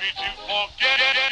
baby, to forget it.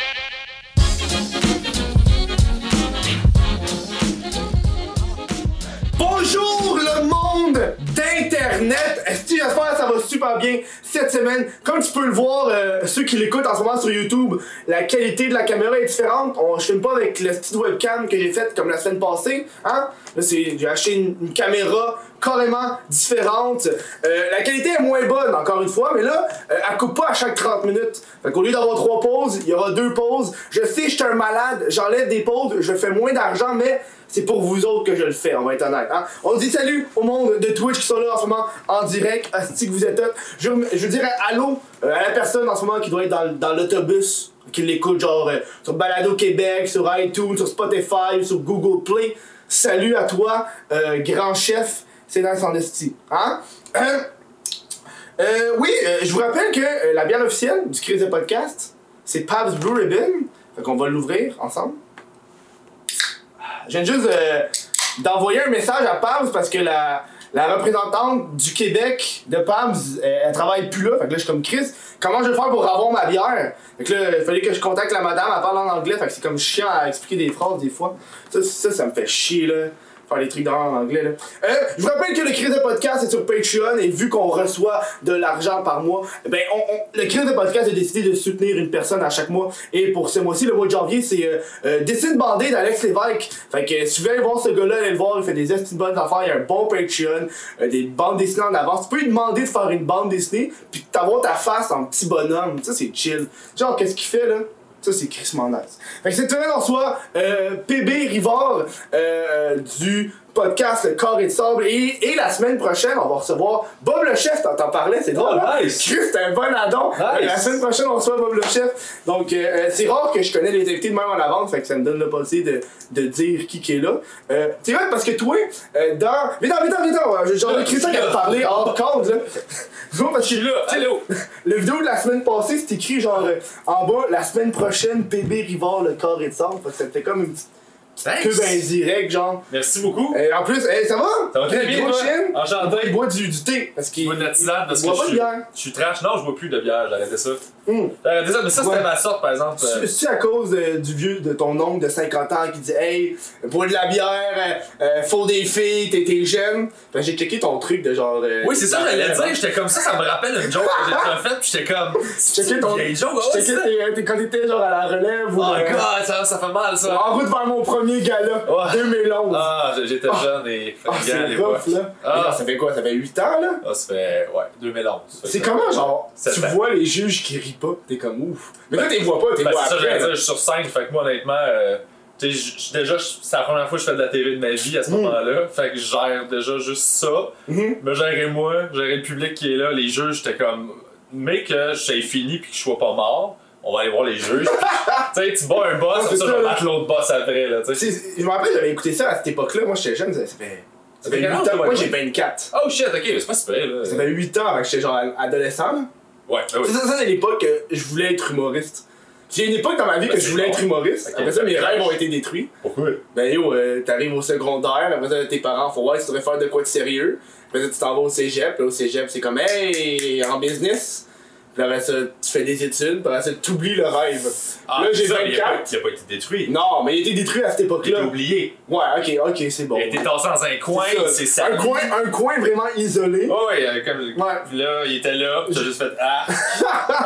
J'espère que ça va super bien cette semaine? Comme tu peux le voir, euh, ceux qui l'écoutent en ce moment sur YouTube, la qualité de la caméra est différente. On, je filme pas avec le petit webcam que j'ai fait comme la semaine passée. Hein? J'ai acheté une, une caméra carrément différente. Euh, la qualité est moins bonne, encore une fois, mais là, euh, elle coupe pas à chaque 30 minutes. Fait qu'au lieu d'avoir trois pauses, il y aura deux pauses. Je sais, je suis un malade, j'enlève des pauses, je fais moins d'argent, mais c'est pour vous autres que je le fais, on va être honnête. Hein? On dit salut au monde de Twitch qui sont là en ce moment en direct. Asti que vous êtes là. Je, je dirais allô euh, à la personne en ce moment qui doit être dans, l'autobus, qui l'écoute genre euh, sur Balado Québec, sur iTunes, sur Spotify, sur Google Play. Salut à toi, euh, grand chef, c'est dans son esti. Hein? Oui, je vous rappelle que la bière officielle du Crise de Podcast, c'est Pabst Blue Ribbon. Fait qu'on va l'ouvrir ensemble. Je viens juste euh, d'envoyer un message à Pabs parce que la, la représentante du Québec de Pabs, elle, elle travaille plus là. Fait que là, je suis comme Chris, comment je vais faire pour avoir ma bière? Fait que là, il fallait que je contacte la madame, elle parle en anglais, fait que c'est comme chiant à expliquer des phrases des fois. Ça, ça, ça me fait chier là. Faire trucs en anglais là. Euh, je vous rappelle que le Crise de Podcast est sur Patreon et vu qu'on reçoit de l'argent par mois, ben on, le Crise de Podcast a décidé de soutenir une personne à chaque mois. Et pour ce mois-ci, le mois de janvier, c'est euh, euh, Dessine bandé d'Alex Lévesque. Fait que si vous voulez voir ce gars-là, allez le voir, il fait des esti de bonnes affaires, il y a un bon Patreon, euh, des bandes dessinées en avance. Tu peux lui demander de faire une bande dessinée, puis t'avoir ta face en petit bonhomme. Ça, c'est chill. Genre, qu'est-ce qu'il fait là? Ça, c'est Chris nice. Fait que cette semaine, on reçoit euh, PB Rivard euh, du podcast Le Corps et de Sable. Et, et la semaine prochaine, on va recevoir Bob le Chef. T'en parlais, c'est drôle. nice. Chris, t'es un bon addon. Nice. La semaine prochaine, on reçoit Bob le Chef. Donc, euh, euh, c'est rare que je connais les invités de même en avance. Fait que ça me donne l'opportunité de, de dire qui qui est là. Euh, c'est vrai parce que toi, euh, dans. Vite, vite, vite, vite, J'en ai Christian qui a parlé hors cadre, là. Non, parce que Je suis là, allô? le vidéo de la semaine passée, c'est écrit genre en bas, la semaine prochaine, PB Rivard, le corps et de sang. Fait que c'était comme une petite Thanks. pub indirect, genre. Merci beaucoup. Et en plus, hey, ça va? Ça va très bien, toi? chien, Enchanté. Il boit du, du thé. Parce qu'il. Bois de la tisane parce que boit je pas de suis, bière. je suis trash. Non, je bois plus de bière, j'ai arrêté ça. J'ai arrêté ça, mais ça, c'était ma sorte, par exemple. euh, C'est- à cause euh, du vieux de ton oncle de 50 ans qui dit Hey, bois de la bière, euh, euh, faut des filles, t'es t'es jeune. Ben, j'ai checké ton truc de genre. euh, Oui, c'est ça, dans- j'allais dire. J'étais comme ça, ça me rappelle une joke que j'ai déjà faite, pis j'étais comme. Checké ton. joke, ouais, tes- quand t'étais genre à la relève ou. Oh euh, god, ça, ça fait mal, ça. en route vers mon premier gala, Ouais. 2011. Ah, j'étais Ah. jeune et Ah, à c'est l'époque. Ah. Genre, ça fait quoi? Ça fait 8 ans là? Ah, ça fait. Ouais, 2011. Fait C'est ça comment genre Tu ans. vois les juges qui rient pas, t'es comme ouf. Mais Ben, toi t'es vois pas, t'es Ben, vois c'est ça, après. j'allais dire, là. je suis sur scène, fait que moi, honnêtement, euh, tu sais, déjà, c'est la première fois que je fais de la TV de ma vie à ce Mm. moment-là, fait que je gère déjà juste ça. Mhm. Me gérer moi, gérer le public qui est là, les juges, j'étais comme, mais que j'ai fini puis que je sois pas mort, on va aller voir les juges. tu sais, tu bats un boss, Ouais, comme ça, je vais là. battre l'autre boss après, là, Je me rappelle, j'avais écouté ça à cette époque-là. Moi j'étais jeune, ça fait. Ça fait quel 8 âge, ans. toi, Moi ouais, j'ai ouais? 24. Oh shit, ok, c'est pas super, là. Ça fait 8 ans, que j'étais genre adolescent. là. Ouais, ben oui. Ça, ça, ça, c'est l'époque que je voulais être humoriste. J'ai une époque dans ma vie que Ben, je voulais être humoriste. Ok, Après ça, mes rêves ont été détruits. Pourquoi? Ben yo, euh, t'arrives au secondaire, après ça, tes parents font ouais, si tu devrais faire de quoi de sérieux. Après ça, tu t'en vas au cégep, puis au cégep, c'est comme hey, en business. Puis après ça, tu fais des études, puis après ça, t'oublies le rêve. là, j'ai Ah, ça, il a pas- 24. Il a pas été détruit. Non, mais il a été détruit à cette Il a époque-là. oublié. Ouais, ok, ok, c'est bon. Il a été tassé dans un coin, C'est ça. un coin, un coin vraiment isolé. Ouais, ouais, comme. Ouais. Puis là, il était là, pis t'as juste fait Ah!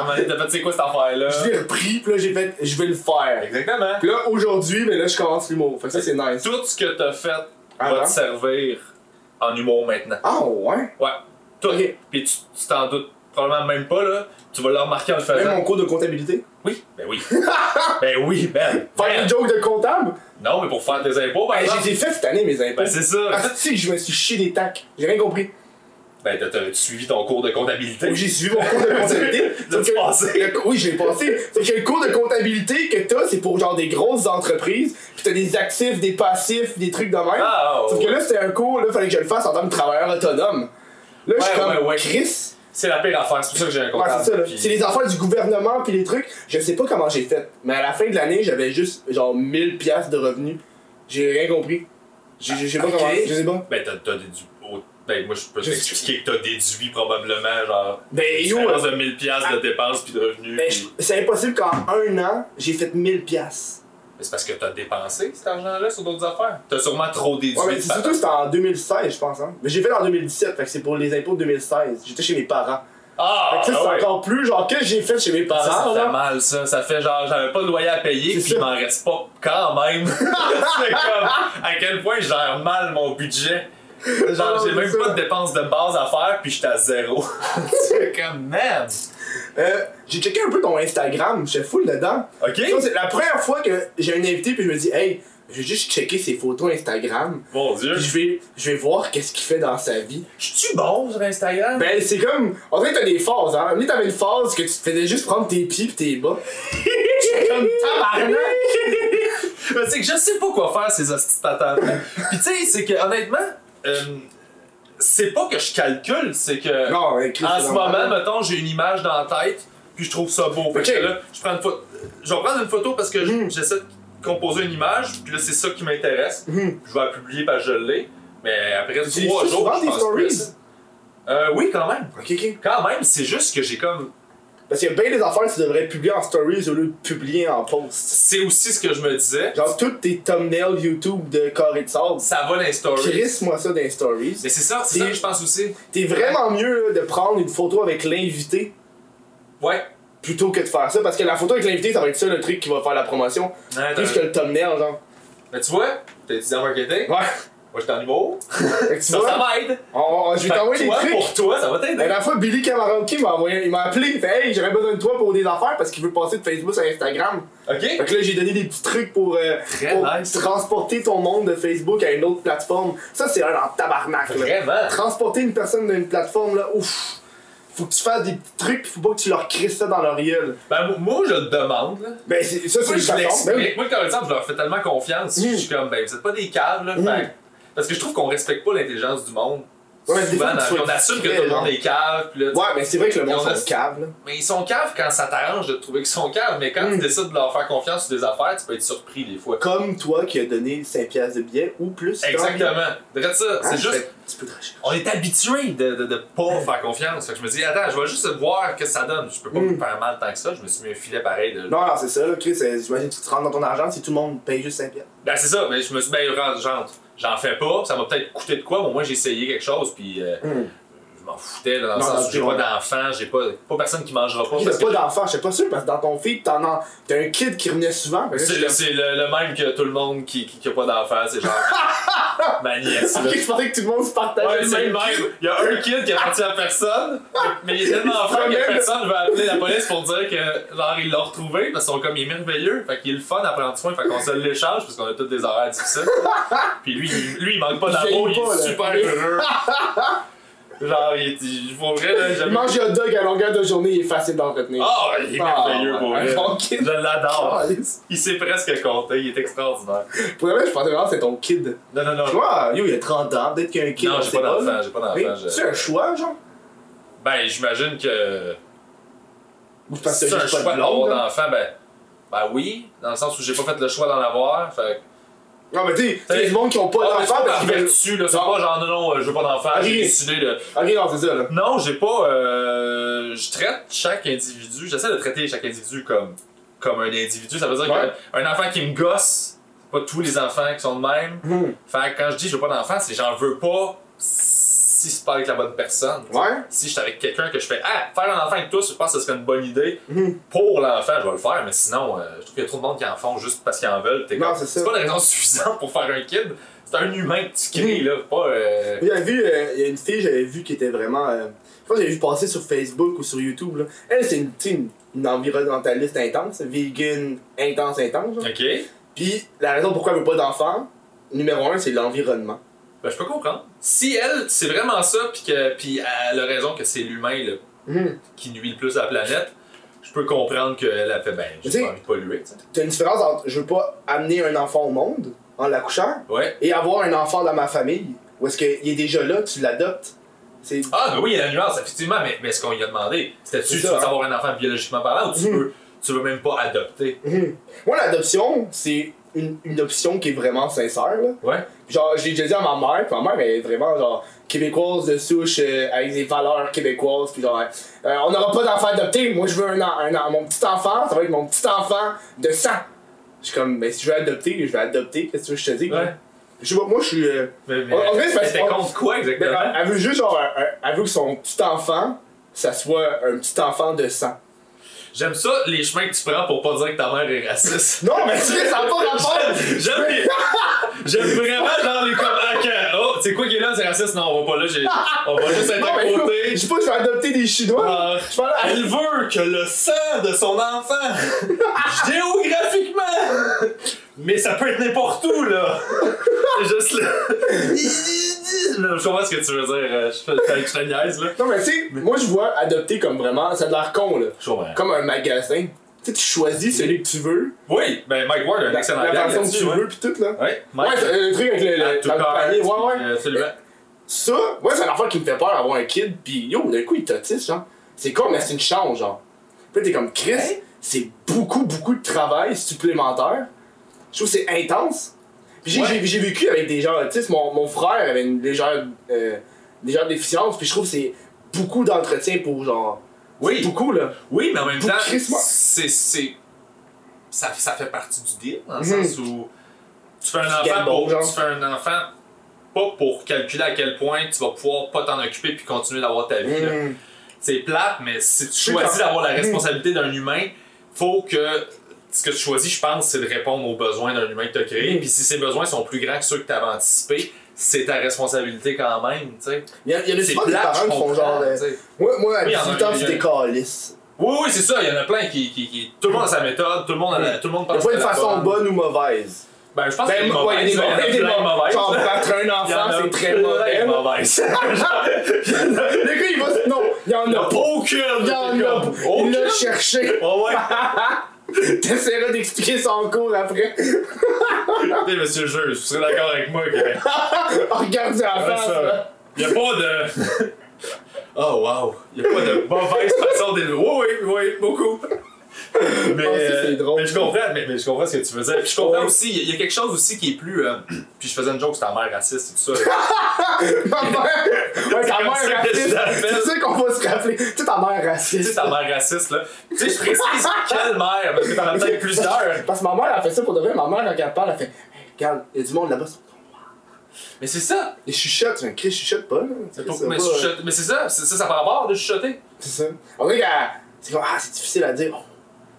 T'as fait, c'est quoi cette affaire-là? Je l'ai repris, puis là, j'ai fait, je vais le faire. Exactement. Puis là, aujourd'hui, ben là, je commence l'humour. Fait que ça, c'est nice. Tout ce que t'as fait va te servir en humour maintenant. Ah, ouais? Ouais. Tout. Ok. Pis tu tu t'en doutes probablement même pas, là. Tu vas le remarquer en le faisant. Même mon cours de comptabilité? Oui, ben oui. ben oui, ben. Faire ben. une joke de comptable? Non, mais pour faire tes impôts, Ben, j'ai fait cette année mes impôts. Ben c'est ça. Ah, tu sais que je me suis chié des tacs. J'ai rien compris. Ben t'as suivi ton cours de comptabilité. J'ai suivi mon cours de comptabilité. Sauf que- passé? le- oui, je l'ai passé. Sauf que le cours de comptabilité que t'as, c'est pour genre des grosses entreprises. Puis t'as des actifs, des passifs, des trucs de même. Ah, Sauf ouais. que là, c'était un cours, là, fallait que je le fasse en tant que travailleur autonome. Là, je suis comme ouais, ouais. Chris. C'est la pire affaire, c'est pour ça que j'ai un Ouais, comptable. c'est ça, là. puis- C'est les affaires du gouvernement puis les trucs. Je sais pas comment j'ai fait. Mais à la fin de l'année, j'avais juste genre 1000 piastres de revenus. J'ai rien compris. J'ai- Je sais pas Ok. comment. Je sais pas. Ben t'as t'as du. oh, Ben, moi, je peux Je- t'expliquer que t'as déduit probablement, genre, Ben, yo, euh, de 1000$ piastres de dépenses puis de revenus. Ben, puis- c'est impossible qu'en un an, j'ai fait 1000 piastres. Mais c'est parce que t'as dépensé cet argent-là sur d'autres affaires. T'as sûrement trop déduit. Ouais, mais c'est surtout c'était en 2016, je pense. Hein. Mais j'ai fait en 2017, fait que c'est pour les impôts de 2016. J'étais chez mes parents. Ah! Fait que ça, c'est ouais. encore plus, genre, que j'ai fait chez mes parents. ça fait là? mal, ça. Ça fait genre, j'avais pas de loyer à payer, puis il m'en reste pas quand même. c'est comme, à quel point je gère mal mon budget. Genre, Oh, j'ai même ça. pas de dépenses de base à faire, puis j'étais à zéro. c'est comme, man! Euh, j'ai checké un peu ton Instagram, j'étais full dedans. Ok? C'est la première fois que j'ai un invité, puis je me dis, hey, je vais juste checker ses photos Instagram. Mon dieu. Puis je vais, je vais voir qu'est-ce qu'il fait dans sa vie. Je suis bon sur Instagram? Ben, c'est comme. On dirait que t'as des phases, hein. Lui, t'avais une phase que tu te faisais juste prendre tes pieds pis tes bas. J'étais comme tabarnak! Ben, c'est que je sais pas quoi faire ces hosties. Puis tu sais, c'est que honnêtement, euh, c'est pas que je calcule, c'est que Non, en ce moment, mettons, j'ai une image dans la tête, puis je trouve ça beau. Fait que là, je prends une photo. Je vais prendre une photo parce que Mhm. j'essaie de composer une image, puis là, c'est ça qui m'intéresse. Mhm. Je vais la publier parce que je l'ai. Mais après trois jours, je des pense stories? plus. Euh, oui, quand même. Ok, ok. Quand même, c'est juste que j'ai comme. Parce qu'il y a bien des affaires que tu devrais publier en stories au lieu de publier en post. C'est aussi ce que je me disais. Genre, tous tes thumbnails YouTube de carré de sable. Ça va dans les stories. Crisse-moi ça dans les stories. Mais c'est ça, c'est ça que je pense aussi. T'es vraiment mieux là, de prendre une photo avec l'invité Ouais. plutôt que de faire ça. Parce que la photo avec l'invité, ça va être ça le truc qui va faire la promotion. Ouais, Plus que le thumbnail, genre. Mais tu vois, t'es étudiant marketing, Ouais. Moi j'étais en humour. Ça, ça m'aide. on- on- je vais t'envoyer des trucs. Pour toi, ça va La t'aider. dernière fois, Billy Kamaroke m'a envoyé, il m'a appelé, il fait Hey, j'aurais besoin de toi pour des affaires parce qu'il veut passer de Facebook à Instagram. Ok? Fait que là, j'ai donné des petits trucs pour, euh, Très pour nice. transporter ton monde de Facebook à une autre plateforme. Ça, c'est un en tabarnak. là. Vraiment? Transporter une personne d'une plateforme, là, ouf. Faut que tu fasses des petits trucs, pis faut pas que tu leur crisses ça dans leur gueule. Ben, moi- je le demande, là. Ben, c'est, ça, c'est Moi, une je l'explique. Ben. Moi, par exemple, je leur fais tellement confiance. Mm. Je suis comme, ben, vous êtes pas des caves, là. Mm. Parce que je trouve qu'on respecte pas l'intelligence du monde. Ouais, Souvent, fois, on assume que tout le monde est cave, puis là, Ouais, mais c'est vrai que le monde sont cave, là. Mais ils sont caves quand ça t'arrange de trouver qu'ils sont caves, mais quand Mm. tu décides de leur faire confiance sur des affaires, tu peux être surpris des fois. Comme toi qui as donné 5 piastres de billets ou plus. Exactement. Regarde ça, Hein, c'est juste. fais. On est habitué de, de, de pas faire confiance. Fait que je me dis, attends, je vais juste voir ce que ça donne. Je peux pas Mm. me faire mal tant que ça. Je me suis mis un filet pareil de. Non, non, c'est ça, là, Chris. J'imagine que tu te rends dans ton argent si tout le monde paye juste 5 piastres. Ben, c'est ça, mais je me suis dit, ben, genre, j'en fais pas. Ça m'a peut-être coûté de quoi, mais au moins j'ai essayé quelque chose, puis euh, Hum. Je m'en foutais, là, dans le sens où j'ai pas d'enfant, j'ai pas, pas personne qui mangera pas. J'ai pas d'enfant, j'étais pas sûr parce que dans ton feed, t'en as. T'as un kid qui revenait souvent. C'est le, c'est le, le même que tout le monde qui, qui, qui a pas d'enfant, c'est genre ma nièce. je pensais que tout le monde se partageait Ouais, le c'est le même. même. Il y a un kid qui appartient à personne, mais il est tellement fort que personne veut appeler la police pour dire que genre il l'a retrouvé parce qu'ils sont comme il est merveilleux, fait qu'il est le fun à prendre soin, fait qu'on se l'échange parce qu'on a tous des horaires difficiles. Puis lui, il- lui il manque pas d'amour, il est là. super heureux. Genre, il est. Il, pour vrai, là, Il j'aime. mange du hot dog à longueur de journée, il est facile d'entretenir. Ah, il est Ah, merveilleux pour un vrai. bon kid. Je l'adore. Il sait presque compter, il est extraordinaire. Pour vrai, je pensais vraiment que c'était ton kid. Non, non, non. Toi, yo, il a 30 ans, peut-être qu'il y a un kid. Non, on j'ai sait pas d'enfant, j'ai pas Mais d'enfant. je- C'est un choix, genre Ben, j'imagine que. Ou parce que C'est t'as un juste pas choix de blonde, d'avoir là? d'enfant, ben. Ben oui, dans le sens où j'ai pas fait le choix d'en avoir. Fait Non, mais tu sais, il y a du monde qui ont pas Ah, d'enfant parce par qu'ils veulent. vertu, là. C'est pas genre, non, non, euh, je veux pas d'enfant, j'ai décidé. Ok, non, c'est ça, là. Non, j'ai pas. Euh, je traite chaque individu, j'essaie de traiter chaque individu comme, comme un individu. Ça veut dire Ouais. qu'un enfant qui me gosse, c'est pas tous les enfants qui sont de même. Hum. Fait que quand je dis je veux pas d'enfant, c'est j'en veux pas si c'est pas avec la bonne personne. Ouais. Si j'étais avec quelqu'un que je fais Ah, faire un enfant avec toi, je pense que ce serait une bonne idée. Mhm. Pour l'enfant, je vais le faire, mais sinon, euh, je trouve qu'il y a trop de monde qui en font juste parce qu'ils en veulent. T'es Non, comme- c'est c'est pas une raison suffisante pour faire un kid. C'est un humain que tu crées, là. Pas. euh, J'avais vu, euh, il y a une fille, j'avais vu qui était vraiment. euh, je pense que j'avais vu passer sur Facebook ou sur YouTube. Là. Elle, c'est une, une, une environnementaliste intense, vegan intense, intense. Ok. Puis la raison pourquoi elle veut pas d'enfants, numéro un, c'est l'environnement. Ben, je peux comprendre. Si elle, c'est vraiment ça, puis que puis elle a raison que c'est l'humain là, Mhm. qui nuit le plus à la planète, je peux comprendre qu'elle a fait ben, Tu j'ai sais- pas envie de polluer, tu sais. T'as une différence entre je veux pas amener un enfant au monde en l'accouchant Ouais. et avoir un enfant dans ma famille. Ou est-ce qu'il est déjà là, tu l'adoptes? C'est. Ah, ben oui, il y a la nuance, effectivement, mais, mais ce qu'on lui a demandé, c'était-tu, tu ça, veux hein. avoir un enfant biologiquement parlant ou tu Mhm. veux, tu veux même pas adopter? Mhm. Moi, l'adoption, c'est une, une option qui est vraiment sincère. Là. Ouais. Genre, j'ai déjà dit à ma mère, puis ma mère elle est vraiment genre québécoise de souche euh, avec des valeurs québécoises, puis genre, euh, on n'aura pas d'enfant adopté, moi je veux un, en- un, en- mon petit enfant, ça va être mon petit enfant de sang. Je suis comme, ben si je veux adopter, je vais adopter, qu'est-ce que tu veux que je te dise? Ouais. Je sais pas, moi je suis. euh, Mais, mais, c'est mais qu'on- contre quoi ben, exactement? elle, elle veut juste genre, un- elle veut que son petit enfant, ça soit un petit enfant de sang. J'aime ça, les chemins que tu prends pour pas dire que ta mère est raciste. Non, mais tu sais, ça n'a pas rapport! J'aime les- J'aime vraiment genre les comme que- Oh, c'est quoi qui est là, c'est raciste? Non, on va pas là, j'ai- on va juste être Non, à mais côté. je sais pas, je vais adopter des Chinois. Ah, Je parle à- elle veut que le sang de son enfant, géographiquement, mais ça peut être n'importe où, là. C'est juste là. Je comprends ce que tu veux dire. euh, Je te je te niaise, là. Non, mais tu sais, moi je vois adopter comme vraiment, ça a de l'air con là. Je comprends. Comme un magasin. Tu sais, tu choisis celui que tu veux, Oui, ben Mike Ward un la, excellent la façon que tu ouais. veux, pis tout là. Ouais, Ouais, Mike. c'est le truc avec le, le, cart, panier, ouais, ouais. euh, Absolument. Ça, moi c'est un enfant qui me fait peur d'avoir un kid, pis yo, d'un coup il t'autiste, genre. C'est con, mais c'est une chance, genre. Là t'es comme Chris, Ouais. c'est beaucoup, beaucoup de travail supplémentaire. Je trouve que c'est intense. J'ai Ouais. j'ai- j'ai vécu avec des gens autistes, mon, mon frère avait une légère, euh, légère déficience, puis je trouve que c'est beaucoup d'entretien pour genre. Oui. Beaucoup là. Oui, mais en même Pour temps, c'est. c'est- Ça, ça fait partie du deal, dans le Mhm. sens où tu fais un enfant pour. Tu fais un enfant pas pour calculer à quel point tu vas pouvoir pas t'en occuper puis continuer d'avoir ta vie. Mm. C'est plate, mais si tu choisis d'avoir la Mhm. responsabilité d'un humain, faut que ce que tu choisis, je pense, c'est de répondre aux besoins d'un humain que tu as créé. Mhm. Puis si ces besoins sont plus grands que ceux que tu avais anticipés, c'est ta responsabilité quand même, tu sais. Il y a, y a des souvent des plate, parents qui font genre. de- sais. Moi, moi à Oui, il y en a 18 ans, des calices. Oui, oui, c'est ça, il y en a plein qui, qui, qui- Tout le monde a sa méthode, tout le monde, a la- tout le monde Il n'y a pense pas une façon bonne. ou mauvaise. Ben, je pense Ben, qu'il y a des ouais, il y a des mauvaises, mauvaises, mauvaises. Genre, mauvaises. battre un enfant, c'est très mauvais. mauvaises. Le gars, il va. Non, il y en a pas. Aucune! Il y en a. Il l'a cherché. Oh! T'essaieras d'expliquer son cours après. Écoutez, monsieur le juge, vous serez d'accord avec moi que. Regarde en Ouais, face. ça. là. Il a pas de. Oh wow! Il a pas de mauvaise façon d'élever. Oui, oui, oui, beaucoup. Mais, Ah, c'est euh, drôle. mais je comprends, mais, mais je comprends ce que tu veux dire. Puis je comprends aussi, il y a quelque chose aussi qui est plus. euh, puis je faisais une joke sur ta mère raciste et tout ça. Ma mère. Ouais, ta mère raciste. C'est ça qu'on va se rappeler. Tu sais, ta mère tu sais, raciste. ta mère raciste, là. Tu sais, je précise quelle mère, parce que t'en as peut-être plusieurs. Parce que ma mère, elle fait ça pour de vrai. Ma mère, quand elle parle, elle fait Regarde, il y a du monde là-bas. Mais c'est ça. Les chuchotes, un cri, chuchote pas, là. C'est mais, pas, euh, chuchoter- mais c'est ça, c'est ça, ça par rapport de chuchoter. C'est ça. On dirait. C'est ah, c'est difficile à dire. Oh.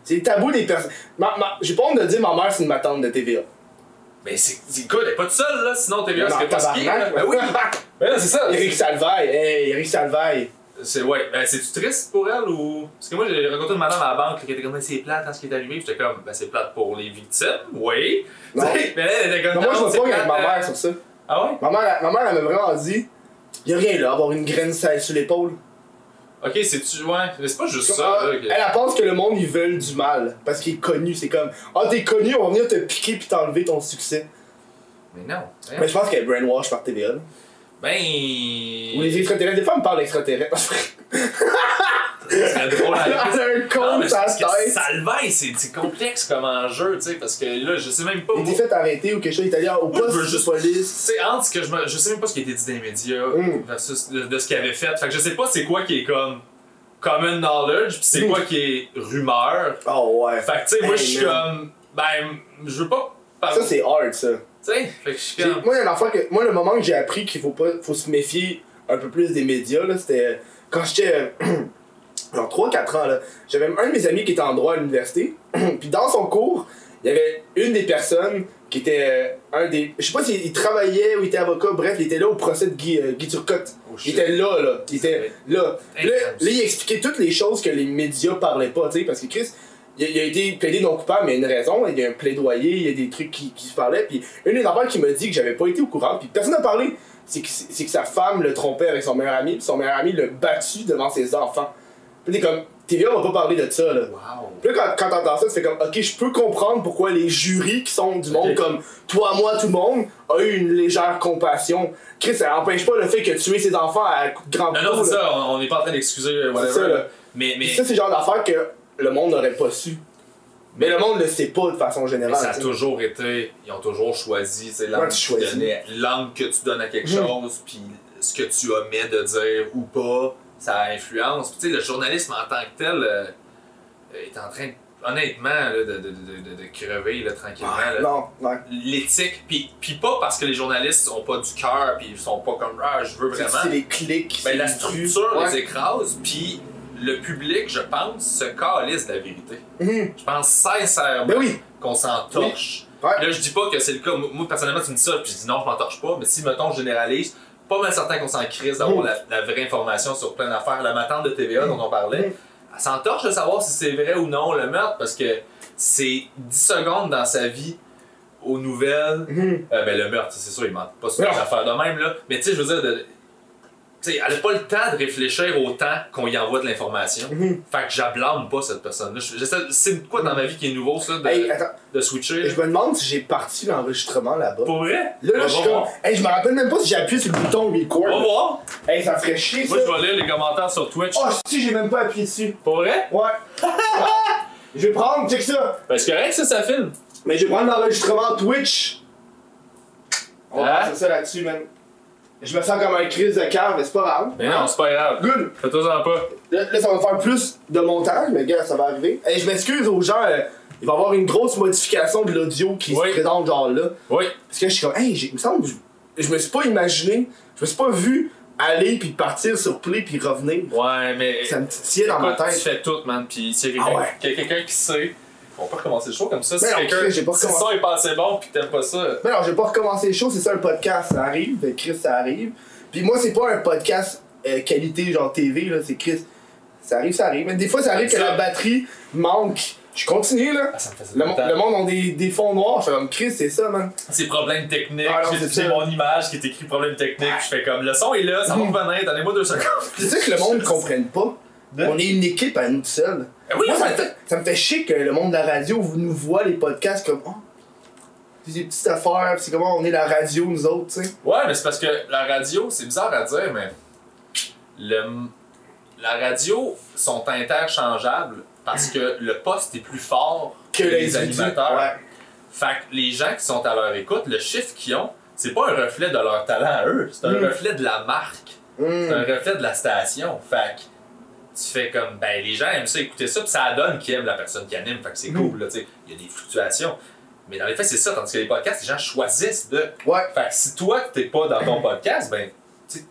C'est tabou des personnes. J'ai pas honte de dire ma mère, c'est une matante de TVA. Mais c'est, c'est good, elle est pas toute seule, là, sinon Non, c'est pas ce qui est, là. Ben oui. Ben c'est ça. Eric Salvaille, hey, Eric Salvaille. C'est, ouais, ben c'est-tu triste pour elle ou? Parce que moi, j'ai rencontré une madame à la banque qui était comme, c'est plate quand ce qui est arrivé, j'étais comme, ben c'est plate pour les victimes, oui. Non. Mais là, elle était comme, Non, moi, je me c'est pogne avec ma mère sur ça. Ah ouais? Ma mère, ma mère, elle m'a vraiment dit Y'a rien là, avoir une graine sale sur l'épaule. Ok, c'est-tu, ouais, mais c'est pas juste ça, là. Elle, que- elle pense que le monde, ils veulent du mal. Parce qu'il est connu. C'est comme, ah, t'es connu, on va venir te piquer puis t'enlever ton succès. Mais non. hein. Mais je pense qu'elle est brainwash par TVA. là. Ben. Ou les extraterrestres. Des fois, elle me parle d'extraterrestres. C'est drôle à Elle a un Non, con mais sur la c'est parce que tête. Salvaille, c'est complexe comme enjeu, tu sais, parce que là, je sais même pas. Il était fait arrêter ou quelque chose. Il allé au poste veux de police. C'est entre ce que je me. Je sais même pas ce qui a été dit dans les médias Mm. versus de, de ce qu'il avait fait. Fait que je sais pas c'est quoi qui est comme common knowledge, pis c'est Mm. quoi qui est rumeur. Oh ouais. Fait que tu sais, moi Hey, je suis comme. Ben, je veux pas parler. Ça, c'est hard, ça. Tu sais, fait que je suis J'ai- comme. Moi, il y a une affaire que. Moi, le moment que j'ai appris qu'il faut pas. faut se méfier un peu plus des médias, là, c'était. Quand j'étais. genre 3-4 ans, là. J'avais un de mes amis qui était en droit à l'université. Puis dans son cours, il y avait une des personnes qui était euh, un des. Je sais pas s'il il travaillait ou il était avocat, bref, il était là au procès de Guy, euh, Guy Turcotte. Oh, Il était là, là. Il était là. Là, il expliquait toutes les choses que les médias parlaient pas, tu sais, parce que Chris, il a, il a été plaidé non coupable, mais il y a une raison, il y a un plaidoyer, il y a des trucs qui, qui se parlaient, puis une des affaires qui m'a dit que j'avais pas été au courant, puis personne n'a parlé, c'est que, c'est que sa femme le trompait avec son meilleur ami, puis son meilleur ami l'a battu devant ses enfants. Puis t'es comme, TVA va pas parler de ça, là. Wow. Puis là, quand, quand t'entends ça, tu fais comme, ok, je peux comprendre pourquoi les jurys qui sont du monde comme toi, moi, tout le monde, a eu une légère compassion. Chris, ça empêche pas le fait que tuer ses enfants à coup grand Non, non, couteau, c'est ça, on n'est pas en train d'excuser, euh, whatever. C'est ça, là. Mais, mais. Ça, c'est le genre d'affaire que le monde n'aurait pas su. Mais le monde le sait pas de façon Mais générale. ça a toujours été, ils ont toujours choisi, Ouais, l'angle, que tu l'angle que tu donnes à quelque Mhm. chose, puis ce que tu omets de dire ou pas, ça influence. Puis tu sais, le journalisme en tant que tel euh, est en train, honnêtement, là, de, de, de, de, crever là, tranquillement. là. Non, ouais. L'éthique, puis, puis pas parce que les journalistes ont pas du cœur, puis ils sont pas comme ah, je veux vraiment. c'est les clics. Ben, la les structure les écrase, puis le public, je pense, se calisse de la vérité. Mhm. Je pense sincèrement Ben oui. qu'on s'en torche. Ouais. Là, je dis pas que c'est le cas. Moi, moi, personnellement, tu me dis ça, puis je dis non, je m'en torche pas. Mais si, mettons, je généralise, pas mal certain qu'on s'en crise d'avoir la, la vraie information sur plein d'affaires. La matante de TVA dont on parlait, elle s'en torche de savoir si c'est vrai ou non le meurtre, parce que c'est 10 secondes dans sa vie aux nouvelles. Mhm. Euh, ben, le meurtre, c'est sûr, il ment pas sur affaire de même, là. Mais tu sais, je veux dire, de- tu sais, elle a pas le temps de réfléchir autant qu'on y envoie de l'information. Mhm. Fait que j'ablâme pas cette personne-là. C'est quoi dans ma vie qui est nouveau, ça, de, Hey, de switcher? je me demande si j'ai parti l'enregistrement là-bas. Pour vrai? Là, là, je suis comme. Hey, je me rappelle même pas si j'ai appuyé sur le bouton On va record. voir. Hey, ça ferait chier ça. Moi, je vais lire les commentaires sur Twitch. Oh, si, j'ai même pas appuyé dessus. Pour vrai? Ouais. je vais prendre, check ça. Ben, c'est correct, ça, ça filme. Mais je vais prendre l'enregistrement Twitch. On va passer ça là-dessus, man. Je me sens comme un crise de cœur, mais c'est pas grave. Mais non, c'est pas grave. Good. Fais-toi-en pas. Là, là, ça va faire plus de montage, mais gars, ça va arriver. Hey, je m'excuse aux gens, euh, il va y avoir une grosse modification de l'audio qui Oui. se présente genre là. Oui. Parce que je suis comme, hey, il me semble, je, je me suis pas imaginé, je me suis pas vu aller puis partir sur play puis revenir. Ouais, mais. Ça me titillait dans ma Écoute, tu tête. fais tout, man. Puis a Ah ouais. qu'il y a quelqu'un qui sait, on peut recommencer le show comme ça. Si non, quelqu'un. Si le son est pas assez bon, puis t'aimes pas ça. Mais non, j'ai pas recommencé le show, c'est ça un podcast, ça arrive, Chris, ça arrive. Puis moi, c'est pas un podcast euh, qualité genre TV, là, c'est Chris. Ça arrive, ça arrive. Mais des fois, ça arrive que la batterie manque. Je continue, là. Ah, ça me Le, mo- le monde ont des, des fonds noirs, je fais comme Chris, c'est ça, man. C'est problème technique. Ah non, c'est J'ai mon image qui est écrit problème technique. Je fais comme le son est là, ça va revenir, donnez-moi deux secondes. C'est ça que le monde ne comprenne pas. De- On est une équipe à nous seuls. Oui, Moi, ça me, fait, ça me fait chier que le monde de la radio nous voit les podcasts comme oh, c'est des petites affaires, c'est comment on est la radio nous autres, tu sais. Ouais, mais c'est parce que la radio, c'est bizarre à dire, mais le, la radio sont interchangeables parce que le poste est plus fort que, les animateurs. Ouais. Fait que les gens qui sont à leur écoute, le chiffre qu'ils ont, c'est pas un reflet de leur talent à eux, c'est un Mm. reflet de la marque. C'est Mm. un reflet de la station. Fait que tu fais comme, ben les gens aiment ça écouter ça, puis ça donne qu'ils aiment la personne qui anime, fait que c'est Mm. cool, là, tu sais. Il y a des fluctuations. Mais dans les faits, c'est ça, tandis que les podcasts, les gens choisissent de. Ouais. Fait que si toi, t'es pas dans ton podcast, ben,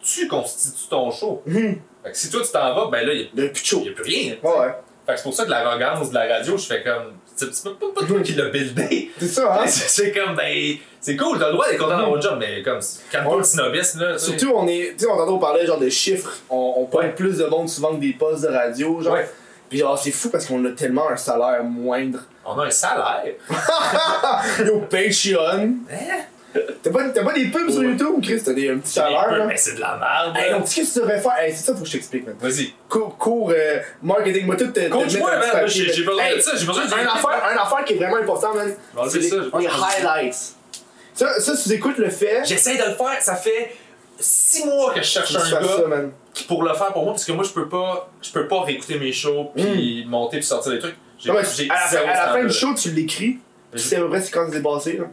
tu constitues ton show. Mhm. Fait que si toi, tu t'en vas, ben là, il Le plus chaud. n'y a, plus rien. ouais. Fait que c'est pour ça que l'arrogance de la radio, je fais comme. C'est pas, pas toi qui l'as buildé. C'est ça, hein. C'est comme, ben, c'est cool, t'as le droit d'être content dans votre job, mais comme, quand Ouais. le snobisme, là. Surtout, on est. Tu sais, on on parlait genre de chiffres. On, on pointe plus de monde souvent que des postes de radio, genre. Ouais. Puis genre, c'est fou parce qu'on a tellement un salaire moindre. On a un salaire. Yo, Patreon. Hein? T'as pas, t'as pas des pubs sur. YouTube, Chris? T'as des, un petit salaire, là? Mais c'est de la merde. Hey, donc, qu'est-ce que tu devrais faire? Hey, c'est ça, faut que je t'explique, man. Vas-y. Cours, cours euh, marketing, moi, tout Coach-moi, man. J'ai besoin Hey, de ça. J'ai besoin de un affaire, un affaire qui est vraiment important, man. c'est ça, les, highlights. Ça, ça, si tu écoutes le fait. J'essaie de le faire. Ça fait six mois que je cherche un gars ça, man. qui pour le faire pour moi parce que moi je peux pas je peux pas réécouter mes shows puis monter puis sortir des trucs. J'ai à la, fin- zéro à la fin du show, tu l'écris. Tu sais à peu près c'est quand c'est passé, là.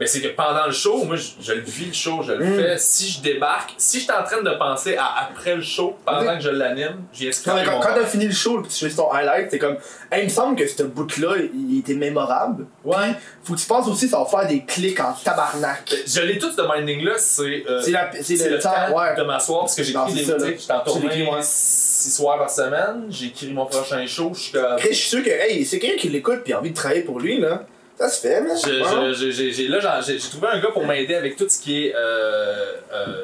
Mais c'est que pendant le show, moi je, je le vis le show, je le Mm. fais. Si je débarque, si je suis en train de penser à après le show, pendant que je l'anime, j'ai mais quand, mon quand t'as fini le show puis tu fais ton highlight, c'est comme. Hey, il me semble que ce bout-là, il était mémorable. Ouais. Faut que tu penses aussi, ça va faire des clics en tabarnak. Je l'ai tout ce minding-là, c'est euh, C'est la- c'est c'est le temps ouais. de m'asseoir parce que j'écris c'est des j'étais en tournée ouais. six soirs par semaine, j'écris mon prochain show, je suis comme. Après, je suis sûr que, hey, c'est quelqu'un qui l'écoute puis a envie de travailler pour lui, là. Ça se fait, là, j'en- j'ai trouvé un gars pour m'aider avec tout ce qui est euh, euh,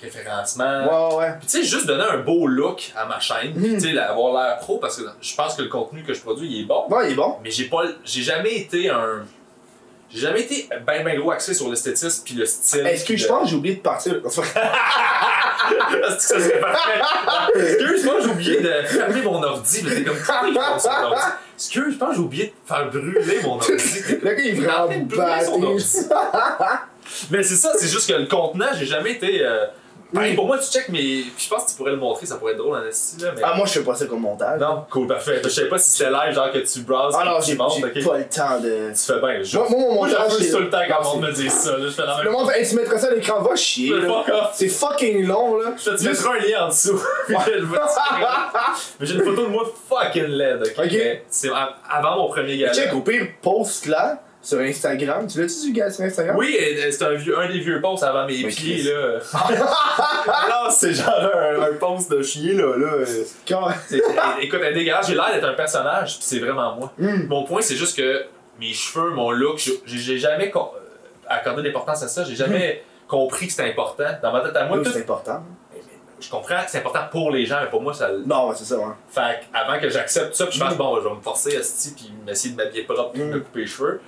référencement. Ouais, ouais. Puis tu sais, juste donner un beau look à ma chaîne, Mhm. tu sais, avoir l'air pro, parce que je pense que le contenu que je produis, il est bon. Ouais, il est bon. Mais j'ai pas, j'ai jamais été un, j'ai jamais été ben ben gros axé sur l'esthétisme puis le style. Est-ce que je pense que j'ai oublié de partir? Est-ce que ça serait parfait? Excuse, moi j'ai oublié de fermer mon ordi. T'es comme? Excuse, je pense que j'ai oublié de faire brûler mon ordi. Le gars, il vraiment brûler son battu. Mais c'est ça, c'est juste que le contenant, j'ai jamais été. euh, Pareil, pour moi, tu check, mais je pense que tu pourrais le montrer, ça pourrait être drôle en esti. Mais... Ah, moi, je fais pas ça comme montage. non, cool, parfait. Je savais pas si c'était live, genre que tu browses, Ah non, j'ai tu montes, j'ai ok. pas le temps de. Tu fais bien, je Moi, moi, mon Moi, montage, c'est- tout le temps quand on me dit ça, là. Je fais la Le même monde, hey, tu mettrais ça à l'écran, va chier. C'est fucking long, là. Je te mettrai un lien en dessous. Mais j'ai une photo de moi fucking laid, ok? C'est avant mon premier gala. Check, au pire, post là sur Instagram. Tu l'as-tu du gars sur Instagram? Oui, euh, c'est un, vieux, un des vieux posts avant mes pieds, là. non, c'est genre un, un post de chier, là. là. euh. Écoute, un dégueulasse, j'ai l'air d'être un personnage, pis c'est vraiment moi. Hmm. Mon point, c'est juste que mes cheveux, mon look, j'ai- jamais euh, accordé d'importance à ça, j'ai jamais compris que c'était important. Dans ma tête à moi, Oui, tout- c'est important. je comprends que c'est important pour les gens, mais pour moi, ça. Non, ouais, c'est ça, ouais. Fait avant que j'accepte ça, puis je fasse Mm. bon, je vais me forcer à ce puis m'essayer de m'habiller propre, puis de me Mm. couper les cheveux.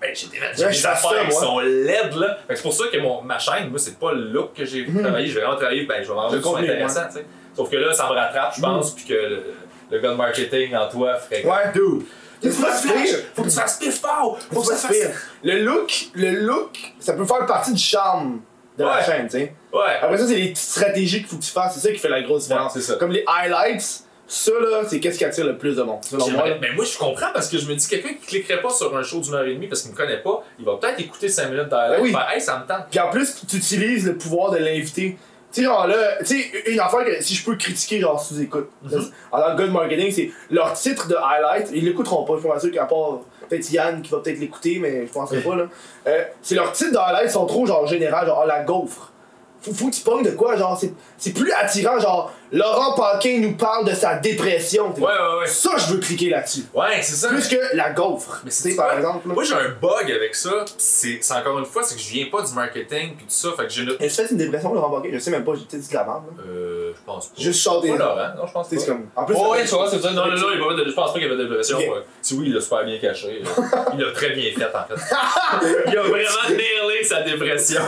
Ben, j'ai des, j'ai Ouais, des je fais ça, affaires qui sont laides, là. Que c'est pour ça que mon, ma chaîne, moi, c'est pas le look que j'ai Mm. travaillé. J'ai vraiment travaillé, ben, je vais m'en J'ai rendre compris, intéressant, tu sais. Sauf que là, ça me rattrape, je pense, puis que le, le gars de marketing en toi ferait que- Ouais. Dude, pire. faut que tu fasses pif fort! Faut que C'est ça fasse. Le look, le look, ça peut faire partie du charme de la chaîne, tu sais. Ouais. Après ça, c'est les petites stratégies qu'il faut que tu fasses. C'est ça qui fait la grosse différence. C'est ça. Comme les highlights, ça là, c'est qu'est-ce qui attire le plus de monde. Selon moi. Mais moi, je comprends parce que je me dis, quelqu'un qui cliquerait pas sur un show d'une heure et demie parce qu'il me connaît pas, il va peut-être écouter 5 minutes d'highlight Ben oui. Hey, ça me tente. Puis en plus, tu utilises le pouvoir de l'inviter. Tu sais, genre là, tu sais, une affaire que si je peux critiquer, genre sous-écoute. En tant que gars de marketing, c'est leur titre de highlight, ils l'écouteront pas, je suis pas sûr qu'à part peut-être Yann qui va peut-être l'écouter, mais je penserais pas là. Euh, c'est leurs titres de highlight sont trop genre général, genre ah, la gaufre. Faut, faut que tu pognes de quoi, genre c'est plus attirant, genre Laurent Paquin nous parle de sa dépression. Ouais, ouais, ouais. Ça, je veux cliquer là-dessus. Ouais, c'est ça. Plus que la gaufre. Mais c'est par exemple. Là. Moi, j'ai un bug avec ça. C'est encore une fois, c'est que je viens pas du marketing puis tout ça. Fait que j'ai une. Est-ce que c'est une dépression, Laurent Paquin? Je sais même pas, j'ai dit de la merde. Euh, je pense pas. Juste chanter. Pas Laurent, non, je pense pas. comme. En plus, Oh, ouais, tu vois, c'est ça. Non, non, non, il va pas de- je pense pas qu'il y avait de dépression. Ok. ouais. Si oui, il l'a super bien caché. Il l'a très bien fait, en fait. il a vraiment nailé sa dépression.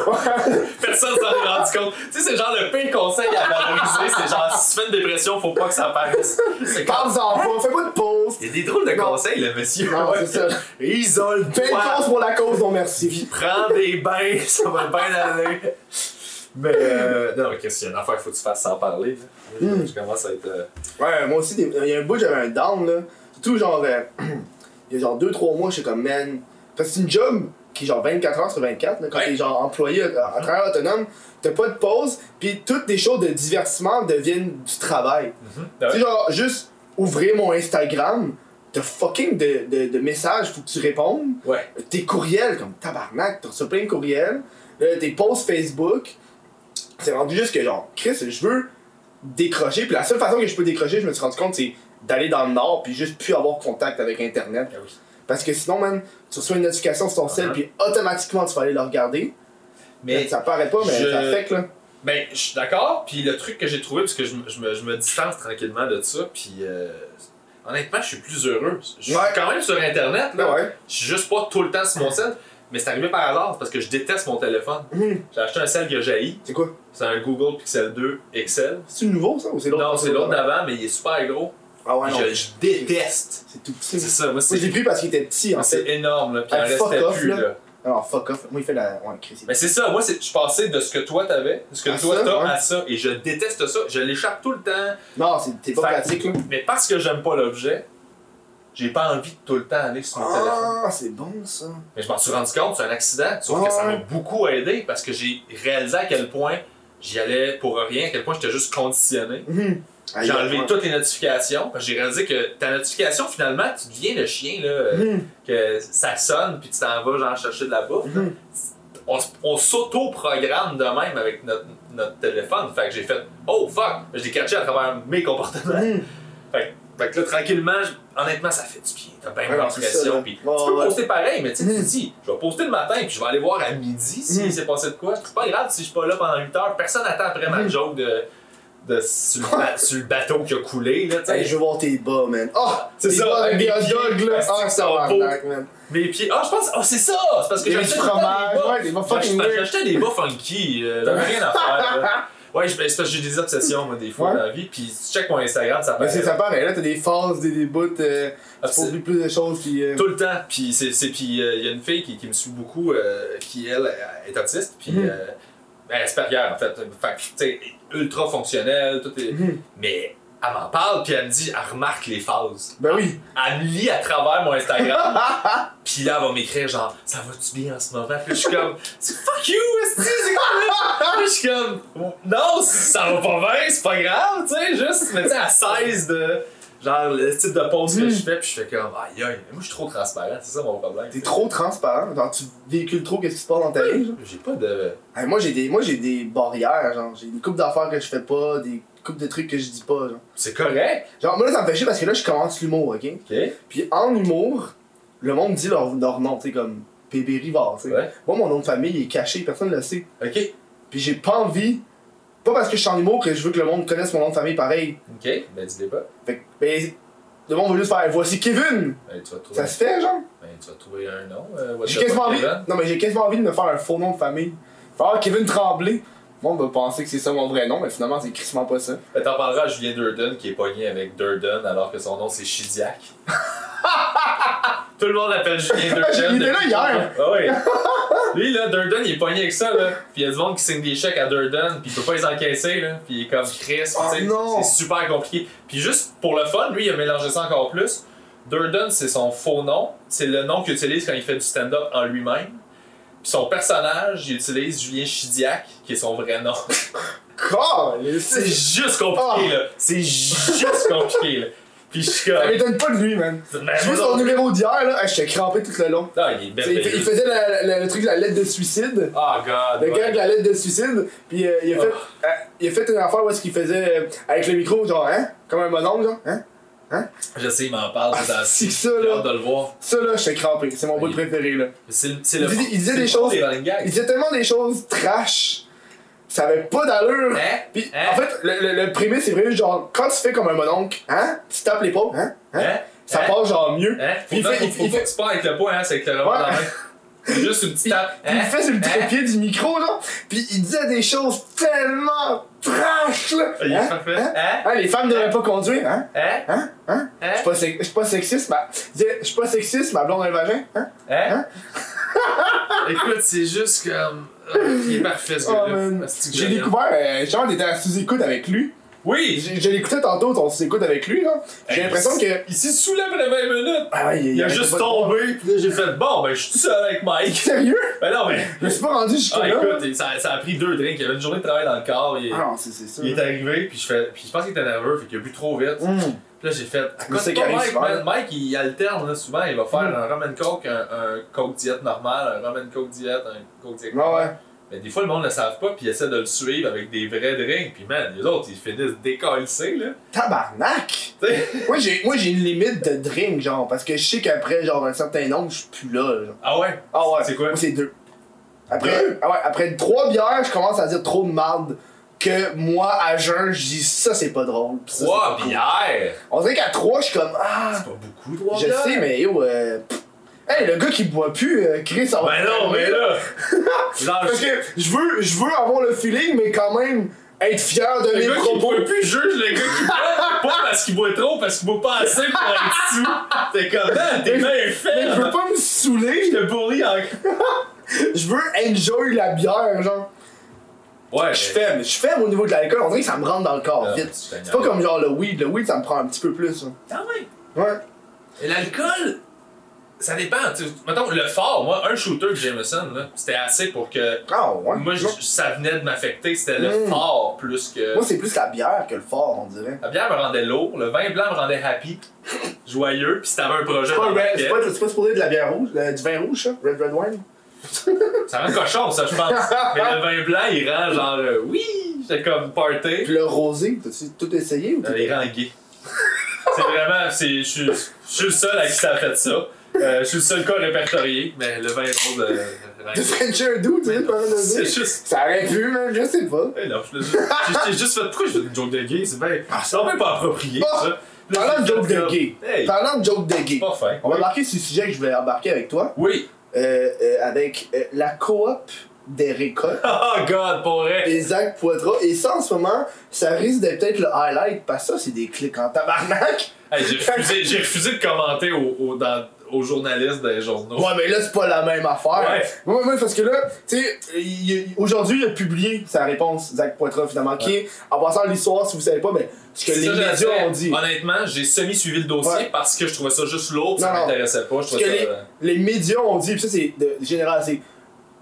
Personne s'en est rendu compte. Tu sais, c'est genre le pire conseil à valoriser. C'est genre, si tu fais une dépression, faut pas que ça apparaisse. Parle-en pas, fais pas de pause. Il y a des drôles de Non. conseils, le monsieur. Non, Ouais. c'est ça. Isole Fais une cause pour la cause, non merci. Prends des bains, ça va bien aller. Mais euh, non, Chris, il y a une affaire qu'il faut que tu fasses sans parler. là? Mm. Je commence à être. euh, Ouais, moi aussi, il y a un bout, j'avais un down, là. Surtout, genre, euh, il y a genre 2-3 mois, j'étais comme, man. Parce que c'est une job qui est genre 24 heures sur 24, là, quand Ouais. t'es genre employé euh, à travailleur autonome, t'as pas de pause, puis toutes les choses de divertissement deviennent du travail. Tu ouais. sais, genre, juste ouvrir mon Instagram, t'as fucking de, de, de messages, faut que tu répondes. Ouais. tes courriels, comme tabarnak, t'as reçu plein de courriels, là, tes posts Facebook, c'est rendu juste que genre, Chris, je veux décrocher, puis la seule façon que je peux décrocher, je me suis rendu compte, c'est d'aller dans le nord, puis juste plus avoir contact avec Internet. Ah oui. Parce que sinon, man, tu reçois une notification sur ton cell, Ah. puis automatiquement, tu vas aller le regarder. Mais ça paraît pas, mais je- ça là. Ben, je suis d'accord, puis le truc que j'ai trouvé, parce que je, me- je me, je me distance tranquillement de ça, puis euh, honnêtement, je suis plus heureux. Je suis Ouais. quand même sur Internet, là. Ouais. Je suis juste pas tout le temps sur mon cell, mais c'est arrivé par hasard, c'est parce que je déteste mon téléphone. Hum, J'ai acheté un cell que j'ai C'est quoi? C'est un Google Pixel 2 XL. C'est nouveau ça ou c'est l'autre? Non, c'est l'autre d'avant, mais il est super gros. Ah ouais, non. je, je déteste. C'est tout C'est petit. ça, moi, c'est je l'ai pris parce qu'il était petit en c'est fait. énorme, là, puis il en Ah, restait plus, là. là. Alors, fuck off. Moi, il fait la. Ouais, Chris. Mais c'est ça, moi, c'est- je suis passé de ce que toi t'avais, de ce que À toi ça, t'as ouais. à ça, et je déteste ça. Je l'échappe tout le temps. Non, c'est- t'es pas Fait- pratique là. Mais parce que j'aime pas l'objet, j'ai pas envie de tout le temps aller sur mon téléphone. Ah, c'est bon ça. Mais je m'en suis rendu compte, c'est un accident. Sauf que ça m'a ouais. beaucoup aidé parce que j'ai réalisé à quel point j'y allais pour rien, à quel point j'étais juste conditionné. Mhm. J'ai enlevé toutes les notifications. J'ai réalisé que ta notification, finalement, tu deviens le chien, là, euh, Mhm. que ça sonne, puis tu t'en vas genre chercher de la bouffe. Mhm. On, s'auto-programme de même avec notre, notre téléphone. Fait que j'ai fait « Oh, fuck! » Je l'ai catché à travers mes comportements. Mhm. Fait, fait que là, tranquillement, je- honnêtement, ça fait du bien. T'as bien Ouais, l'impression. Puis tu peux ouais. poster pareil, mais tu sais, tu te dis, je vais poster le matin, puis je vais aller voir à midi s'il Mhm. s'est passé de quoi. C'est pas grave si je suis pas là pendant 8 heures. Personne n'attend après ma joke de, de sur, le ba- sur le bateau qui a coulé. Là. Hey, je veux voir tes bas, man. Ah! C'est tes ça, bas avec des hot dogs, là. Ah, qui ça va, man. Mes pieds. Ah, je pense. Ah, c'est ça! C'est parce que j'achetais des bas. ouais, des bas fucking weird. J'achetais des bas funky. euh, J'avais rien à faire. là. Ouais, je- c'est parce que j'ai des obsessions, moi, des fois, Ouais. dans la vie. Puis si tu check mon Instagram, ça Mais paraît. c'est ça pareil, là, t'as des phases, des, des bouts, euh, Ah, tu c'est- plus de choses, puis. euh, Tout le temps. Puis c'est c'est- puis euh, il y a une fille qui, qui me suit beaucoup, euh, qui elle est autiste. Puis Mhm. euh, Ben, Asperger, en fait. Fait que, tu sais, ultra fonctionnel, tout est. Mhm. Mais elle m'en parle, puis elle me dit, elle remarque les phases. Ben oui. Elle me lit à travers mon Instagram, puis là, elle va m'écrire genre, ça va-tu bien en ce moment? Puis je suis comme, c'est fuck you, c'est? Puis je suis comme, non, ça va pas bien, c'est pas grave, tu sais, juste, mais tu sais, à 16 de. Genre, le type de pause que Mm. je fais, puis je fais comme, aïe aïe, moi je suis trop transparent, c'est ça mon problème. T'es trop transparent. Genre, tu véhicules trop qu'est-ce qui se passe dans ta vie. genre. J'ai pas de. Hey, moi, j'ai des, moi, j'ai des barrières. Genre, j'ai des coupes d'affaires que je fais pas, des coupes de trucs que je dis pas. Genre, C'est correct, genre moi, là, ça me fait chier parce que là, je commence l'humour, ok? ok? Puis en humour, le monde dit leur, leur nom, tu sais, comme Pépé Rivard, tu sais. Ouais. Moi, mon nom de famille est caché, personne ne le sait. Ok, Puis j'ai pas envie, pas parce que je suis en humour que je veux que le monde connaisse mon nom de famille pareil. ok, ben dis-les pas. Fait que, ben, le monde veut juste faire voici Kevin! Ben tu vas trouver, Ça se fait, genre? ben, tu vas trouver un nom. euh, J'ai quasiment envie. Non, mais j'ai quasiment envie de me faire un faux nom de famille. Faire Kevin Tremblay. Le monde va penser que c'est ça mon vrai nom, mais finalement, c'est crissement pas ça. Ben, T'en parleras à Julien Durden qui est pogné avec Durden alors que son nom c'est Chidiac. Tout le monde appelle Julien Durden. Il était là hier. Ah oui. Lui là, Durden il est pogné avec ça là. Puis il y a du monde qui signe des chèques à Durden puis il peut pas les encaisser là. Puis il est comme Chris. Oh c'est super compliqué. Puis juste pour le fun, lui il a mélangé ça encore plus. Durden c'est son faux nom. C'est le nom qu'il utilise quand il fait du stand-up en lui-même. Son personnage, il utilise Julien Chidiac, qui est son vrai nom. C'est juste compliqué, Ah. là. C'est juste compliqué, là. Puis je suis Ça comme. m'étonne pas de lui, man. J'ai vu son numéro d'hier, là, j'étais crampé tout le long. Ah, il est Il, fait- faisait la- la- le truc de la lettre de suicide. Ah, God. Le gars ouais. avec la lettre de suicide, puis euh, il, a fait, Oh. euh, il a fait une affaire où est-ce qu'il faisait euh, avec le micro, genre, hein? Comme un bonhomme, genre, hein? Je sais, il m'en parle. Ah, c'est dans- c'est ça, J'ai là. hâte de le voir. Ça, là, j'étais crampé. C'est mon bout préféré, là. C'est Il le. disait- il disait des choses-. Il disait tellement des choses trash, ça avait pas d'allure. Hein? Puis, Hein? en fait, le, le, le prémisse, c'est vraiment genre, quand tu fais comme un mononcle, hein? Tu tapes les paumes, hein? hein? Hein? Ça Hein? passe genre mieux. Hein? Puis il pas- fait- il- faut il pas fait- que tu parles avec le poing, hein, c'est avec le revers de la Ouais. main. Juste une petite tape. puis il Hein? fait sur le Hein? trépied du micro, là. Puis il disait des choses tellement trash, là. Il est Hein? parfait. Hein? Hein, les femmes devraient pas conduire, hein? Hein? Hein? Je suis pas, sexiste, ma... il Je suis pas sexiste, ma blonde a un vagin, hein? Hein? Écoute, c'est juste comme. ah, Il est parfait, ce Oh, gars-là. J'ai découvert, euh, genre, on était à sous-écoute avec lui. Oui! Je l'écoutais tantôt, ton sous-écoute avec lui, là. J'ai l'impression que. Il s'est saoulé après 20 minutes. Ah ouais, Il a juste tombé, pis là j'ai fait bon, ben je suis tout seul avec Mike. Sérieux? Ben non, mais. Je me suis pas rendu jusqu'à Ah là. écoute, ça, ça a pris deux drinks. Il y avait une journée de travail dans le corps. Il, Ah non, c'est ça. il est arrivé, puis je fais. Puis je pense qu'il était nerveux, fait qu'il a bu trop vite. Puis là j'ai fait. À cause Mike, man. Mike il alterne là, souvent. Il va faire Mm. un rum and coke, un, un coke diète normal, un rum and coke diète, un coke diète. Ah ouais. Mais des fois le monde ne le savent pas, puis ils essaient de le suivre avec des vrais drinks. Puis man, les autres ils finissent décalcés là. Tabarnak! Moi, j'ai, moi, j'ai une limite de drink, genre, parce que je sais qu'après, genre, un certain nombre, je suis plus là, genre. Ah ouais? Ah ouais. C'est quoi? Moi, c'est deux. Après, Deux? ah ouais, après trois bières, je commence à dire trop de marde. Que moi, à jeun, je dis ça, c'est pas drôle. Trois cool. bières! On dirait qu'à trois, je suis comme, ah, C'est pas beaucoup, trois je bières. sais, mais yo, euh, pff. Hey, le gars qui boit plus, euh, Chris, ça va. Ben non, mais là! Parce que je veux, je veux avoir le feeling, mais quand même être fier de Le mes gars qui boit plus juge le gars qui boit, pas parce qu'il boit trop, parce qu'il boit pas assez pour être sous. T'es comme, man, t'es bien Mais fait! je veux pas me Je saouler, te pourris en. je veux enjoy la bière, genre. Ouais, Je suis faible, je suis faible au niveau de l'alcool, on dirait que ça me rentre dans le corps Ah, vite. c'est C'est pas comme genre le weed, le weed ça me prend un petit peu plus. hein. Ah ouais! Ouais. Et l'alcool, ça dépend. Mettons, le fort, moi, un shooter de Jameson, là, c'était assez pour que. Ah ouais. Moi, je- ça venait de m'affecter, c'était le Mm. fort plus que. Moi c'est plus la bière que le fort, on dirait. La bière me rendait lourd, le vin blanc me rendait happy, joyeux, pis si t'avais un projet C'est pas, c'est pas, c'est supposé de la bière rouge, euh, du vin rouge ça? Red Red Wine? Ça rend cochon, ça, je pense. Mais le vin blanc, il rend genre, euh, oui, j'étais comme party. Puis le rosé, t'as-tu tout essayé ou Euh, t'es- il rend gay. C'est vraiment, c'est, je suis le seul à qui ça a fait ça. Euh, je suis le seul cas répertorié, mais le vin euh, rend De gay. French un doux, tu sais, pas juste. Ça aurait pu, même, je sais pas. Eh non, je juste- j'ai j'ai juste fait. Pourquoi je fais une joke de gay? C'est bien. Ah, c'est même pas approprié, ça. Parlant de joke de gay. Hey, Parlant de joke de gay. pas fin. On va embarquer sur le sujet que je vais embarquer avec toi. Oui. Euh, euh, avec la coop des récoltes. Oh god, pour vrai. et Zach Poitras. Et ça, en ce moment, ça risque d'être peut-être le highlight, parce que ça, c'est des clics en tabarnak. Hey, j'ai refusé, de commenter au, au- dans, aux journalistes des journaux. Ouais, mais là, c'est pas la même affaire. Ouais. Ouais, ouais, parce que là, tu sais, aujourd'hui, il a publié sa réponse, Zach Poitras, finalement, qui est, en passant l'histoire, si vous savez pas, mais ce que les ça, médias ont dit. Honnêtement, j'ai semi-suivi le dossier parce que je trouvais ça juste lourd, ça m'intéressait pas. Je Ce que trouvais ça. les, euh, les médias ont dit, pis ça, c'est de général, c'est.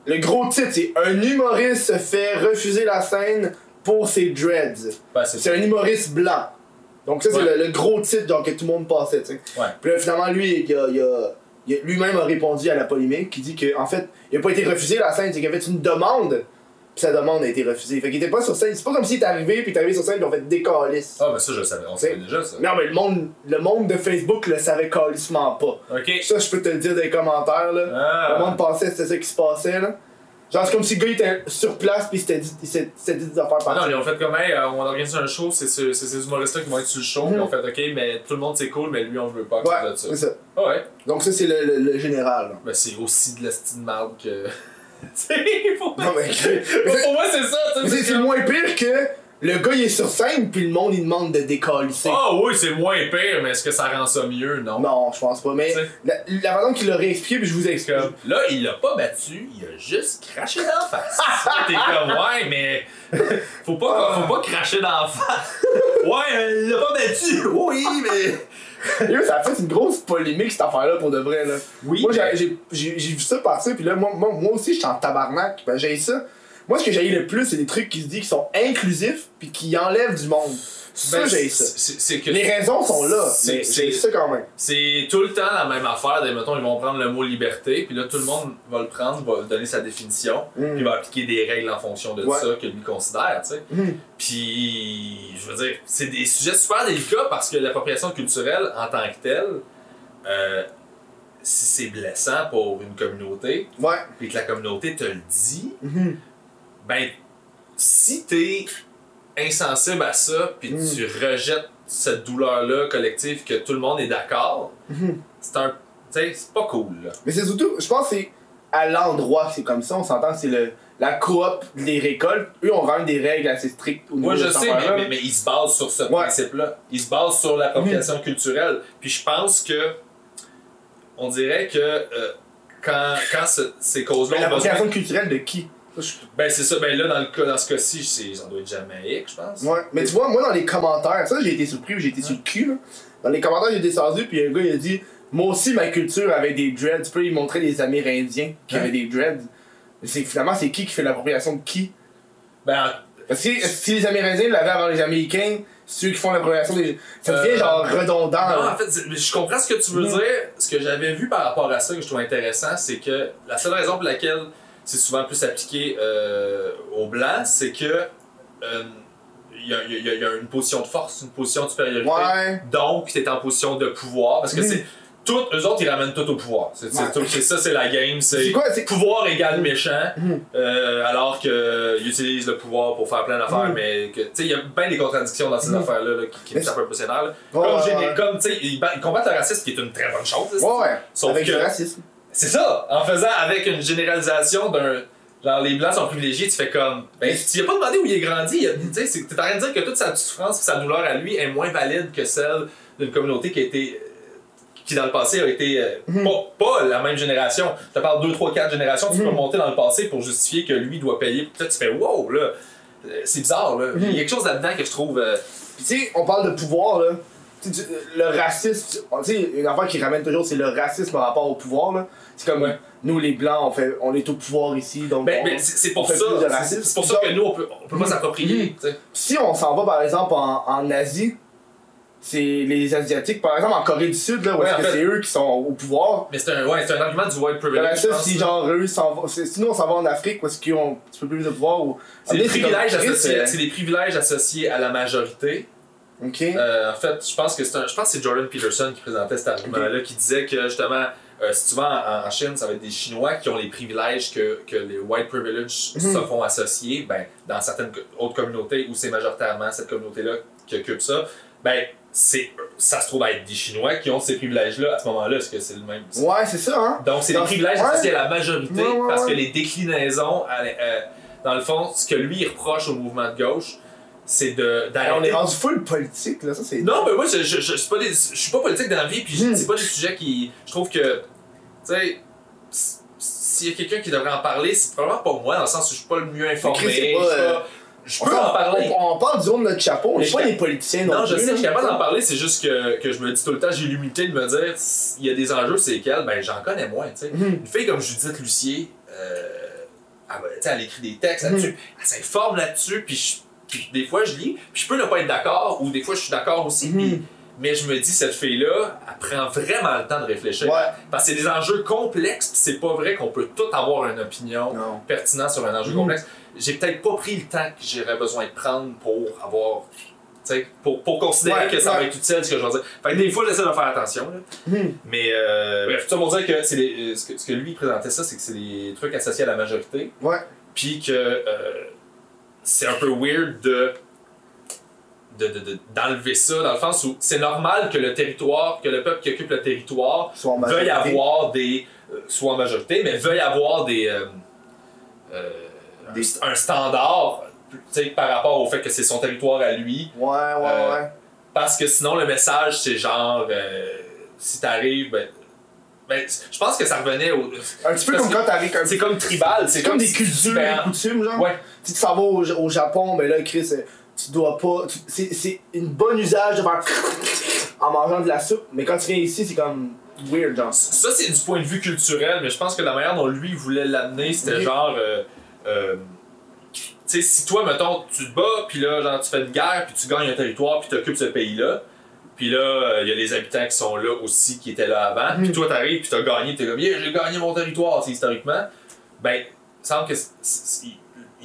Le gros titre, c'est Un humoriste se fait refuser la scène pour ses dreads. ben, c'est un humoriste blanc. Donc, ça, c'est Ouais. le, le gros titre genre, que tout le monde passait, tu sais. Ouais. Puis là, finalement, lui, il a, il a- il a- lui-même a répondu à la polémique, qui dit que en fait, il a pas été refusé la scène, c'est qu'il a fait une demande, puis sa demande a été refusée. Fait qu'il était pas sur scène. C'est pas comme s'il est arrivé, puis est arrivé sur scène, puis on fait des calices. Ah, ben ça, je le savais. On savait déjà ça. Non, mais le monde, le monde de Facebook le savait calissement pas. Ok. Ça, je peux te le dire dans les commentaires, là. Ah. Le monde pensait que c'était ça qui se passait, là. Genre, c'est comme si le gars était sur place, puis il s'était dit, des affaires non, ils ont fait comme, hey, euh, on organise un show, c'est ce- c'est ces humoristes-là qui vont être sur le show. Puis Ils ont fait, ok, mais tout le monde c'est cool, mais lui on veut pas cause Ouais, ça. c'est ça. Ah ouais. Donc, ça, c'est le, le- le général, là. Ben c'est aussi de la style marde que. Non, mais. pour moi c'est ça, tu sais. c'est c'est moins pire que le gars il est sur scène puis le monde il demande de décalisser. Ah oui, c'est moins pire, mais est-ce que ça rend ça mieux? Non. Non, je pense pas. Mais T'sais. la, la façon qu'il l'aurait expliqué, puis je vous explique. comme, là, il l'a pas battu, il a juste craché dans la face. T'es comme, ouais, mais faut pas, faut pas cracher dans la face. Ouais, il l'a pas battu. Oui, mais. Yo, ça a fait une grosse polémique cette affaire-là pour de vrai. Là. Oui, Moi mais- j'ai- j'ai j'ai- j'ai vu ça passer, puis là, moi, moi, moi aussi j'étais en tabarnak. Ben, j'ai ça. Moi, ce que j'ai le plus, c'est des trucs qui se disent qui sont inclusifs, puis qui enlèvent du monde. Ça, Ben, j'ai ça. que. Les raisons sont là, C'est- mais c'est- j'ai ça quand même. C'est tout le temps la même affaire. Des, mettons, ils vont prendre le mot liberté, puis là, tout le monde va le prendre, va donner sa définition, Mm. puis va appliquer des règles en fonction de Ouais. ça que lui considère, tu sais. Mhm. Puis, je veux dire, c'est des sujets super délicats parce que l'appropriation culturelle en tant que telle, euh, si c'est blessant pour une communauté, Ouais. puis que la communauté te le dit, Mhm. Ben, si t'es insensible à ça, puis Mm. tu rejettes cette douleur-là collective que tout le monde est d'accord, Mhm. c'est un. C'est pas cool, là. Mais c'est surtout, je pense que c'est à l'endroit c'est comme ça. On s'entend que c'est le la coop des récoltes. Eux ont vraiment des règles assez strictes au niveau Moi, je de sais, mais, mais, mais ils se basent sur ce Ouais. principe-là. Ils se basent sur l'appropriation culturelle. Puis je pense que. On dirait que. euh, quand, quand ce- ces causes-là besoin- l'appropriation culturelle de qui? Ben, c'est ça. Ben, là, dans, le cas, dans ce cas-ci, c'est- ça doit être Jamaïque, je pense. Ouais, mais tu vois, moi dans les commentaires, ça j'ai été surpris ou j'ai été sur le cul. Là. Dans les commentaires, j'ai descendu, puis un gars il a dit Moi aussi, ma culture avait des dreads. Puis il montrait les Amérindiens qui Ouais. avaient des dreads. Mais c'est finalement, c'est qui qui fait l'appropriation de qui? Ben, Parce que si les Amérindiens l'avaient avant les Américains, c'est eux qui font l'appropriation des. Ça devient Euh, genre redondant. Non, là. en fait, je comprends ce que tu veux Mhm. dire. Ce que j'avais vu par rapport à ça que je trouve intéressant, c'est que la seule raison pour laquelle c'est souvent plus appliqué euh, aux Blancs, c'est que euh, il y, a, y y une position de force, une position de supériorité. Ouais. Donc, tu es en position de pouvoir. Parce que Mhm. c'est. Tout, eux autres, ils ramènent tout au pouvoir. C'est Ouais. ça, c'est la game. C'est pouvoir égale méchant, Mhm. euh, alors qu'ils utilisent le pouvoir pour faire plein d'affaires, Mhm. mais tu sais, il y a bien des contradictions dans ces Mhm. affaires-là là, qui, qui me tapent un peu nerfs, là. Ouais, Comme, ouais, comme, tu sais, ils, ba- ils combattent le racisme, qui est une très bonne chose. Ouais, ouais. Sauf Avec que- le racisme. C'est ça, en faisant avec une généralisation d'un. Genre, les blancs sont privilégiés, tu fais comme. Ben, tu lui as pas demandé où il est grandi, tu sais, t'es en train de dire que toute sa souffrance et sa douleur à lui est moins valide que celle d'une communauté qui a été. qui dans le passé a été. euh, Mhm. pas, pas la même génération. Je te parle 2, 3, 4 générations, tu peux Mhm. remonter dans le passé pour justifier que lui doit payer. Là, tu fais wow, là. euh, C'est bizarre, là. Il y a quelque chose là-dedans que je trouve. euh, Puis tu sais, on parle de pouvoir là. Tu sais, tu- le racisme, tu sais, une affaire qui ramène toujours, c'est le racisme par rapport au pouvoir là. C'est comme Ouais. nous les blancs, on fait, on est au pouvoir ici, donc. Ben, on- ben, c'est pour ça. plus de c'est- pour ça que nous, on peut, on peut pas Mhm. s'approprier. sais. Si on s'en va par exemple en, en Asie, c'est les asiatiques, par exemple en Corée du Sud là, où Ouais, est-ce que fait- c'est eux qui sont au pouvoir. Mais c'est un, ouais, un argument du white Le privilege. pense, si genre eux s'en vont, c'est- si nous on s'en va en Afrique où est-ce qu'ils ont un petit peu plus de pouvoir ou. C'est des, Ah, associés, euh, des privilèges associés à la majorité. Ok. Euh, en fait, je pense que c'est un- je pense que c'est Jordan Peterson qui présentait cet argument-là, qui disait que justement, euh, si tu vas en, en Chine, ça va être des Chinois qui ont les privilèges que, que les white privilege Mhm. se font associer. Ben, dans certaines autres communautés où c'est majoritairement cette communauté-là qui occupe ça, ben, c'est, ça se trouve à être des Chinois qui ont ces privilèges-là à ce moment-là. Est-ce que c'est le même? Ouais, c'est ça, hein. Donc, c'est des privilèges ouais. associés à la majorité Ouais, ouais, parce que les déclinaisons, à- euh, dans le fond, ce que lui il reproche au mouvement de gauche, c'est de Ben, on est rendu full politique, là, ça c'est. Non, mais moi, je, je, je, c'est pas des- je suis pas politique dans la vie, puis Hmm. c'est pas des sujets qui. Je trouve que. Tu sais, s'il y a quelqu'un qui devrait en parler, c'est probablement pas moi, dans le sens où je suis pas le mieux informé. Pas, euh, Je peux en parler. on, on parle du haut de notre chapeau, on Mais n'est pas des politiciens non, Non, je sais, je suis capable d'en parler, c'est juste que, que je me dis tout le temps, j'ai l'humilité de me dire, il y a des enjeux, c'est lesquels, ben j'en connais moins, tu sais. Mhm. Une fille comme Judith Lucier, euh, elle, écrit des textes Mhm. là-dessus, elle s'informe là-dessus, puis, des fois je lis, puis je peux ne pas être d'accord, ou des fois je suis d'accord aussi, Mhm. puis- mais je me dis, cette fille-là, elle prend vraiment le temps de réfléchir. Ouais. Parce que c'est des enjeux complexes, puis c'est pas vrai qu'on peut tout avoir une opinion Non. pertinente sur un enjeu Mhm. complexe. J'ai peut-être pas pris le temps que j'aurais besoin de prendre pour avoir. tu sais, Pour, pour considérer Ouais, que ça va être utile ce que je vais dire. Fait que des fois, j'essaie de faire attention. Là. Mhm. Mais euh, bref, tout ça pour dire que, c'est les- euh, ce que ce que lui présentait, ça, c'est que c'est des trucs associés à la majorité. Ouais. Puis que euh, c'est un peu weird de de- de- de- d'enlever ça dans le sens où c'est normal que le territoire, que le peuple qui occupe le territoire veuille avoir des. euh, soit en majorité, mais veuille avoir des. euh, euh, Des- un, un standard par rapport au fait que c'est son territoire à lui. Ouais, ouais, Euh, ouais. Parce que sinon, le message, c'est genre. si t'arrives. Ben, ben, je pense que ça revenait au. Un petit peu comme quand t'arrives comme. C'est comme tribal. C'est comme des cultures, des coutumes, genre. Ouais. Si tu vas au, au Japon, ben là, Chris, tu dois pas. C'est c'est une bonne usage de faire. en mangeant de la soupe, mais quand tu viens ici, c'est comme. weird, genre. Ça, c'est du point de vue culturel, mais je pense que la manière dont lui voulait l'amener, c'était genre. euh, euh, tu sais, si toi, mettons, tu te bats, puis là, genre, tu fais une guerre, puis tu gagnes un territoire, puis tu occupes ce pays-là, puis là, il y a les habitants qui sont là aussi, qui étaient là avant, puis Mhm. toi, t'arrives, puis t'as gagné, t'es comme, yeah, j'ai gagné mon territoire, historiquement, ben, il semble que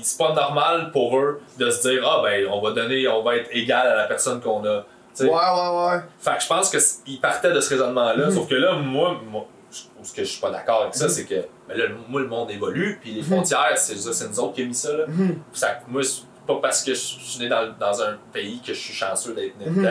c'est- pas normal pour eux de se dire, ah, ben, on va donner, on va être égal à la personne qu'on a. Ouais, ouais, ouais. fait que je pense qu'il partait de ce raisonnement-là. Mhm. Sauf que là, moi, moi je- ce que je suis pas d'accord avec ça, Mhm. c'est que ben là, moi, le monde évolue, puis les Mhm. frontières, c'est ça, c'est nous autres qui a mis ça. Là. Ça- moi, c'est pas parce que je suis né dans, dans un pays que je suis chanceux d'être né dedans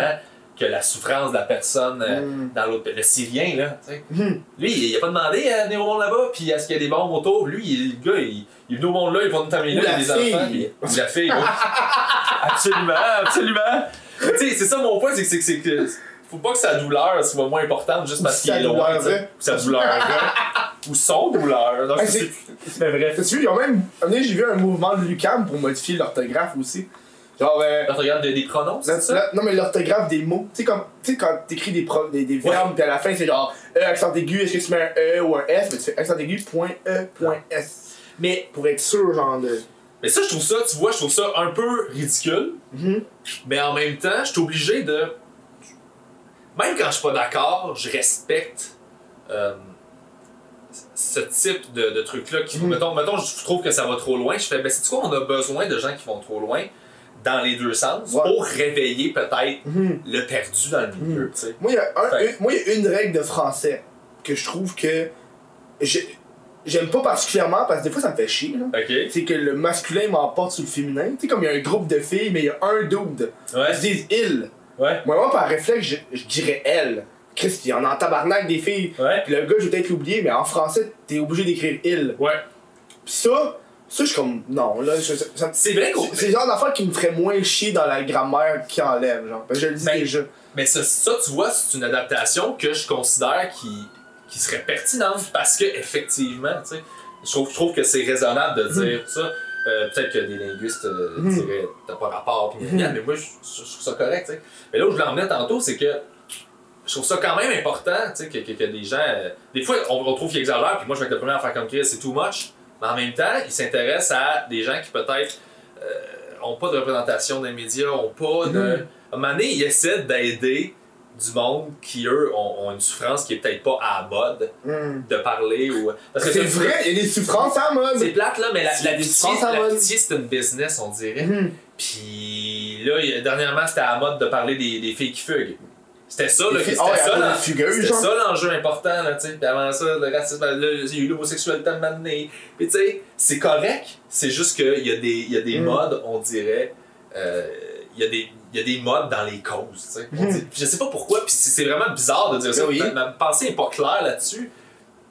que la souffrance de la personne euh, Mhm. dans l'autre. Le Syrien, là, tu sais. Mhm. Lui, il a pas demandé à venir au monde là-bas, puis est-ce qu'il y a des bombes autour. Lui, il- le gars, il, il est venu au monde là, il va nous terminer là, il y a des fille. enfants. puis- la fille, absolument, absolument. tu sais, c'est ça mon point, c'est que, c'est que, faut pas que sa douleur soit moins importante juste parce qu'il est loin. douleur, ouais. Ou sa douleur. ouais. Ou son douleur. Donc, c'est c'est- vrai. T'as-tu vu, ils ont même. J'ai vu un mouvement de Lucam pour modifier l'orthographe aussi. Genre, euh, tu regardes des, pronoms, c'est ça? non, mais l'orthographe des mots. Tu sais, comme, tu sais, quand t'écris des, pro- des, des verbes, puis à la fin, c'est genre E, accent aigu, est-ce que tu mets un E ou un S, mais tu fais accent aigu, point E, point S. Mais, Pour être sûr, genre, de. mais ça, je trouve ça, tu vois, je trouve ça un peu ridicule. Mhm. Mais en même temps, je suis obligé de. Même quand je suis pas d'accord, je respecte euh, ce type de, de truc-là. Qui, Mhm. mettons, mettons, je trouve que ça va trop loin. Je fais, ben, c'est quoi, on a besoin de gens qui vont trop loin? Dans les deux sens Ouais. pour réveiller peut-être Mhm. le perdu dans le milieu. tu sais. Moi, il y a une, règle de français que je trouve que. j'ai- J'aime pas particulièrement parce que des fois ça me fait chier. là. Ok? C'est que le masculin m'emporte sur le féminin. Tu sais, comme il y a un groupe de filles, mais il y a un dude. Ouais. Ils se disent il. Ouais. Moi, moi, par réflexe, je, je dirais elle. Chris, il y en a en tabarnak des filles. Ouais. Puis le gars, je vais peut-être l'oublier, mais en français, t'es obligé d'écrire il. Ouais. Ça, ça, je suis comme. Non, là, je- ça- ça- C'est vrai qu'on. c'est le genre d'affaire qui me ferait moins chier dans la grammaire qui enlève, genre. Parce que je le dis Ben, déjà. Mais ça, ça, tu vois, c'est une adaptation que je considère qui, qui serait pertinente parce que, effectivement, tu sais, je trouve, je trouve que c'est raisonnable de dire ça. Euh, Peut-être que des linguistes euh, Mhm. diraient t'as pas rapport, pis gna, mais moi, je, je- je trouve ça correct, tu sais. Mais là où je l'en venais tantôt, c'est que je trouve ça quand même important, tu sais, que, que, que des gens. euh, des fois, on, on trouve qu'ils exagèrent, puis moi, je vais être le premier à faire comme Chris, c'est too much. Mais en même temps, ils s'intéressent à des gens qui peut-être euh, ont pas de représentation dans les médias, ont pas de. Mhm. À un moment donné, ils essaient d'aider du monde qui, eux, ont, ont une souffrance qui est peut-être pas à la mode Hmm. de parler ou. Parce que C'est vrai, il y a des souffrances en mode. C'est plate, là, mais la, la la pitié, c'est une business, on dirait. Mhm. Puis là, dernièrement, c'était à la mode de parler des, des filles qui fuguent. C'était ça, là, c'était ouais, ça, l'enjeu important, là, tu sais. Puis avant ça, le racisme, là, il y a eu l'homosexualité à. Puis tu sais, c'est correct, c'est juste qu'il y a des, y a des Mm. modes, on dirait, euh, il y a des il y a des modes dans les causes, tu sais. Mm. Je sais pas pourquoi, puis c'est vraiment bizarre de dire ça. Oui. Ma, ma pensée est pas claire là-dessus,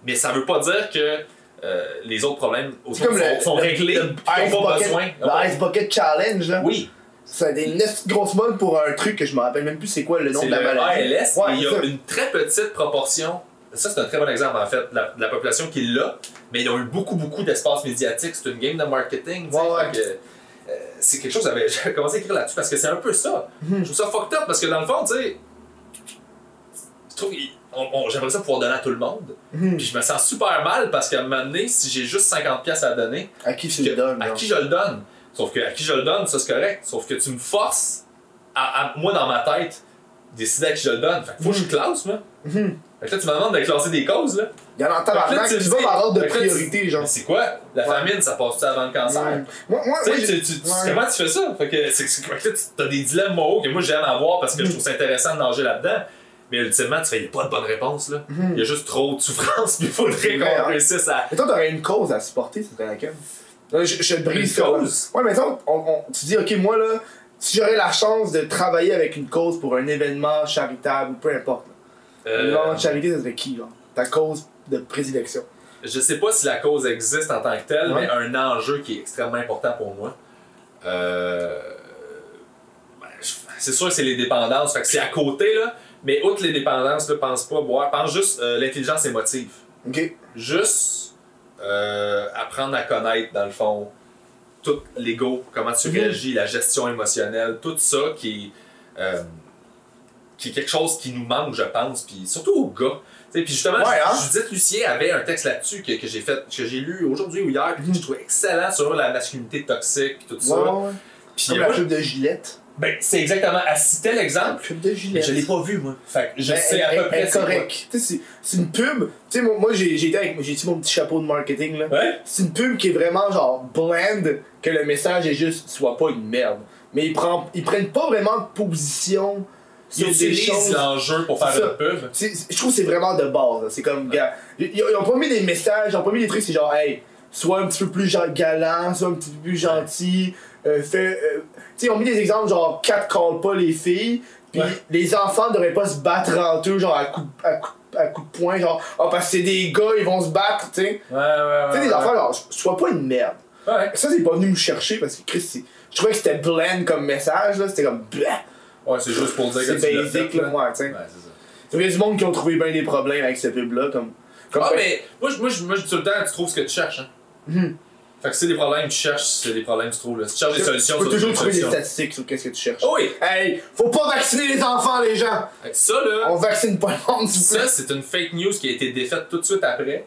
mais ça veut pas dire que euh, les autres problèmes autour sont, le, sont le- réglés, le Ice n'ont pas Bucket- besoin. le Ice Bucket Challenge, là. Oui, Ça a été une esti de grosse mode pour un truc que je me rappelle même plus c'est quoi le nom de la maladie. ALS, Ouais, et il y a ça. une très petite proportion. Ça, c'est un très bon exemple, en fait, de la, la population qui l'a, mais ils ont eu beaucoup, beaucoup d'espace médiatique. C'est une game de marketing. Ouais, ouais. que, euh, c'est quelque chose, j'avais commencé à écrire là-dessus parce que c'est un peu ça. Mhm. Je trouve ça fucked up parce que dans le fond, tu sais, je trouve j'aimerais ça pouvoir donner à tout le monde. Mhm. Puis je me sens super mal parce qu'à un moment donné, si j'ai juste 50$ piastres à donner, À qui tu que- le donnes? à qui je le donne? Sauf que à qui je le donne, ça c'est correct. Sauf que tu me forces, à, à- moi dans ma tête, décider à qui je le donne. Fait que faut que je classe, moi. Mhm. Fait que là, tu me demandes de classer des causes, là. Il y en a là, tabarnak, vas dis. par ordre de là, tu- priorité, genre. Mais c'est quoi? La Ouais. famine, ça passe-tu avant le cancer? Ouais. Moi, moi, Tu moi, tu, tu- ouais. comment tu fais ça? Fait que c'est que là, tu as des dilemmes moraux que moi j'aime avoir parce que je trouve ça intéressant de nager là-dedans. Mais ultimement, tu fais, il n'y a pas de bonne réponse, là. Mhm. Il y a juste trop de souffrance, puis il faudrait qu'on réussisse à. Mais toi, t'aurais une cause à supporter, ce serait laquelle? Là, je, je te brise Une là. cause? Ouais, mais exemple, on, on- tu dis, ok, moi là, si j'aurais la chance de travailler avec une cause pour un événement charitable ou peu importe, là, Euh, de charité, ça serait qui, genre? Ta cause de prédilection. Je sais pas si la cause existe en tant que telle, Ouais. mais un enjeu qui est extrêmement important pour moi. Euh, ben, c'est sûr que c'est les dépendances, fait que c'est à côté, là. Mais outre les dépendances, là, pense pas boire, pense juste euh, l'intelligence émotive. Ok? Juste euh, apprendre à connaître, dans le fond, tout l'ego, comment tu Mhm. réagis, la gestion émotionnelle, tout ça qui est, euh, qui est quelque chose qui nous manque, je pense, puis surtout aux gars. Puis justement, Ouais, hein? Judith Lucien avait un texte là-dessus que, que j'ai fait, que j'ai lu aujourd'hui ou hier, puis que Mhm. je trouvais excellent sur la masculinité toxique, tout Ouais, ça. ouais, ouais. Puis Comme moi, la pub de Gillette. Ben, c'est exactement, à citer l'exemple, pub de mais Gillette. je l'ai pas vu, moi. Fait que je Ben, sais à elle- peu près elle est c'est quoi. correct. C'est- c'est une pub. Tu sais, moi, moi, j'ai j'ai été avec j'ai mon petit chapeau de marketing, là. Ouais? C'est une pub qui est vraiment genre bland, que le message est juste soit pas une merde. Mais ils, prennent, ils prennent pas vraiment de position Ils sur des utilisent l'enjeu pour faire une pub. C'est- c'est- Je trouve que c'est vraiment de base. là. C'est comme, gars, ils, ils ont pas mis des messages, ils ont pas mis des trucs, c'est genre, hey, sois un petit peu plus genre galant, sois un petit peu plus gentil, euh, fais. euh, tu sais, ont mis des exemples genre, cat call pas les filles, puis Ouais. les enfants devraient pas se battre entre eux, genre, à coup, à coup, à coup de poing, genre, oh, parce que c'est des gars, ils vont se battre, tu sais. Ouais, ouais, ouais. Tu sais, des ouais. enfants, genre, sois pas une merde. Ouais. Ça, c'est pas venu me chercher parce que Chris, je trouvais que c'était bland comme message, là, c'était comme, blah. Ouais, c'est juste pour dire que C'est basic, fait, là, ouais, tu sais. Ouais, c'est ça. Il y a du monde qui ont trouvé bien des problèmes avec ce pub-là, comme. comme Ah, mais moi, je- moi, moi, tout le temps, tu trouves ce que tu cherches. Hein. Mhm. Fait que c'est des problèmes que tu cherches, c'est des problèmes que tu trouves. Là. Si tu cherches des solutions, Tu peux toujours trouver des statistiques sur qu'est-ce que tu cherches. Oh oui! Hey, faut pas vacciner les enfants, les gens! Fait que Ça, là, On vaccine pas le monde, s'il vous ça, c'est une fake news qui a été défaite tout de suite après.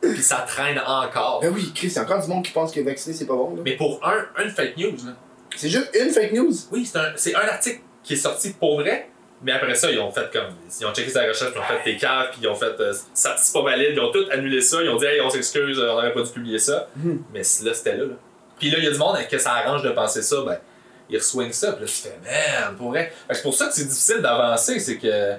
Puis ça traîne encore. Ben oui, Chris, il y a encore du monde qui pense que vacciner c'est pas bon, là. Mais pour un, une fake news, là. C'est juste une fake news? Oui, c'est un, c'est un article qui est sorti pour vrai. Mais après ça, ils ont fait comme. Ils ont checké sa recherche, puis ils ont fait tes caves, puis ils ont fait. euh, ça, c'est pas valide. Ils ont tout annulé ça. Ils ont dit, hey, on s'excuse, euh, on aurait pas dû publier ça. Mhm. Mais là, c'était là, là. Puis là, il y a du monde que ça arrange de penser ça, ben, ils reswingent ça. Puis là, tu fais, merde, pour vrai. C'est pour ça que c'est difficile d'avancer, c'est que.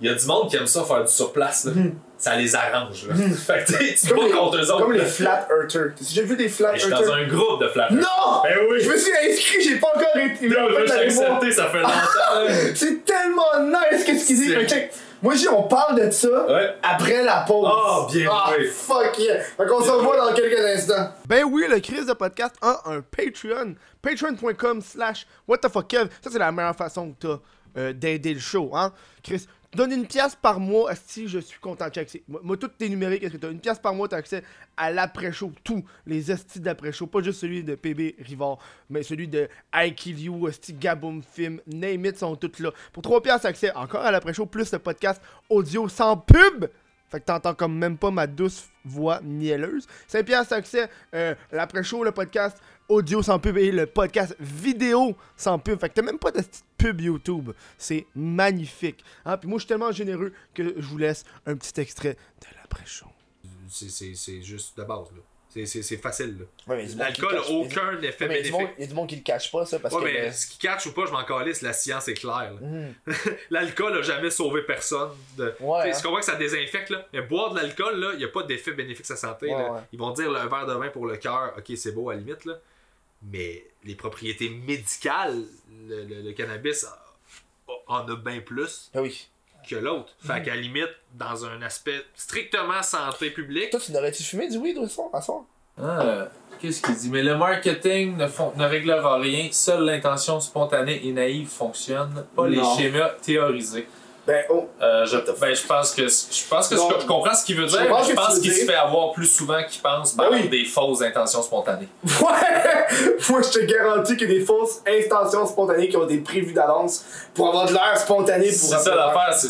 Il y a du monde qui aime ça faire du surplace, là. Mhm. Ça les arrange, là. Mhm. fait que tu Comme vas les, contre eux autres. comme les flat earthers. T'as déjà vu des flat Mais Je suis earthers? dans un groupe de flat Earth. Non! Ben oui! Je me suis inscrit, j'ai pas encore été. Là, en je fait, suis accepté, ça fait longtemps. C'est tellement nice qu'est-ce qu'ils disent? Check. Moi, je dis, on parle de ça Ouais. après la pause. Oh, bien Ah, joué. fuck yeah. Fait qu'on se revoit dans quelques instants. Ben oui, le Chris de podcast a un Patreon. Patreon.com slash what the fuck Kev. Ça, c'est la meilleure façon que t'as euh, d'aider le show, hein? Chris, donne une pièce par mois si je suis content. Check, moi, moi, toutes tes numériques, est-ce que t'as une pièce par mois, t'as accès à l'après-show, tous les estis d'après-show, pas juste celui de PB Rivard, mais celui de I Kill You, esti Gaboom Film, Name It sont toutes là. Pour 3 pièces, accès encore à l'après-show, plus le podcast audio sans pub. Fait que t'entends comme même pas ma douce voix mielleuse. 5 piastres accès, euh, l'après-show, le podcast audio sans pub et le podcast vidéo sans pub. Fait que t'as même pas de petite pub YouTube. C'est magnifique. Hein? Puis moi, je suis tellement généreux que je vous laisse un petit extrait de l'après-show. C'est- C'est c'est juste de base, là. C'est- C'est c'est facile, là. Ouais, L'alcool n'a cache- aucun effet il bénéfique. il y a du monde qui le cache pas, ça, parce Ouais, que. mais ce qui catch ou pas, je m'en calisse, la science est claire. là. mhm. L'alcool a jamais sauvé personne. De... Ouais, hein. Je comprends que ça désinfecte, là, mais boire de l'alcool, là, il n'y a pas d'effet bénéfique sur sa santé. Ouais, là. ouais. Ils vont dire le verre de vin pour le cœur, ok, c'est beau à la limite, là. Mais les propriétés médicales, le, le- le cannabis en a bien plus Ah oui. que l'autre. Fait qu'à la limite, dans un aspect strictement santé publique, Toi, tu n'aurais-tu fumé du weed au soir, à soir? Ah, Qu'est-ce qu'il dit? Mais le marketing ne, fon- ne réglera rien. Seule l'intention spontanée et naïve fonctionne, pas les schémas théorisés. Ben, oh. Euh, je, ben, je pense que je pense que je, je comprends ce qu'il veut Je dire, mais je que tu pense qu'il se fait avoir plus souvent qu'il pense par Ben oui. des fausses intentions spontanées. Ouais! Moi, je te garantis a des fausses intentions spontanées qui ont été prévues d'avance pour avoir de l'air spontané pour C'est ça l'affaire, c'est-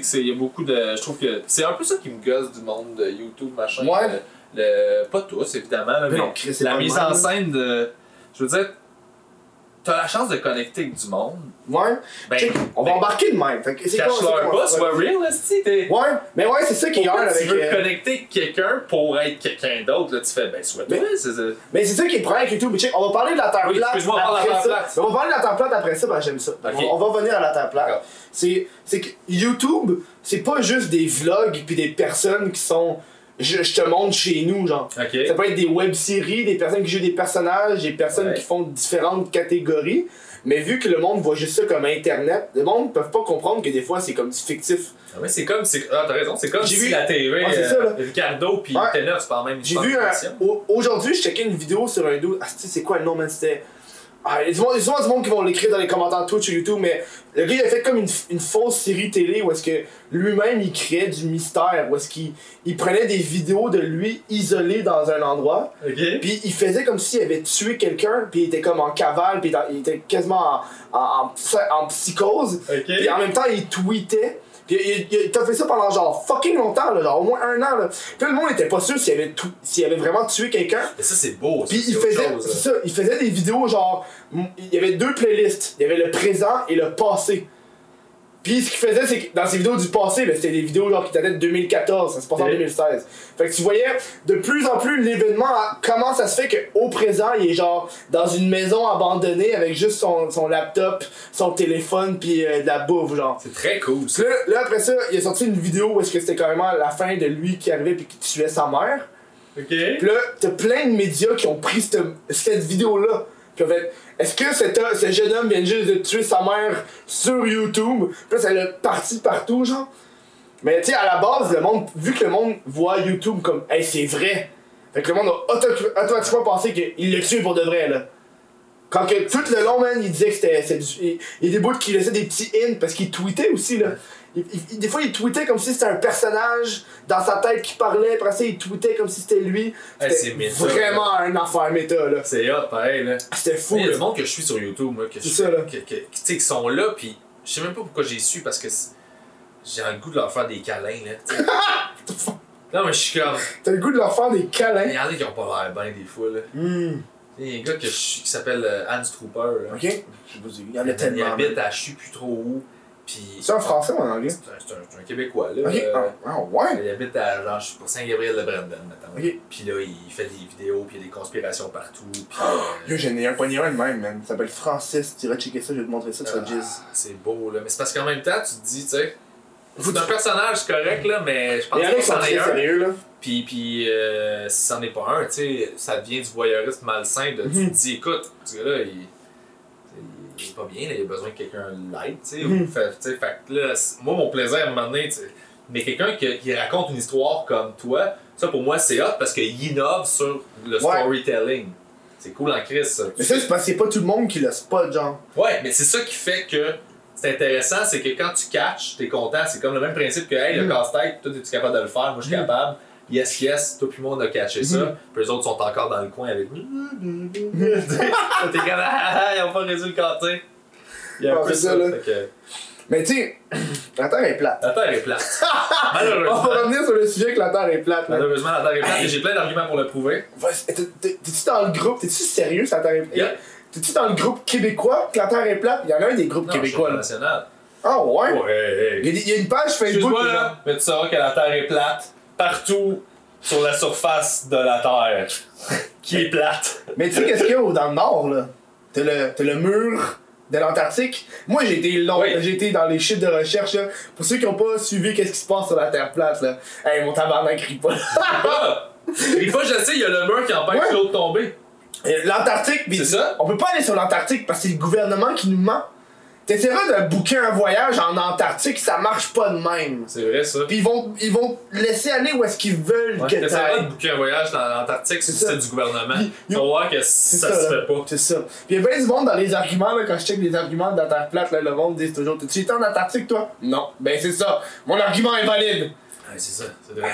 que il y a beaucoup de je trouve que c'est un peu ça qui me gosse du monde de YouTube machin. Ouais. Le, le- pas tous évidemment, là, Mais non, la mise en scène de je veux dire t'as la chance de connecter avec du monde. Ouais. Ben, Check, on va embarquer de même. Cache-leur pas, sois real, esti, t'es- Ouais, mais ouais, c'est ça qui est hard tu avec. veux euh, connecter quelqu'un pour être quelqu'un d'autre, là, tu fais, ben, soit toi, Mais- c'est ça. Mais c'est ça qui est problème avec YouTube. Check, on va parler de la Terre Oui, plate. excuse-moi, on parle de la Terre ça. plate. On va parler de la Terre plate après ça, ben j'aime ça. On, va revenir à la Terre plate. C'est que YouTube, c'est pas juste des vlogs puis des personnes qui sont. Je, je te montre chez nous, genre. Ça peut être des web-séries, des personnes qui jouent des personnages, des personnes Ouais. qui font différentes catégories. Mais vu que le monde voit juste ça comme Internet, le monde ne peut pas comprendre que des fois c'est comme du fictif. Ah ouais, c'est comme, c'est, ah, t'as raison, c'est comme J'ai si vu- la TV, c'est euh, ça, là. Ricardo pis Ouais. Tenor, c'est pas la même J'ai vu un. au- Aujourd'hui, je checkais une vidéo sur un dos. Ah, tu sais, c'est quoi le nom, man? C'était. Ah, il y a a souvent du monde qui vont l'écrire dans les commentaires Twitch ou YouTube, mais le gars il a fait comme une, une fausse série télé où est-ce que lui-même il créait du mystère, où est-ce qu'il il prenait des vidéos de lui isolé dans un endroit, puis il faisait comme s'il avait tué quelqu'un, puis il était comme en cavale, puis il était quasiment en, en, en psy- en psychose, Ok. puis en même temps il tweetait. Puis il, il, il t'a fait ça pendant genre fucking longtemps, là, genre au moins un an. Là. Puis le monde était pas sûr s'il avait, tou- s'il avait vraiment tué quelqu'un. Mais ça, c'est beau, Puis il faisait, chose, ça, il faisait des vidéos genre, il y avait deux playlists, il y avait le présent et le passé. Puis ce qu'il faisait, c'est que dans ses vidéos du passé, ben, c'était des vidéos genre qui dataient de 2014, ça se passait en Ok. 2016. Fait que tu voyais de plus en plus l'événement, hein, comment ça se fait qu'au présent, il est genre dans une maison abandonnée avec juste son, son laptop, son téléphone, puis euh, de la bouffe, genre. C'est très cool, ça. Là, là, après ça, il a sorti une vidéo où est-ce que c'était carrément la fin de lui qui arrivait puis qui tuait sa mère. Ok. Puis là, t'as plein de médias qui ont pris cette, cette vidéo-là. En fait, est-ce que cet, homme- ce jeune homme vient juste de tuer sa mère sur YouTube? Puis là, ça l'a parti partout, genre. Mais tu sais, à la base, le monde, vu que le monde voit YouTube comme, hey, c'est vrai. Fait que le monde a auto- automatiquement pensé qu'il l'a tué pour de vrai, là. Quand que tout le long, man, il disait que c'était. Il y a des bouts qui laissaient des petits hints parce qu'il tweetait aussi, là. Il- il- des fois, il tweetait comme si c'était un personnage dans sa tête qui parlait, après ça, il tweetait comme si c'était lui. Hey, C'était méta, vraiment un affaire méta, là. C'est hot, pareil, là. C'était fou, Il y a du monde que je suis sur YouTube, moi, que je ça, là. que, que, qui sont là, pis je sais même pas pourquoi j'ai su, parce que j'ai le goût de leur faire des câlins, là. non, mais je suis comme. T'as le goût de leur faire des Il câlins. y en a qui ont pas l'air bien, des fois, là. Hmm. Il y a un gars que je suis- qui s'appelle euh, Hans Trooper, là. Ok? Je sais pas, il y en a Il tellement. habite man. à je sais plus trop où, C'est en français ou en anglais? C'est un, un- un Québécois, là. Ok. euh, Ah, ah, ouais. Il habite à genre, je suis pour Saint-Gabriel-de-Brandon. Ok. Puis là, il fait des vidéos, puis il y a des conspirations partout. Puis, euh, Yo, j'en ai un poignet un de même, man. Il s'appelle Francis. Tu iras checker ça, je vais te montrer ça sur ah, Jizz. c'est beau, là. Mais c'est parce qu'en même temps, tu te dis, tu sais, c'est un personnage correct, là, mais je pense que c'en est un. sérieux, là. Puis, puis euh, si c'en est pas un, tu sais, ça devient du voyeurisme malsain. De, Tu Mhm. te dis, écoute, ce gars-là, il, il pas bien, là, il a besoin que quelqu'un l'aide, tu sais. Mhm. ou Fait, fait que là, moi, mon plaisir à un moment donné, mais quelqu'un qui, qui raconte une histoire comme toi, ça pour moi, c'est hot parce qu'il innove sur le storytelling. C'est cool en crise, ça. Mais ça, c'est parce que c'est pas tout le monde qui le spot, genre. Ouais, mais c'est ça qui fait que c'est intéressant, c'est que quand tu catches, t'es content. C'est comme le même principe que, hey, le Mm. casse-tête, toi, es-tu capable de le faire? Moi, je suis Mm. capable. Yes, yes, puis moi, on a catché ça. Mm. Puis les autres sont encore dans le coin avec. T'es comme, ah, ah, ils ont pas résolu le casse-tête. Il y a un peu c'est ça, là. Mais tu sais, la Terre est plate. la Terre est plate. On Malheureusement. va revenir sur le sujet que la Terre est plate. Malheureusement, la Terre est plate et j'ai plein d'arguments pour le prouver. T'es-tu dans le groupe? T'es-tu sérieux, la Terre est plate? T'es-tu dans le groupe québécois que la Terre est plate? Il y en a un des groupes québécois, là. international. Ah ouais? Ouais, Il y, a, une page Facebook. Excuse-moi, là, mais tu sauras que la Terre est plate partout sur la surface de la Terre, qui est plate. Mais tu sais qu'est-ce qu'il y a dans le nord, là? T'as le, t'as le mur de l'Antarctique? Moi, j'ai été long, Oui. j'ai été dans les chiffres de recherche, là. Pour ceux qui ont pas suivi qu'est-ce qui se passe sur la Terre plate, là. Hey, mon tabarnak rit pas. Des fois, je sais, il y a le mur qui empêche Ouais. l'autre de tomber. Et L'Antarctique, pis C'est ça? on peut pas aller sur l'Antarctique parce que c'est le gouvernement qui nous ment. T'essaieras de booker un voyage en Antarctique, ça marche pas de même. C'est vrai, ça. Puis ils vont, ils vont laisser aller où est-ce qu'ils veulent Ouais, que t'ailles. de booker un voyage dans l'Antarctique si C'est du gouvernement. Tu vas voir que ça, se fait pas. C'est ça. Puis il y a bien du monde dans les arguments, là, quand je check les arguments de la Terre plate, là, le monde dit toujours Tu étais en Antarctique, toi? Non. Ben c'est ça. Mon argument est valide. Ouais, c'est ça.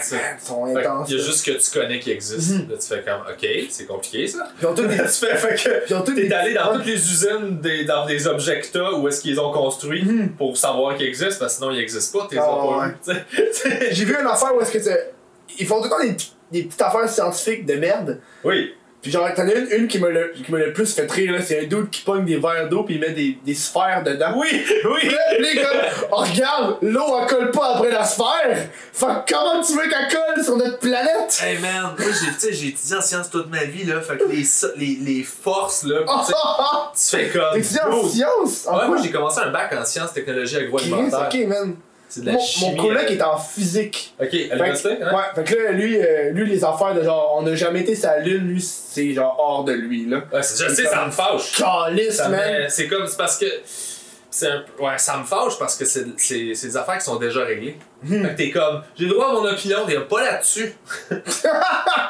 Ça. Sont Fait que intenses. Il y a juste que tu connais qui existe. Mhm. Là, tu fais comme, ok, c'est compliqué ça. Puis ils ont tous des. tu fais, fait que t'es allé dans toutes les usines, des, dans des objectas où est-ce qu'ils ont construit Mhm. pour savoir qu'ils existent, parce que sinon ils existent pas, t'es Ah, pas ouais. Tu J'ai vu une affaire où est-ce que c'est. Ils font tout le temps des, des petites affaires scientifiques de merde. oui. Puis genre, t'en as une, une qui m'a le, le plus fait rire, là. C'est un dude qui pogne des verres d'eau puis il met des, des sphères dedans. Oui, oui. Puis gars, oh, regarde, l'eau elle colle pas après la sphère. Fait que comment tu veux qu'elle colle sur notre planète? Hey man, moi j'ai, tu sais, j'ai étudié en sciences toute ma vie là, fait que les, les, les forces là, Oh, tu oh, fais comme. T'es en sciences? En Ouais, moi j'ai commencé un bac en sciences, technologie agroalimentaire. ok, man. C'est de la Mon, chimie. mon coloc est en physique. Ok, Fait que, hein? ouais, fait que là, lui, euh, lui, les affaires de genre, on n'a jamais été sa lune, lui, c'est genre hors de lui, là. Ouais, je sais, ça me fâche. Calice, man. C'est comme, c'est parce que. C'est un, ouais, ça me fâche parce que c'est, c'est, c'est des affaires qui sont déjà réglées. Hmm. Fait que t'es comme, j'ai le droit à mon opinion, t'es pas là-dessus.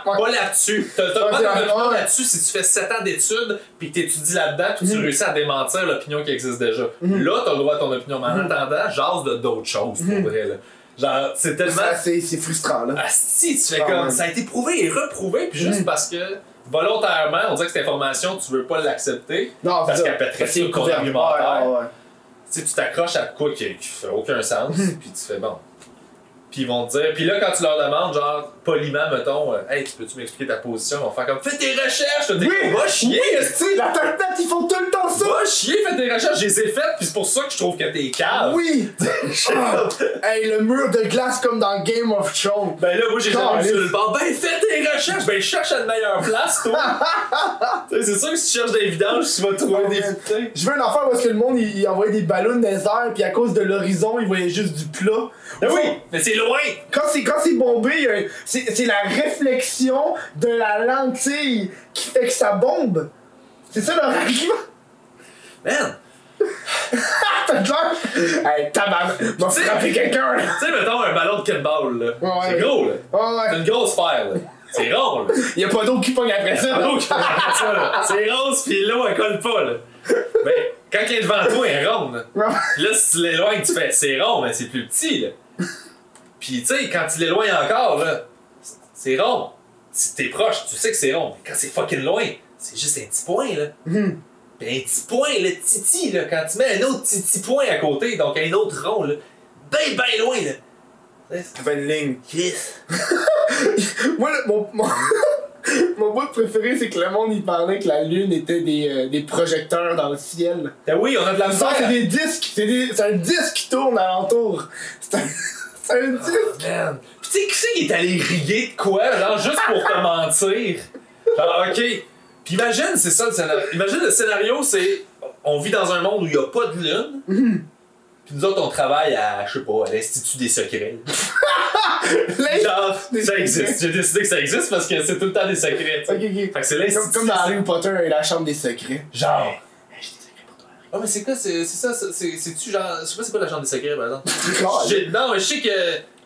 Pas là-dessus. T'as, Ouais, ton vrai, opinion ouais. là-dessus si tu fais 7 ans d'études puis que t'étudies là-dedans puis tu Mhm. réussis à démentir l'opinion qui existe déjà. Mhm. Là, t'as le droit à ton opinion. Mais en attendant, jase de d'autres choses pour vrai. Là. Genre, c'est tellement. Ça, c'est c'est frustrant, là. Asti, tu fais Quand comme. Ça a été prouvé et reprouvé, puis juste parce que volontairement, on dirait que cette information, tu veux pas l'accepter. Non, Parce c'est qu'elle pèterait sur couvert. argumentaire. Tu t'accroches à quoi qui, qui fait aucun sens, Mhm. puis tu fais bon. Puis ils vont te dire, puis là, quand tu leur demandes, genre, poliment, mettons, euh, hey, tu peux-tu m'expliquer ta position? Ils vont faire comme, fais tes recherches! T'as dit, Oui! va chier! Oui, la Terre plate, ils font tout le temps ça! Va chier, fais tes recherches! Je les ai faites, puis c'est pour ça que je trouve que t'es cave! Oui! Ah, hey, le mur de glace comme dans Game of Thrones. Ben là, moi j'ai jamais sur le bord. Ben fais tes recherches! Ben cherche à une meilleure place, toi! C'est sûr que si tu cherches des vidanges, tu vas trouver Oh, des. Je veux une affaire où est-ce que le monde il, il envoyait des ballons dans les airs, puis à cause de l'horizon, il voyait juste du plat. Ben oui! Mais c'est loin! Quand c'est quand c'est bombé, il y a un- c'est la réflexion de la lentille qui fait que ça bombe. C'est ça leur argument? Man! T'as l'air? Hey, tabarnak, m'a Tu sais- frappé quelqu'un. Tu sais, mettons un ballon de kickball, là. Ouais. C'est gros, là. Ouais, C'est une grosse sphère, là. C'est rond, là. Y a pas d'eau qui pogne après ça. Là. l'eau qui fait ça, là. C'est rose, pis l'eau, elle colle pas, là. Ben, quand elle est devant toi, elle est ronde, là. Là, si tu l'éloignes, tu fais c'est rond, mais c'est plus petit, là. Pis tu sais, quand tu l'éloignes encore, là, c'est rond. Si t'es proche, tu sais que c'est rond. Mais quand c'est fucking loin, c'est juste un petit point, là. Hum. Pis un petit point, le titi, là, quand tu mets un autre titi point à côté, donc un autre rond, là, ben, ben loin, là. Ça fait une ligne. Yes. Moi, le- mon, mon, mon bout préféré, c'est que le monde, il parlait que la lune était des, euh, des projecteurs dans le ciel. Ben oui, on a de la Ça, c'est misère. des disques. C'est des- c'est un disque qui tourne alentour. C'est un, c'est un disque. Man. Tu sais, qui c'est qui est allé riguer de quoi, genre, juste pour te mentir? Genre, ok. Pis imagine, c'est ça le scénario. Imagine le scénario, c'est. On vit dans un monde où il y a pas de lune. Pis nous autres, on travaille à, je sais pas, à l'Institut des secrets. Genre, ça existe. J'ai décidé que ça existe parce que c'est tout le temps des secrets. Fait que c'est Comme, dans Harry Potter et la chambre des secrets. Genre. Hey, j'ai des secrets pour toi. Ah, mais c'est quoi, c'est ça, c'est- c'est- c'est-tu genre. Je sais pas c'est quoi la chambre des secrets, par exemple. Non, mais je sais que.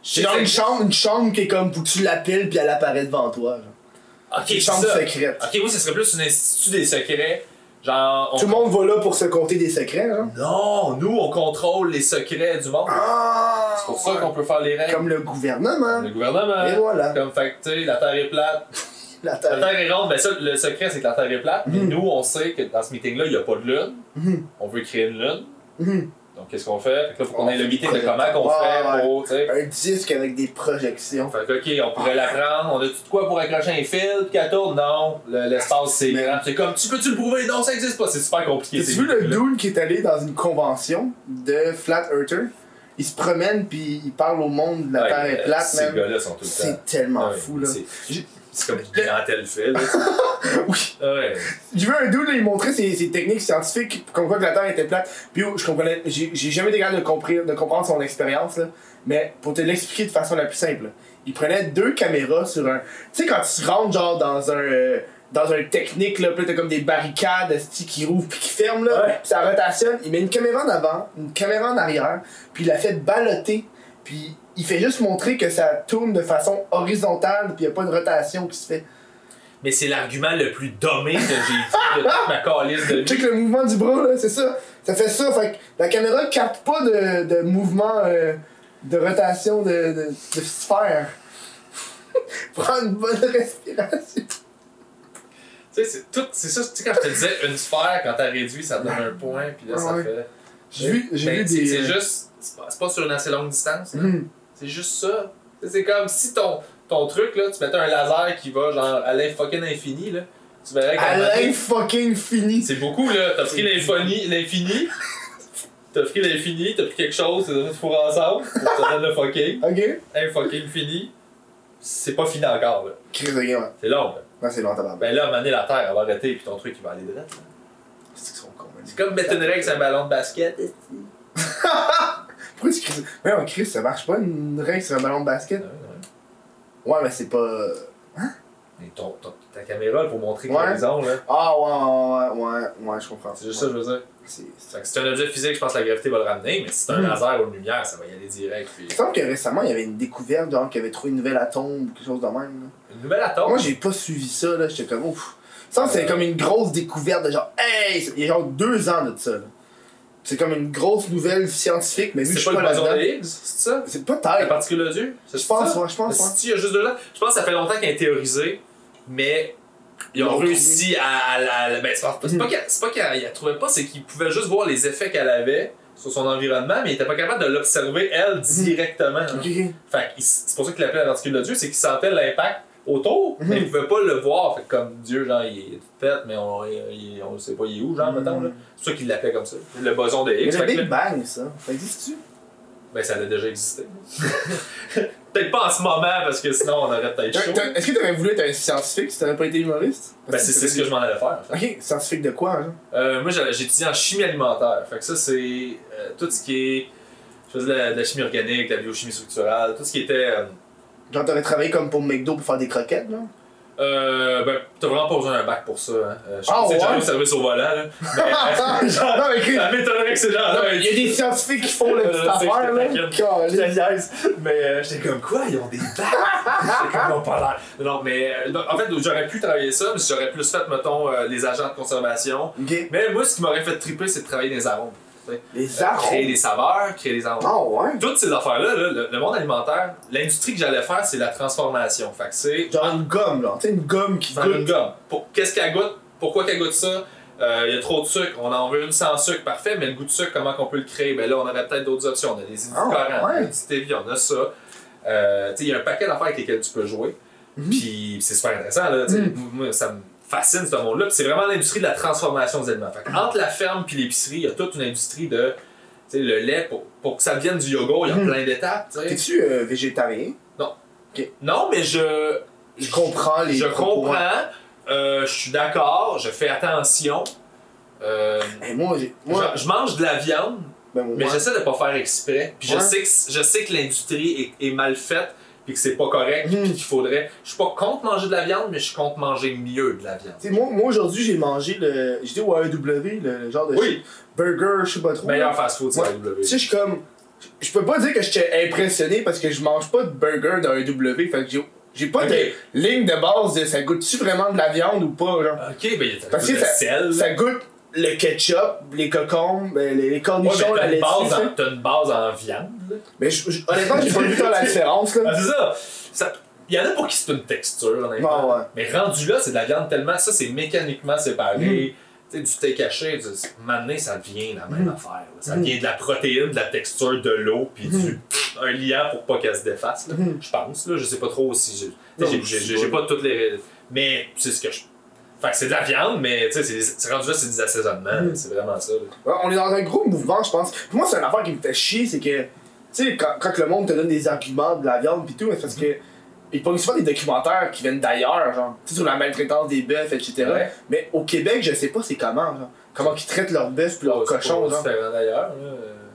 C'est dans une chambre, une chambre qui est comme que tu l'appelles puis elle apparaît devant toi. genre. Ok, Une chambre ça. secrète. Ok, oui, ce serait plus un institut des secrets. Genre. on- Tout le monde va là pour se compter des secrets, hein? Non, nous, on contrôle les secrets du monde. Ah! C'est pour ça qu'on peut faire les règles. Comme le gouvernement. Le gouvernement. Et voilà. Comme fait que, tu sais, la Terre est plate. La La Terre. Est ronde, ça, le secret, c'est que la Terre est plate. Mais Mhm. nous, on sait que dans ce meeting-là, il n'y a pas de lune. Mhm. On veut créer une lune. Mhm. Donc, qu'est-ce qu'on fait? Fait que là, faut qu'on On ait le meeting de comment qu'on fait pour, tu sais? Un disque avec des projections. Fait que, ok, on pourrait la prendre. On a tout de quoi pour accrocher un fil puis qu'elle tourne? Non. Le- L'espace, c'est Mais- grand. C'est comme, tu peux-tu le prouver? Non, ça existe pas. C'est super compliqué. Ces vu le dude qui est allé dans une convention de Flat Earther? Il se promène puis il parle au monde de la Ouais, Terre est plate, Ces man. gars-là sont tout le temps. C'est tellement Ouais, fou, là. C'est- comme une clientèle fait, là. Oui. Ouais. J'ai vu un dude, là, il montrait ses, ses techniques scientifiques, comme quoi que la Terre était plate. Puis oh, je comprenais, j'ai jamais été capable de, comprendre- de comprendre son expérience, là. Mais pour te l'expliquer de façon la plus simple, il prenait deux caméras sur un. Tu sais, quand tu rentres, genre, dans un. euh, dans un technique, là, pis t'as comme des barricades qui rouvrent puis qui ferment, là, Ouais. pis ça rotationne. Il met une caméra en avant, une caméra en arrière, puis il la fait balloter, puis il fait juste montrer que ça tourne de façon horizontale, puis y a pas de rotation qui se fait. Mais c'est l'argument le plus dommé que j'ai vu de toute ma calice de vie. Check le mouvement du bras, là, c'est ça. Ça fait ça, fait que la caméra capte pas de, de mouvement euh, de rotation de, de, de sphère. Prends une bonne respiration. Tu sais, c'est tout, c'est ça, tu sais, quand je te disais une sphère, quand t'as réduit, ça donne un point, puis là, ça Ouais. fait. J'ai vu, j'ai Ben, vu c'est- des. C'est euh, juste. C'est pas, c'est pas sur une assez longue distance, là. hum. C'est juste ça. C'est comme si ton, ton truc, là, tu mettais un laser qui va genre à l'infucking infini, là. Tu verrais qu'à un moment donné, Alain fucking fini. C'est beaucoup, là. T'as pris l'infini, l'infini. T'as pris l'infini, t'as pris quelque chose, t'as fait four ensemble, te donne le fucking. Ok? Un fucking fini. C'est pas fini encore, là. Crise de game. C'est long, là. Non, c'est long, tabarnak. Ben là, à un moment donné, la Terre, elle va arrêter, puis ton truc, il va aller droit. là. C'est qu'ils sont cons, man. C'est comme mettre une règle sur un ballon de basket. Pourquoi tu? Ouais, on Chris, ça marche pas une règle sur un ballon de basket? Ouais, mais c'est pas. Mais ton, ton- ta caméra, là, pour montrer Ouais. l'horizon, là. Ah, ouais, ouais, ouais, ouais, ouais, je comprends. C'est juste ça, que je veux dire. C'est. que si un objet physique, je pense que la gravité va le ramener, mais si c'est un Mm. laser ou une lumière, ça va y aller direct. Puis... Il semble que récemment, il y avait une découverte, genre, qu'il avait trouvé une nouvelle atome ou quelque chose de même. Là. Une nouvelle atome? Moi, j'ai pas suivi ça, là. J'étais comme, ouf. Ça, c'est Euh. comme une grosse découverte de genre, hey! Il y a genre deux ans de ça, là. C'est comme une grosse nouvelle scientifique, mais vu que je c'est suis pas pas le boson de Higgs, c'est ça? C'est La peut-être. particule de Dieu? C'est Je pense, ouais, je pense, ouais. Si, il y a juste deux ans. Je pense que ça fait longtemps qu'il a théorisé, mais ils Ils ont réussi à, à- ben, c'est pas, c'est pas Mhm. qu'il c'est pas qu'il la trouvait pas, c'est qu'il pouvait juste voir les effets qu'elle avait sur son environnement, mais il était pas capable de l'observer, elle, directement. Hein. Fait que il- c'est pour ça qu'il l'appelait la particule de Dieu, c'est qu'il sentait l'impact autour, Mhm. mais il pouvait pas le voir. Fait que comme Dieu, genre, il est fait, mais on, il- on sait pas il est où, genre, mettons. là. C'est ça qu'il l'appelait comme ça. Le boson de Mais Higgs. le Big Bang, ça, ça existe-tu? ben, ça a déjà existé. peut-être pas en ce moment, parce que sinon, on aurait peut-être chaud. Est-ce que t'aurais voulu être un scientifique si t'avais pas été humoriste? Ben, c'est c'est ce que je m'en allais faire. en fait. Ok, scientifique de quoi, genre? Euh, moi, j'ai j'ai étudié en chimie alimentaire. Fait que ça, c'est euh, tout ce qui est. Je faisais de la, de la chimie organique, de la biochimie structurale, tout ce qui était. euh, Genre, t'aurais travaillé comme pour McDo pour faire des croquettes, là? euh, ben, t'as vraiment pas besoin d'un bac pour ça. Hein. Euh, je Ah, sais que ouais? service au volant, là. Mais, euh, genre, non, mais ça m'étonnerait que c'est genre. non, il y a des scientifiques qui font la Euh, petite affaire, là. que Caliste. Je te niaise. Mais euh, j'étais comme quoi, ils ont des bacs? J'étais comme, ils ont pas l'air. Non, mais en fait, j'aurais pu travailler ça, mais j'aurais plus fait, mettons, les agents de conservation. Mais moi, ce qui m'aurait fait triper, c'est de travailler dans les arômes. Les Euh, arômes. Créer des saveurs, créer des arômes. Ah ouais? Toutes ces affaires-là, là, le, le monde alimentaire, l'industrie que j'allais faire, c'est la transformation. Fait que c'est. Genre une gomme, là. Sais, une gomme qui Faire une goûte. gomme. Pour- Qu'est-ce qu'elle goûte? Pourquoi qu'elle goûte ça? Euh, Il y a trop de sucre, on en veut une sans sucre, parfait, mais le goût de sucre, comment qu'on peut le créer? Ben là, on aurait peut-être d'autres options. On a des édulcorants, Ah, ouais. on a du stevia, on a ça. Euh, tu sais, il y a un paquet d'affaires avec lesquelles tu peux jouer. Mhm. Puis c'est super intéressant, là. Mhm. Moi, ça me fascine ce monde-là. C'est vraiment l'industrie de la transformation des aliments. Fait que entre la ferme puis l'épicerie, il y a toute une industrie de. Tu sais, le lait, pour, pour que ça devienne du yogourt, il y a Mhm. plein d'étapes. T'es-tu euh, végétarien? Non, mais je. Je comprends les Je comprends. euh, je suis d'accord. Je fais attention. Euh, Hey, moi. Moi, je, je mange de la viande, ben, moi, mais j'essaie de pas faire exprès. Puis je sais que je sais que l'industrie est, est mal faite, puis que c'est pas correct, puis qu'il faudrait. Je suis pas contre manger de la viande, mais je suis contre manger mieux de la viande. Tu sais, moi, moi aujourd'hui, j'ai mangé le. J'étais au AEW, le, le genre de Oui. burger, je sais pas trop. Meilleur fast-food, c'est Ouais. la W. Tu sais, je suis comme. Je peux pas dire que j'étais impressionné parce que je mange pas de burger dans AEW. Fait que j'ai. J'ai pas de ligne de base de ça goûte-tu vraiment de la viande ou pas, genre. Ok, ben il y a Parce que de ça, sel. ça goûte le ketchup, les cocombes, ben, les, les Ouais, cornichons, mais la t'as une, base en, t'as une base en viande. là. Mais je- je- honnêtement, j'ai pas vu tant la différence, là. Ah, c'est ça. ça. Il y en a pour qui c'est une texture, honnêtement. Ah ouais. Mais rendu là, c'est de la viande tellement. Ça, c'est mécaniquement séparé. Tu sais, du tu sais, maintenant, ça devient la même Mm. affaire. là. Ça Mm. devient de la protéine, de la texture, de l'eau, puis du, un liant pour pas qu'elle se défasse. là. Mm. Je pense. Là, je sais pas trop si. j'ai pas toutes les. Mais c'est ce que je. Fait que c'est de la viande, mais tu sais, c'est- rendu là, c'est des assaisonnements. Mm. C'est vraiment ça. Ouais, on est dans un gros mouvement, je pense. Pour moi, c'est une affaire qui me fait chier, c'est que, tu sais, quand, quand le monde te donne des arguments de la viande pis tout, c'est parce que. Ils prennent souvent des documentaires qui viennent d'ailleurs, genre, tu sais, sur la maltraitance des bœufs, etc. Ouais. Mais au Québec, je sais pas c'est comment, genre. Comment ils traitent leurs bœufs pis leurs cochons, genre. d'ailleurs.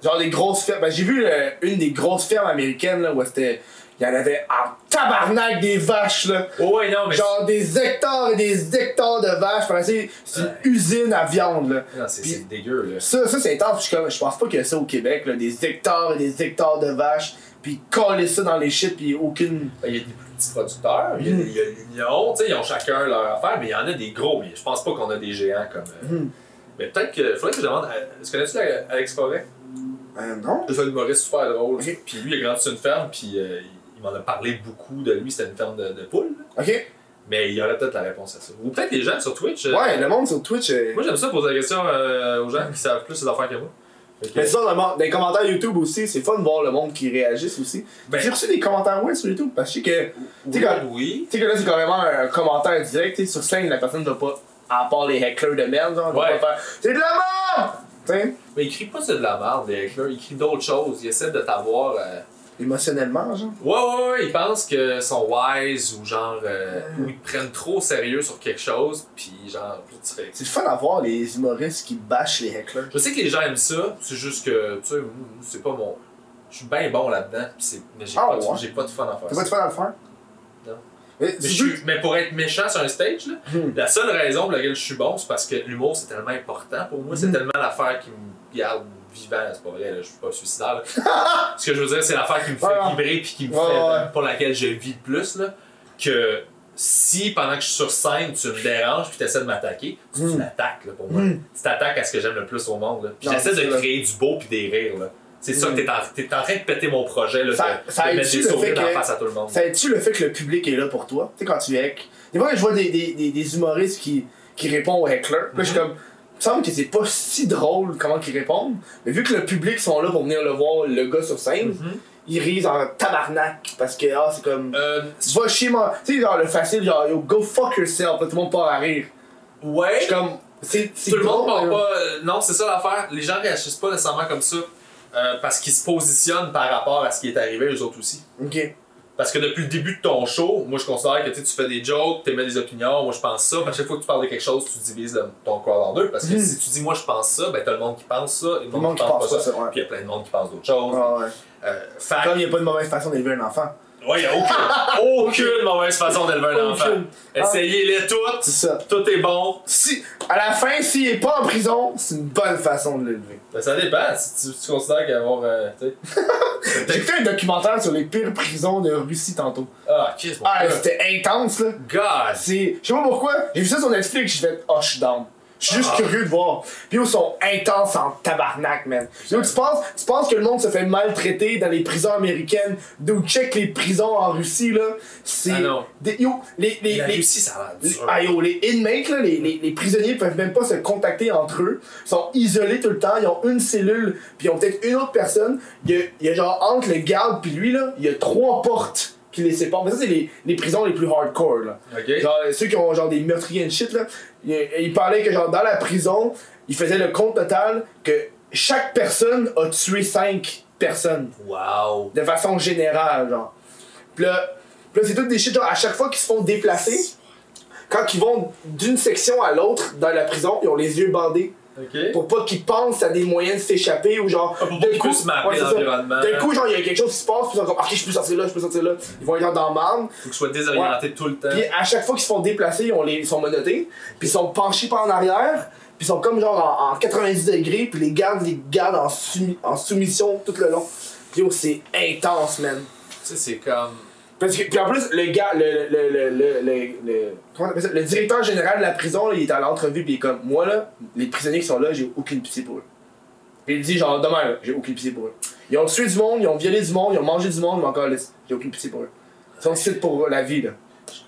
Genre des grosses fermes. Ben, j'ai vu euh, une des grosses fermes américaines, là, où c'était. Il y en avait en tabarnak des vaches, là. Oh, ouais, non, mais. Genre des hectares et des hectares de vaches. Enfin, c'est une Ouais. usine à viande, là. Non, c'est dégueu, là. Ça, ça c'est intense. Je je pense pas qu'il y a ça au Québec, là. Des hectares et des hectares de vaches. Puis coller ça dans les shit, puis aucune. Ben, Il y a des plus petits producteurs, il y a, Mm. il y a l'Union, tu sais, ils ont chacun leur affaire, mais il y en a des gros, mais je pense pas qu'on a des géants comme. euh, Hmm. Mais peut-être que. Faudrait que je demande. Est-ce que connais-tu la- Alex Forêt? Euh, non? C'est un humoriste super drôle. Ok. Puis lui, il a grandi sur une ferme, puis euh, il m'en a parlé beaucoup de lui, c'était une ferme de, de poules. là. Ok. Mais il y aurait peut-être la réponse à ça. Ou peut-être les gens sur Twitch. euh, Ouais, le monde sur Twitch. euh, Moi, j'aime ça poser la question euh, aux gens qui savent plus ces affaires que moi. Fait que- Mais ça, dans le monde- dans les commentaires YouTube aussi, c'est fun de voir le monde qui réagisse aussi. Ben- J'ai reçu des commentaires ouais sur YouTube parce que je sais que. oui, sais, oui. Tu sais que là, c'est carrément un commentaire direct. tu sais, Sur scène, la personne ne doit pas. À part les hecklers de merde, genre, Ouais. pas faire. C'est de la merde! Tu sais, Mais il crie pas c'est de la merde, les hecklers. Il crie d'autres choses. Il essaie de t'avoir. euh, émotionnellement, genre? Ouais, ouais, ouais, ils pensent qu'ils sont wise ou genre. euh, ou ils te prennent trop sérieux sur quelque chose, puis genre. tu fais- C'est le fun à voir les humoristes qui bâchent les hecklers. Je sais que les gens aiment ça, c'est juste que, tu sais, c'est pas mon. Je suis bien bon là-dedans, pis c'est- mais j'ai Ah, pas, de- ouais. j'ai pas de fun à faire T'as pas de fun à le faire? Non. Mais, Mais, c'est je suis- mais pour être méchant sur un stage, là, Hmm. la seule raison pour laquelle je suis bon, c'est parce que l'humour c'est tellement important pour moi, c'est Mhm. tellement l'affaire qui me garde vivant, c'est pas vrai, là, je suis pas suicidaire. Ce que je veux dire, c'est l'affaire qui me fait Ouais, vibrer puis qui me fait ouais. pour laquelle je vis le plus là, que si pendant que je suis sur scène, tu me déranges puis tu essaies de m'attaquer, tu Mhm. m'attaques là, pour moi. Mhm. Tu t'attaques à ce que j'aime le plus au monde. Là. Puis j'essaie de créer du beau puis des rires. Là. C'est ça que t'es en, t'es en train de péter mon projet, là, Ça- de, ça de mettre des le sourires que- face à tout le monde? Ça aide-tu le fait que le public est là pour toi? Tu sais, quand tu hack. Des fois, je vois des, des, des, des humoristes qui, qui répondent aux hecklers. Puis là, je suis comme. Il me semble que c'est pas si drôle comment ils répondent. Mais vu que le public sont là pour venir le voir, le gars sur scène, Mhm. ils risent en tabarnak. Parce que, ah, c'est comme. Euh, Va chier, man. Tu sais, genre le facile, genre, yo, go fuck yourself. Tout le monde part à rire. Je ouais, suis comme. C'est tout le monde là. pas. euh, non, c'est ça l'affaire. Les gens réagissent pas nécessairement comme ça euh, parce qu'ils se positionnent par rapport à ce qui est arrivé eux autres aussi. Ok. Parce que depuis le début de ton show, moi je considère que tu fais des jokes, tu émets des opinions, moi je pense ça. À chaque fois que tu parles de quelque chose, tu divises le- ton crowd en deux. Parce que Mhm. si tu dis moi je pense ça, ben t'as le monde qui pense ça et le monde, qui pense pas ça. ça, ouais. Puis il y a plein de monde qui pense d'autres choses. Ah ouais. Euh, fait Comme il n'y a pas de mauvaise façon d'élever un enfant. Ouais, y a aucune, aucune mauvaise façon d'élever un enfant. Aucune. Essayez-les C'est toutes, ça. tout est bon. Si, à la fin, s'il est pas en prison, c'est une bonne façon de l'élever. Ben, ça dépend, si tu, tu considères qu'avoir. Euh, tu sais. J'ai fait un documentaire sur les pires prisons de Russie tantôt. Ah, qu'est-ce mon Ah, c'était intense là. God! C'est. Je sais pas pourquoi, j'ai vu ça sur Netflix, j'ai fait, oh, je suis down. Je suis juste curieux de voir. Puis ils sont intenses en tabarnak, man. Tu penses, tu penses que le monde se fait maltraiter dans les prisons américaines, d'où check les prisons en Russie, là? C'est. Ah non. des- yo, les. les, La les- Russie, ça a l'air les- ah, yo, les inmates, là, les, les, les prisonniers peuvent même pas se contacter entre eux. Ils sont isolés tout le temps. Ils ont une cellule, puis ils ont peut-être une autre personne. Il y a, il y a genre entre le garde puis lui, là, il y a trois portes qui les séparent. Mais ça, c'est les, les prisons les plus hardcore, là. Ok? Genre, ceux qui ont genre des meurtriers and shit, là. Il, il parlait que genre dans la prison, il faisait le compte total que chaque personne a tué cinq personnes. Wow! De façon générale, genre. Puis là, c'est tout des shit, genre, à chaque fois qu'ils se font déplacer, quand ils vont d'une section à l'autre dans la prison, ils ont les yeux bandés. Pour pas qu'ils pensent à des moyens de s'échapper ou genre. Ah, pour pas qu'ils puissent mapper l'environnement. D'un coup, genre, il y a quelque chose qui se passe, puis ils sont comme, ok, je peux sortir là, je peux sortir là. Ils vont être dans le marne. Faut qu'ils soient désorientés tout le temps. Puis à chaque fois qu'ils se font déplacer, ils, ont les, ils sont menottés, puis ils sont penchés par en arrière, puis ils sont comme genre en, en 90 degrés, puis les gardes les gardent en, en soumission tout le long. Puis yo, c'est intense, man. Tu sais, c'est comme. Parce que, puis en plus, le gars, le, le, le, le, comment on appelle ça? le directeur général de la prison, là, il est à l'entrevue, puis il est comme, moi là, les prisonniers qui sont là, j'ai aucune pitié pour eux. Puis il dit genre, demain là, j'ai aucune pitié pour eux. Ils ont tué du monde, ils ont violé du monde, ils ont mangé du monde, mais encore là, j'ai aucune pitié pour eux. Ils sont ici pour la vie, là.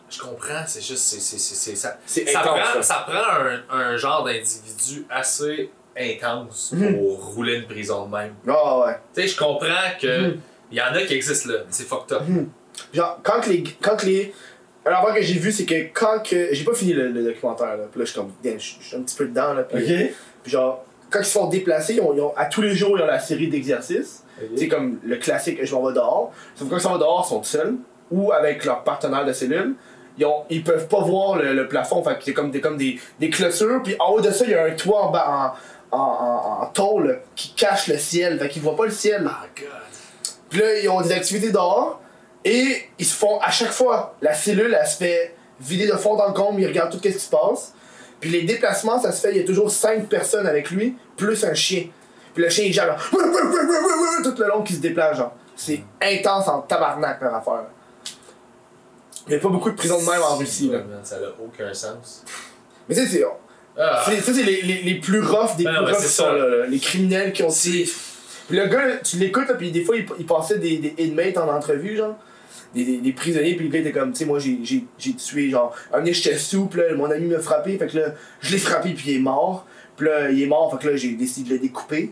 Je comprends, c'est juste. c'est c'est c'est c'est- ça, C'est ça, intense, prend, ça. ça prend un, un genre d'individu assez intense Mhm. pour rouler une prison de même. Ah ouais. Tu sais, je comprends que. Mhm. Il y en a qui existent là, mais c'est fucked up. Genre, quand les. Quand les. Alors, avant que j'ai vu, c'est que quand que. J'ai pas fini le, le documentaire, là. Puis là, je suis comme. Je suis un petit peu dedans, là. Puis, puis genre, quand ils se font déplacer, ils ont, ils ont- à tous les jours, ils ont la série d'exercices. C'est comme le classique, je m'en vais dehors. Sauf que quand ils s'en vont dehors, ils sont seuls. Ou avec leur partenaire de cellule. Ils, ont, ils peuvent pas voir le, le plafond. Fait que c'est comme, des, comme des, des clôtures. Puis en haut de ça, il y a un toit en, bas, en, en, en, en tôle qui cache le ciel. Fait qu'ils voient pas le ciel. God. Puis là, ils ont des activités dehors. Et ils se font, à chaque fois, la cellule, elle se fait vider de fond en comble, ils regardent tout ce qui se passe. Puis les déplacements, ça se fait, il y a toujours 5 personnes avec lui, plus un chien. Puis le chien, il gère, tout le long qui se déplace, genre. C'est intense en tabarnak, leur affaire. Il y a pas beaucoup de prisons de même en Russie, là. Ça n'a aucun sens. Mais tu sais, c'est. Ah, Ça, c'est les, les, les plus roughs des Ah, plus roughs qui sont là. Les criminels qui ont. Puis le gars, tu l'écoutes, puis des fois, il, il passait des, des inmates en entrevue, genre. Des, des, prisonniers, puis le gars était comme, tu sais, moi, j'ai, j'ai, j'ai tué, genre, un moment, j'étais là, mon ami m'a frappé, fait que là, je l'ai frappé, puis il est mort. Puis là, il est mort, fait que là, j'ai décidé de le découper.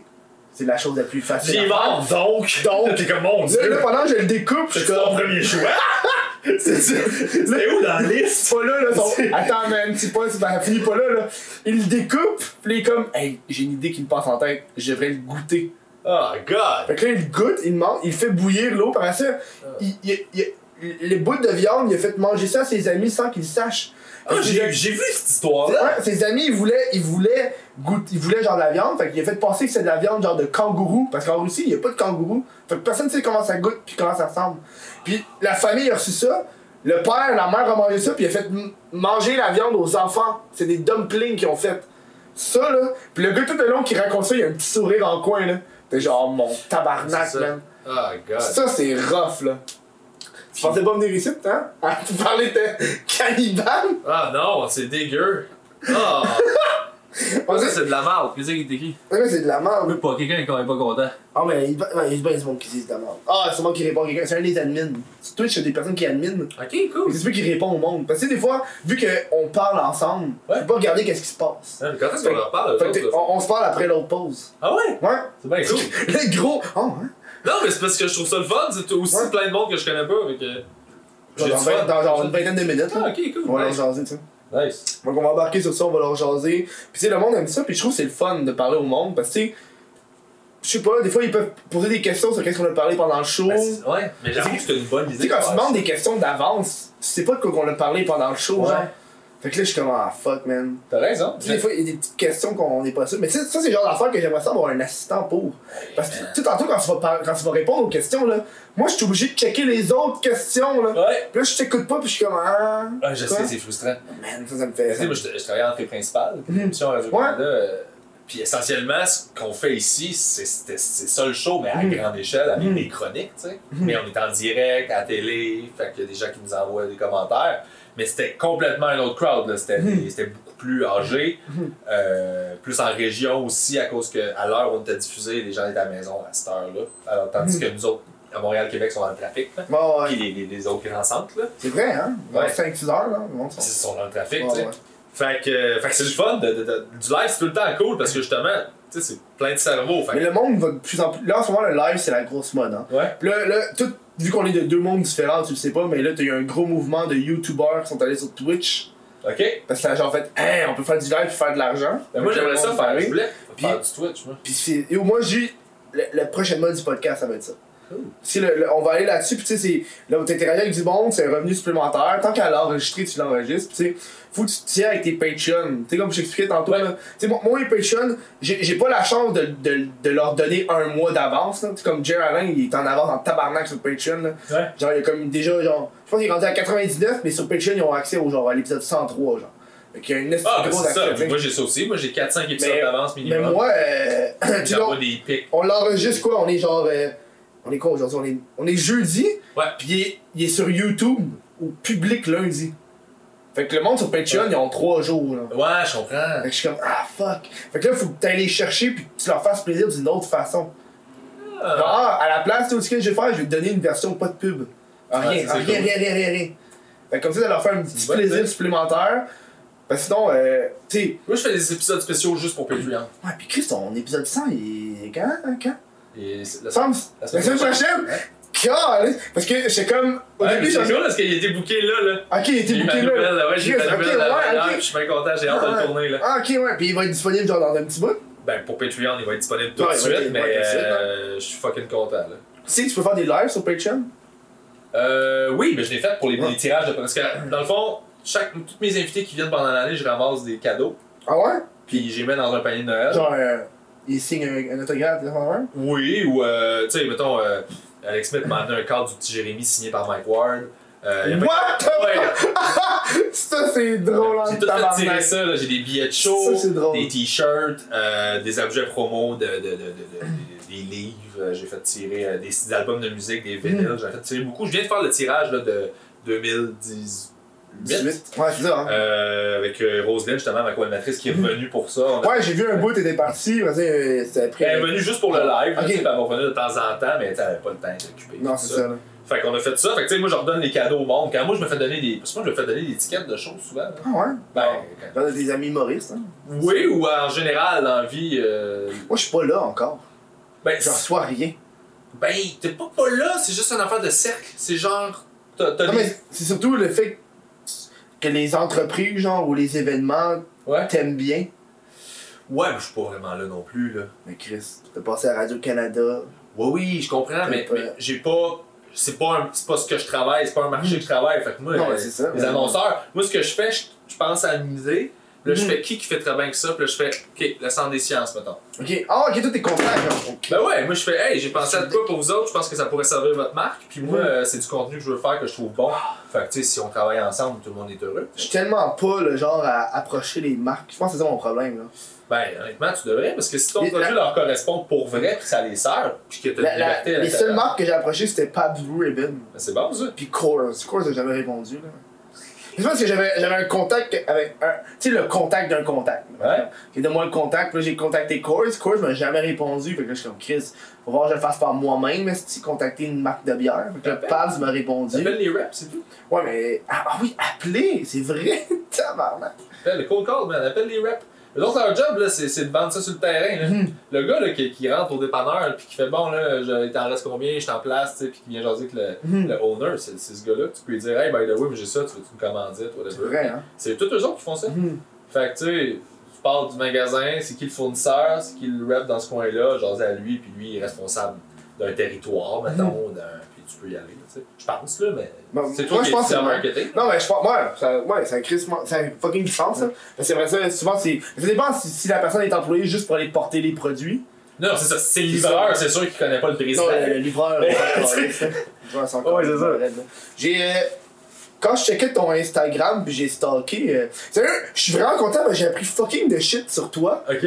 C'est la chose la plus facile. À faire. mort, donc! Donc, T'es comme mon dieu! là, pendant que je le découpe, je C'est suis ton comme. premier choix! C'est c'est où dans la liste? Pas là, là, son... Attends, man, c'est pas, c'est pas, fini pas là, là. Il le découpe, puis il est comme, hey, j'ai une idée qui me passe en tête, je devrais le goûter. Oh god! Fait que là, il goûte, il mange, il fait bouillir l'eau, par ça, il, il, il- les bouts de viande, il a fait manger ça à ses amis sans qu'ils sachent. Ah, j'ai vu cette histoire-là! Ouais, ses amis, ils voulaient, ils voulaient goûter, ils voulaient genre de la viande, fait qu'il a fait penser que c'est de la viande genre de kangourou, parce qu'en Russie, il y a pas de kangourou. Fait que personne ne sait comment ça goûte puis comment ça ressemble. Puis la famille a reçu ça, le père, la mère a mangé ça, puis il a fait manger la viande aux enfants. C'est des dumplings qu'ils ont fait. Ça, là, puis le gars tout le long qui raconte ça, il a un petit sourire en coin, là. T'es genre, mon tabarnak, man. Oh god! Ça, c'est rough, là. Tu pensais pas venir ici, hein? Ah, tu parlais de cannibale? Ah non, c'est dégueu! Ah! Ça, c'est de la merde! Qu'est-ce qui est écrit? Ouais, c'est de la merde. Pas quelqu'un est pas content. Ah, mais il ouais, il y a bien du monde qui dit de la merde. Ah, c'est moi qui réponds à quelqu'un. C'est un des admins. Sur Twitch, il y a des personnes qui adminent. Ok, cool! c'est pas qui répond au monde. Parce que des fois, vu qu'on parle ensemble, Ouais. tu peux pas regarder qu'est-ce qui se passe. Quand est-ce qu'on leur parle? On, on se parle après l'autre pause. Ah ouais? Ouais. C'est bien cool! Le gros. Oh, hein? Non, mais c'est parce que je trouve ça le fun, c'est aussi plein de monde que je connais pas, avec J'ai dans, dans genre une vingtaine de minutes. Ah, ok, cool! On va jaser, tu sais. Nice. Donc on va embarquer sur ça, on va leur jaser. Puis tu sais, le monde aime ça, puis je trouve que c'est le fun de parler au monde, parce que tu sais, je sais pas, des fois ils peuvent poser des questions sur qu'est-ce qu'on a parlé pendant le show. Ben, tu ouais, mais j'avoue que c'est une bonne idée. sais, quand tu demandes des questions d'avance, tu sais pas de quoi qu'on a parlé pendant le show, Ouais. genre. Fait que là, je suis comme, ah fuck, man. T'as raison. Tu sais, des fois, il y a des petites questions qu'on n'est pas sûr. Mais tu sais, ça, c'est le genre d'affaire que j'aimerais ça avoir un assistant pour. Parce que, tu sais, tantôt, quand tu, vas par- quand tu vas répondre aux questions, là, moi, je suis obligé de checker les autres questions, là. Ouais. Puis là, je t'écoute pas, puis je suis comme, ah. Ouais, je quoi? sais, c'est frustrant. Man, ça, ça me fait. Tu sais, moi, je, je travaillais en fait principal, euh, Puis essentiellement, ce qu'on fait ici, c'est ça le show, mais à Mhm. grande échelle, avec Mhm. des chroniques, tu sais. Mhm. Mais on est en direct, à la télé, fait qu'il y a des gens qui nous envoient des commentaires. Mais c'était complètement un autre crowd, là. C'était Mhm. c'était beaucoup plus âgé, Mhm. euh, plus en région aussi, à cause que à l'heure où on était diffusé, les gens étaient à la maison à cette heure-là. Alors, tandis Mhm. que nous autres, à Montréal, Québec, sont dans le trafic, là. Bon, ouais. Puis les, les, les autres grands centres, là, C'est vrai, hein? Ouais. 5-6 heures, là. ils sont- dans le trafic, tu sais. ouais. Fait que, euh, fait que c'est le fun. De, de- de- du live, c'est tout le temps cool parce que justement, sais, c'est plein de cerveau. Fait Mais le monde va de plus en plus. Là, en ce moment, le live, c'est la grosse mode, hein. ouais. Puis là, là tout, vu qu'on est de deux mondes différents, tu le sais pas, mais là, t'as eu un gros mouvement de YouTubers qui sont allés sur Twitch. Ok. Parce que a genre fait, hein, on peut faire du live et faire de l'argent. Ben, moi, j'aimerais ça faire. Je voulais Puis- faire du Twitch, moi. Puis. Et au moins, j'ai. Le, le prochain mode du podcast, ça va être ça. Cool. Si le, le- on va aller là-dessus, puis tu sais, c'est. Là où t'interagis avec du monde, c'est un revenu supplémentaire. Tant qu'à l'enregistrer, tu l'enregistres, puis tu sais, faut que tu te tiens avec tes Patreon. Tu sais, comme je t'expliquais tantôt, Ouais. là. Tu sais, moi, moi, les Patreon, j'ai j'ai pas la chance de, de, de leur donner un mois d'avance, là. Tu sais, comme Jerry Allen, il est en avance en tabarnak sur Patreon, là. Ouais. Genre, il y a comme déjà, genre. Je pense qu'il est rendu à 99, mais sur Patreon, ils ont accès au genre à l'épisode 103, genre. Y a une Ah, ben c'est ça. Moi, j'ai ça aussi. Moi, j'ai 4-5 épisodes Mais- d'avance Mais minimum. moi, euh, on l'enregistre quoi On est genre. euh, on est quoi aujourd'hui? On est, on est jeudi, Ouais. puis il est, il est sur YouTube au public lundi. Fait que le monde sur Patreon, Ouais. ils ont trois jours. Là. Ouais, je comprends. Fait que je suis comme, ah fuck. Fait que là, faut que tu ailles les chercher, puis que tu leur fasses plaisir d'une autre façon. Genre, Ah. ah, à la place, tu sais, ce que je vais faire, je vais te donner une version pas de pub. Ah, rien, ah, rien, cool. rien, rien, rien, rien. Fait que comme ça, ça leur fait un petit plaisir supplémentaire. Parce que sinon, euh, tu sais, Moi, je fais des épisodes spéciaux juste pour Patreon. ouais, pis Chris, ton épisode 100, il est quand, hein, quand? Et c'est- la me- La La semaine semaine prochaine. Ouais. Parce que j'étais comme. Au Ouais, début, c'est cool parce qu'il été booké là, là. Ok, il était booké nouvelle, là. Ouais, j'ai ma nouvelle ouais, puis je suis bien content, j'ai hâte de le tourner, là. Ah, ok, ouais, pis il va être disponible genre dans un petit bout. Ben, pour Patreon, il va être disponible tout de suite, mais euh, je suis fucking content, là. Tu sais, tu peux faire des lives sur Patreon? Euh, oui, mais je l'ai fait pour les, tirages de. Parce que, dans le fond, chaque, tous mes invités qui viennent pendant l'année, je ramasse des cadeaux, Ah ouais? puis je les mets dans un panier de Noël. Genre, euh, il signe un, un autographe, de même? Oui, ou, euh, tu sais, mettons, euh, Alex Smith m'a amené un cadre du petit Jérémy signé par Mike Ward. Euh, What? the Ouais, Ça, c'est drôle, hein, j'ai tout fait tirer ça, là. j'ai des billets de show, Ça, des t-shirts, euh, des objets promo, de, de, de, de- de- des livres, euh, j'ai fait tirer des, des albums de musique, des vinyles, Mm. j'ai fait tirer beaucoup. Je viens de faire le tirage là, de 2018 18. Ouais, c'est ça. Hein. euh, avec euh, Roselyne, justement, ma co-animatrice, qui est revenue pour ça. On a- Ouais, j'ai vu un bout, t'étais parti, vas-y, c'était après. Elle est venue juste pour le live, Ok. tu sais, puis elle va revenir de temps en temps, mais tu sais, elle avait pas le temps d'occuper. Non, tout c'est ça, là. Fait qu'on a fait ça. Fait que tu sais, moi je redonne les cadeaux au monde. Quand moi je me fais donner des. Parce que moi je me fais donner des étiquettes de choses souvent. là. Ah ouais? Ben, quand- T'as des amis humoristes, hein? Oui, ou en général dans la vie. euh, Moi, je suis pas là encore. Ben, J'en reçois rien. ben t'es pas pas là, c'est juste une affaire de cercle. C'est genre. T'as t'as Non, des- mais c'est surtout le fait que les entreprises, genre, ou les événements Ouais. t'aiment bien? Ouais, mais je suis pas vraiment là non plus, là. Mais Chris, t'as passé à Radio-Canada. Oui, oui, je comprends, mais, mais j'ai pas. C'est pas, un- c'est pas ce que je travaille, c'est pas un marché que je travaille. Fait que moi, Non, euh, mais c'est ça. les annonceurs, moi ce que je fais, je, je pense à miser. Là, je Mhm. fais qui qui fait très bien que ça, puis là, je fais, ok, le centre des sciences, mettons. Ok. Ah, ok, toi, t'es content. Ok. Ben ouais, moi je fais, hey, j'ai pensé à de quoi pour vous autres, je pense que ça pourrait servir votre marque, puis moi, Mhm. euh, c'est du contenu que je veux faire que je trouve bon. Fait que tu sais, si on travaille ensemble, tout le monde est heureux. Je suis tellement pas le genre à approcher les marques. Je pense que c'est ça mon problème, là. Ben, honnêtement, tu devrais, parce que si ton produit la- leur correspond pour vrai, puis que ça les sert, puis que t'as La- de la- liberté à les l'intérieur, seules marques que j'ai approchées, c'était Pabst Blue Ribbon. ben, c'est bon ça. Puis Coors. Coors a jamais répondu, là. Je pense que j'avais j'avais un contact avec un. Tu sais, le contact d'un contact. Ouais. J'ai donné moi le contact, puis là j'ai contacté Coors. Coors m'a jamais répondu. Fait que là je suis comme Chris, faut voir que je le fasse par moi-même, mais si contacter une marque de bière. Fait que Appelle. Pabst m'a répondu. T'appelles les reps, c'est tout? Ouais, mais. Ah, ah oui, appeler, c'est vrai. Tabarnak. Appelle le cold call, man, appelle les reps. Autres, leur job, là, c'est, de vendre ça sur le terrain. Là. Mhm. Le gars là, qui, qui rentre au dépanneur, puis qui fait bon, là, je, il t'en reste combien, je t'en place, puis qui vient jaser avec le, Mhm. le owner, c'est, ce gars-là. Tu peux lui dire, hey, by the way, mais j'ai ça, tu veux-tu me commander, C'est vrai, hein? C'est tous eux autres qui font ça. Mhm. Fait que tu sais, tu parles du magasin, c'est qui le fournisseur, c'est qui le rep dans ce coin-là, jaser à lui, puis lui il est responsable d'un territoire, mettons, d'un. Tu peux y aller, tu sais. Je pense, là, mais. Bon, c'est moi, toi je qui pense que- marketing. Non, mais je pense. Ouais, ça, ouais, ça crée ça a fucking du sens, ça. Mais c'est vrai, ça, souvent, c'est. Ça dépend si, si la personne est employée juste pour aller porter les produits. Non, c'est ça. C'est le livreur, c'est sûr qu'il connaît pas le président. Non, le, le livreur. Mais- le livreur, Le livreur, c'est encore Ouais, c'est ça. J'ai. euh, quand je checkais ton Instagram puis j'ai stalké. Euh, sérieux, je suis vraiment content parce que j'ai appris fucking de shit sur toi. Ok?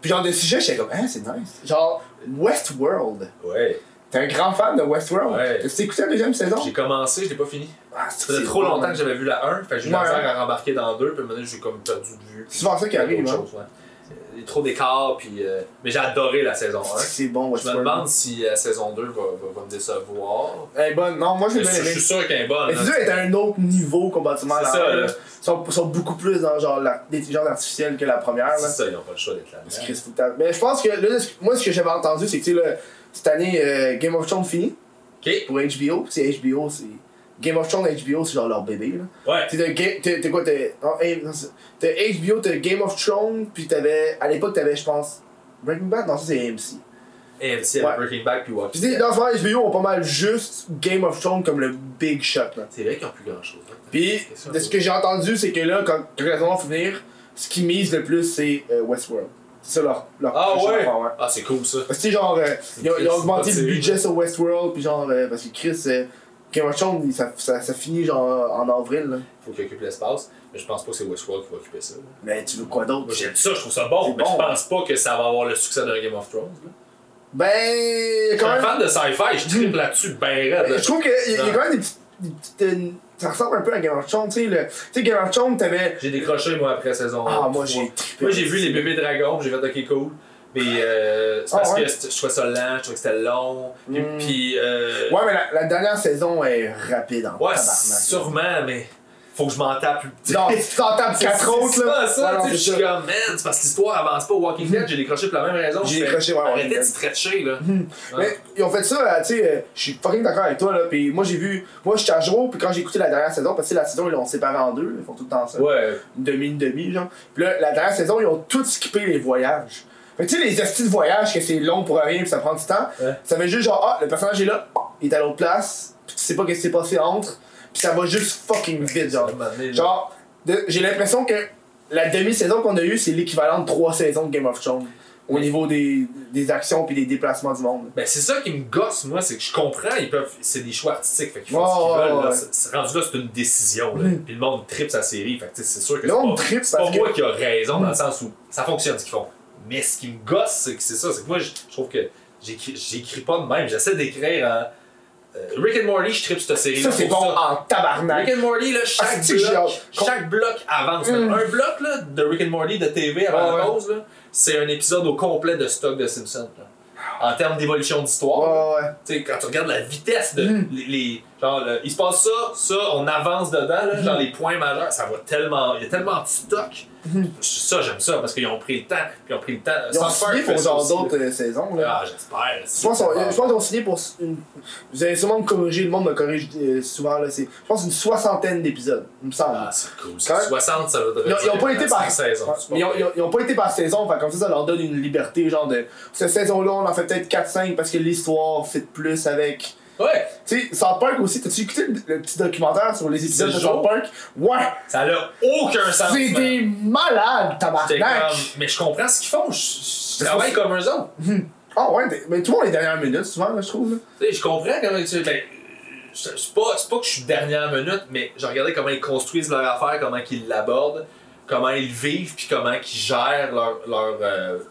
Puis genre de sujets, j'étais comme, ah, c'est nice. Genre, Westworld. Ouais. T'es un grand fan de Westworld? Ouais. T'as écouté la deuxième saison? J'ai commencé, je l'ai pas fini. Ah, Ça faisait trop longtemps que j'avais vu la 1, fait que j'ai eu la misère à rembarquer dans 2, puis maintenant j'ai comme perdu de vue. C'est souvent ça qui arrive, hein. chose, ouais. Il y a trop d'écart, puis. euh, Mais j'ai adoré la saison 1. C'est bon, Je me Westworld. demande si la saison 2 va, va, va me décevoir. Elle est bonne. Non, moi, j'ai Je bien suis, aimé. je suis sûr qu'elle est bonne. Mais hein. c'est est à un autre niveau comparativement à C'est ça, là. Ils sont, sont beaucoup plus dans genre l'intelligence artificielle que la première. Là. C'est ça, ils n'ont pas le choix d'être là. Mais je pense que là, moi, ce que j'avais entendu, c'est que tu sais, cette année, euh, Game of Thrones fini Ok? pour HBO. C'est HBO, c'est. Game of Thrones, HBO, c'est genre leur bébé. Là. Ouais. T'as quoi T'as HBO, t'as Game of Thrones, puis t'avais. À l'époque, t'avais, je pense. Breaking Bad? Non, ça c'est AMC. AMC Ouais. Breaking Back puis Puis Walking Dead. dans ce moment, HBO ont pas mal juste Game of Thrones comme le big shot. Là. C'est vrai qu'ils n'ont plus grand chose. Puis, de ce que j'ai entendu, c'est que là, quand, quand la saison va finir, ce qui mise le plus, c'est euh, Westworld. C'est ça leur, leur Ah prochain ouais? affaire, ouais. Ah, c'est cool ça. Parce que, tu sais, genre, euh, ils, ont, ils ont C'est augmenté le budget sur Westworld, puis genre, euh, parce que Chris, euh, Game of Thrones, il- ça, ça, ça finit genre en avril, là. Faut qu'il occupe l'espace. Mais je pense pas que c'est Westworld qui va occuper ça. Mais tu veux quoi d'autre? J'aime ça, je trouve ça bon, C'est mais bon. je pense pas que ça va avoir le succès d'un Game of Thrones. là. Ben, Je suis quand un même. fan de sci-fi, je tripe là-dessus ben raide. là. Je trouve qu'il y, a- il y a quand même des petites. des petites, euh, ça ressemble un peu à Game of Thrones, tu sais. le- Tu sais, Game of Thrones, t'avais. J'ai décroché moi après saison Ah, moi 3. j'ai. Moi j'ai vu les bébés dragons, j'ai fait ok cool. Mais euh, c'est Ah, parce ouais. que je trouvais ça lent, je trouvais que c'était long. Puis, Mm. puis, euh, Ouais, mais la, la dernière saison est rapide en ouais, tabarnak. sûrement, mais faut que je m'en tape. Non, tu t'en tapes C'est- 4 c'est autres, là. pas ça, c'est je suis comme, man, c'est parce que l'histoire avance pas au Walking Dead, j'ai décroché pour la même raison. J'ai Je décroché, ouais, Arrêtez de stretcher, là. Mais Ouais. ils ont fait ça, euh, tu sais, euh, je suis fucking d'accord avec toi, là. Puis moi, j'ai vu. Moi, j'étais à jour, puis quand j'ai écouté la dernière saison, parce que la saison, ils l'ont séparé en deux, ils font tout le temps ça. Ouais, Une demi, une demi, genre. Puis là, la dernière saison, ils ont tout skippé les voyages. Fait que tu sais, les astuces de voyage, que c'est long pour rien, puis ça prend du temps. Ouais. Ça fait juste genre, ah, le personnage est là, il est à l'autre place, puis tu sais pas qu'est-ce qui s'est passé entre, puis ça va juste fucking vite, genre. Genre, j'ai l'impression que la demi-saison qu'on a eue, c'est l'équivalent de trois saisons de Game of Thrones. au niveau des, des actions puis des déplacements du monde. Ben, c'est ça qui me gosse, moi, c'est que je comprends, ils peuvent. C'est des choix artistiques, fait qu'ils font ce qu'ils veulent. là. ouais. Rendu là, c'est une décision. Là. Puis le monde tripe sa série, fait que c'est sûr que Le c'est pas, c'est pas parce moi que- qui a raison dans le Mhm. sens où ça fonctionne ce qu'ils font. Mais ce qui me gosse, c'est que c'est ça, c'est que moi, je je trouve que j'écris pas de même. J'essaie d'écrire en. euh, Rick and Morty, je tripe cette série. Ça, c'est bon en tabarnak. Rick and Morty, là, Ah, chaque, bloc, chaque bloc avance. Mm. Un bloc là, de Rick and Morty de TV avant Ouais, la pause, là, c'est un épisode au complet de stock de Simpsons. là. En termes d'évolution d'histoire. Ouais, quand tu regardes la vitesse de. Mm. Les, les- genre, le- il se passe ça, ça, on avance dedans, là, genre les points majeurs, ça va tellement. Il y a tellement de stock. Mm. Ça, j'aime ça parce qu'ils ont pris le temps. Puis ils ont pris le temps. Ils ont signé pour genre d'autres euh, saisons. Là. Ah, j'espère. Je pense, qu'ils ont signé pour une. Vous allez sûrement me corriger, le monde me corrige euh, souvent. Là, je pense une soixantaine d'épisodes, il me semble. Ah, c'est cool. Quand- 60, ça veut dire. Ils ont, ils ont pas été par saison. Mais ils, ont, ils ont- ils ont pas été par saison, fait comme ça, ça leur donne une liberté, genre de. Cette saison-là, on en fait peut-être 4-5 parce que l'histoire fit plus avec. Ouais, Tu sais, South Park aussi, t'as-tu écouté le, le petit documentaire sur les épisodes de South. Park? Ouais! ça n'a aucun sens. C'est des malades, tabarnak! comme, mais je comprends ce qu'ils font. Je, je- travaille comme eux autres. Ah ouais, t'es- mais tout le monde est dernière minute, souvent, là, je trouve. Tu sais, je comprends comment tu. Ben, je- c'est pas, c'est pas que je suis dernière minute, mais j'ai regardé comment ils construisent leur affaire, comment ils l'abordent, comment ils vivent, puis comment ils gèrent leur. leur euh, tu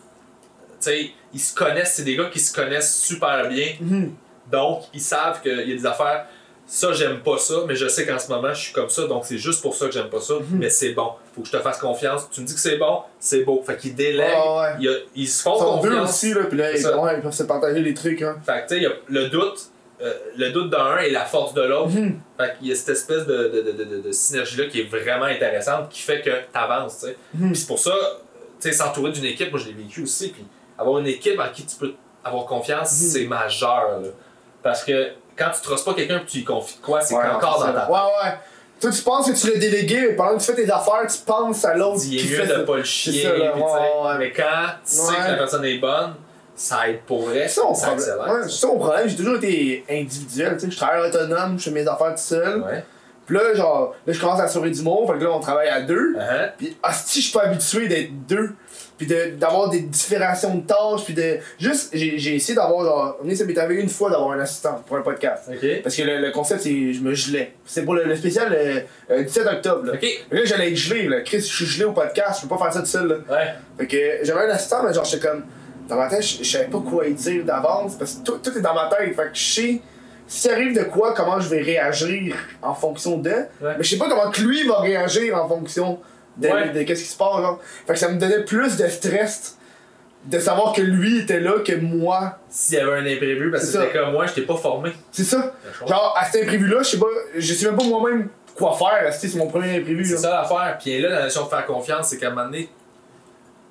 sais, ils se connaissent, c'est des gars qui se connaissent super bien, Mhm. Donc ils savent qu'il y a des affaires. Ça, j'aime pas ça, mais je sais qu'en ce moment, je suis comme ça, donc c'est juste pour ça que j'aime pas ça, Mhm. mais c'est bon. Faut que je te fasse confiance. Tu me dis que c'est bon, c'est beau. Fait qu'ils délèguent, Ouais, ouais. il y a- ils se font Ils sont deux confiance. aussi, là, pis là, ils, ça. ouais, ils peuvent se partager les trucs, hein. Fait que tu sais, il y a le doute, euh, le doute d'un et la force de l'autre. Mhm. Fait qu'il y a cette espèce de, de, de, de, synergie-là qui est vraiment intéressante, qui fait que t'avances, tu sais. Puis c'est pour ça, tu sais, s'entourer d'une équipe, moi je l'ai vécu aussi, puis avoir une équipe en qui tu peux avoir confiance, Mhm. c'est majeur, là. Parce que quand tu trosses pas quelqu'un et tu lui confies de quoi, c'est Ouais, encore dans ta Ouais, ouais. Toi, tu penses que tu l'as délégué, mais pendant que tu fais tes affaires, tu penses à l'autre Il qui est fait mieux de pas le chier, ça, là, puis tu sais, ouais, ouais. mais quand tu sais que la personne est bonne, ça aide pour vrai, C'est ça mon problème. c'est ça mon problème. J'ai toujours été individuel. tu sais. Je travaille autonome, je fais mes affaires tout seul. Ouais. Puis là, genre, là, je commence à sauver du monde. Fait que là, on travaille à deux. Uh-huh. Puis, si je suis pas habitué d'être deux. Puis de- d'avoir des différenciations de tâches. Puis de. Juste, j'ai essayé d'avoir, genre, on est, ça m'est arrivé une fois d'avoir un assistant pour un podcast. Parce que le, le concept, c'est je me gelais. C'est pour le, le spécial euh, euh, 17 octobre. Là. Là, j'allais être gelé. Là. Chris, je suis gelé au podcast. Je peux pas faire ça tout seul. Là. Ouais. Fait que j'avais un assistant, mais genre, j'étais comme. Dans ma tête, je savais pas quoi y dire d'avance, parce que tout, tout est dans ma tête. Fait que je sais, s'il arrive de quoi, comment je vais réagir en fonction de. Ouais. Mais je sais pas comment que lui va réagir en fonction de, Ouais. de qu'est-ce qui se passe, genre? Fait que ça me donnait plus de stress de savoir que lui était là que moi. S'il y avait un imprévu, parce que c'était comme moi, je t'ai pas formé. C'est ça. Genre, à cet imprévu-là, je sais pas, je sais même pas moi-même quoi faire, c'est mon premier imprévu. C'est ça l'affaire. Puis là, la notion de faire confiance, c'est qu'à un moment donné,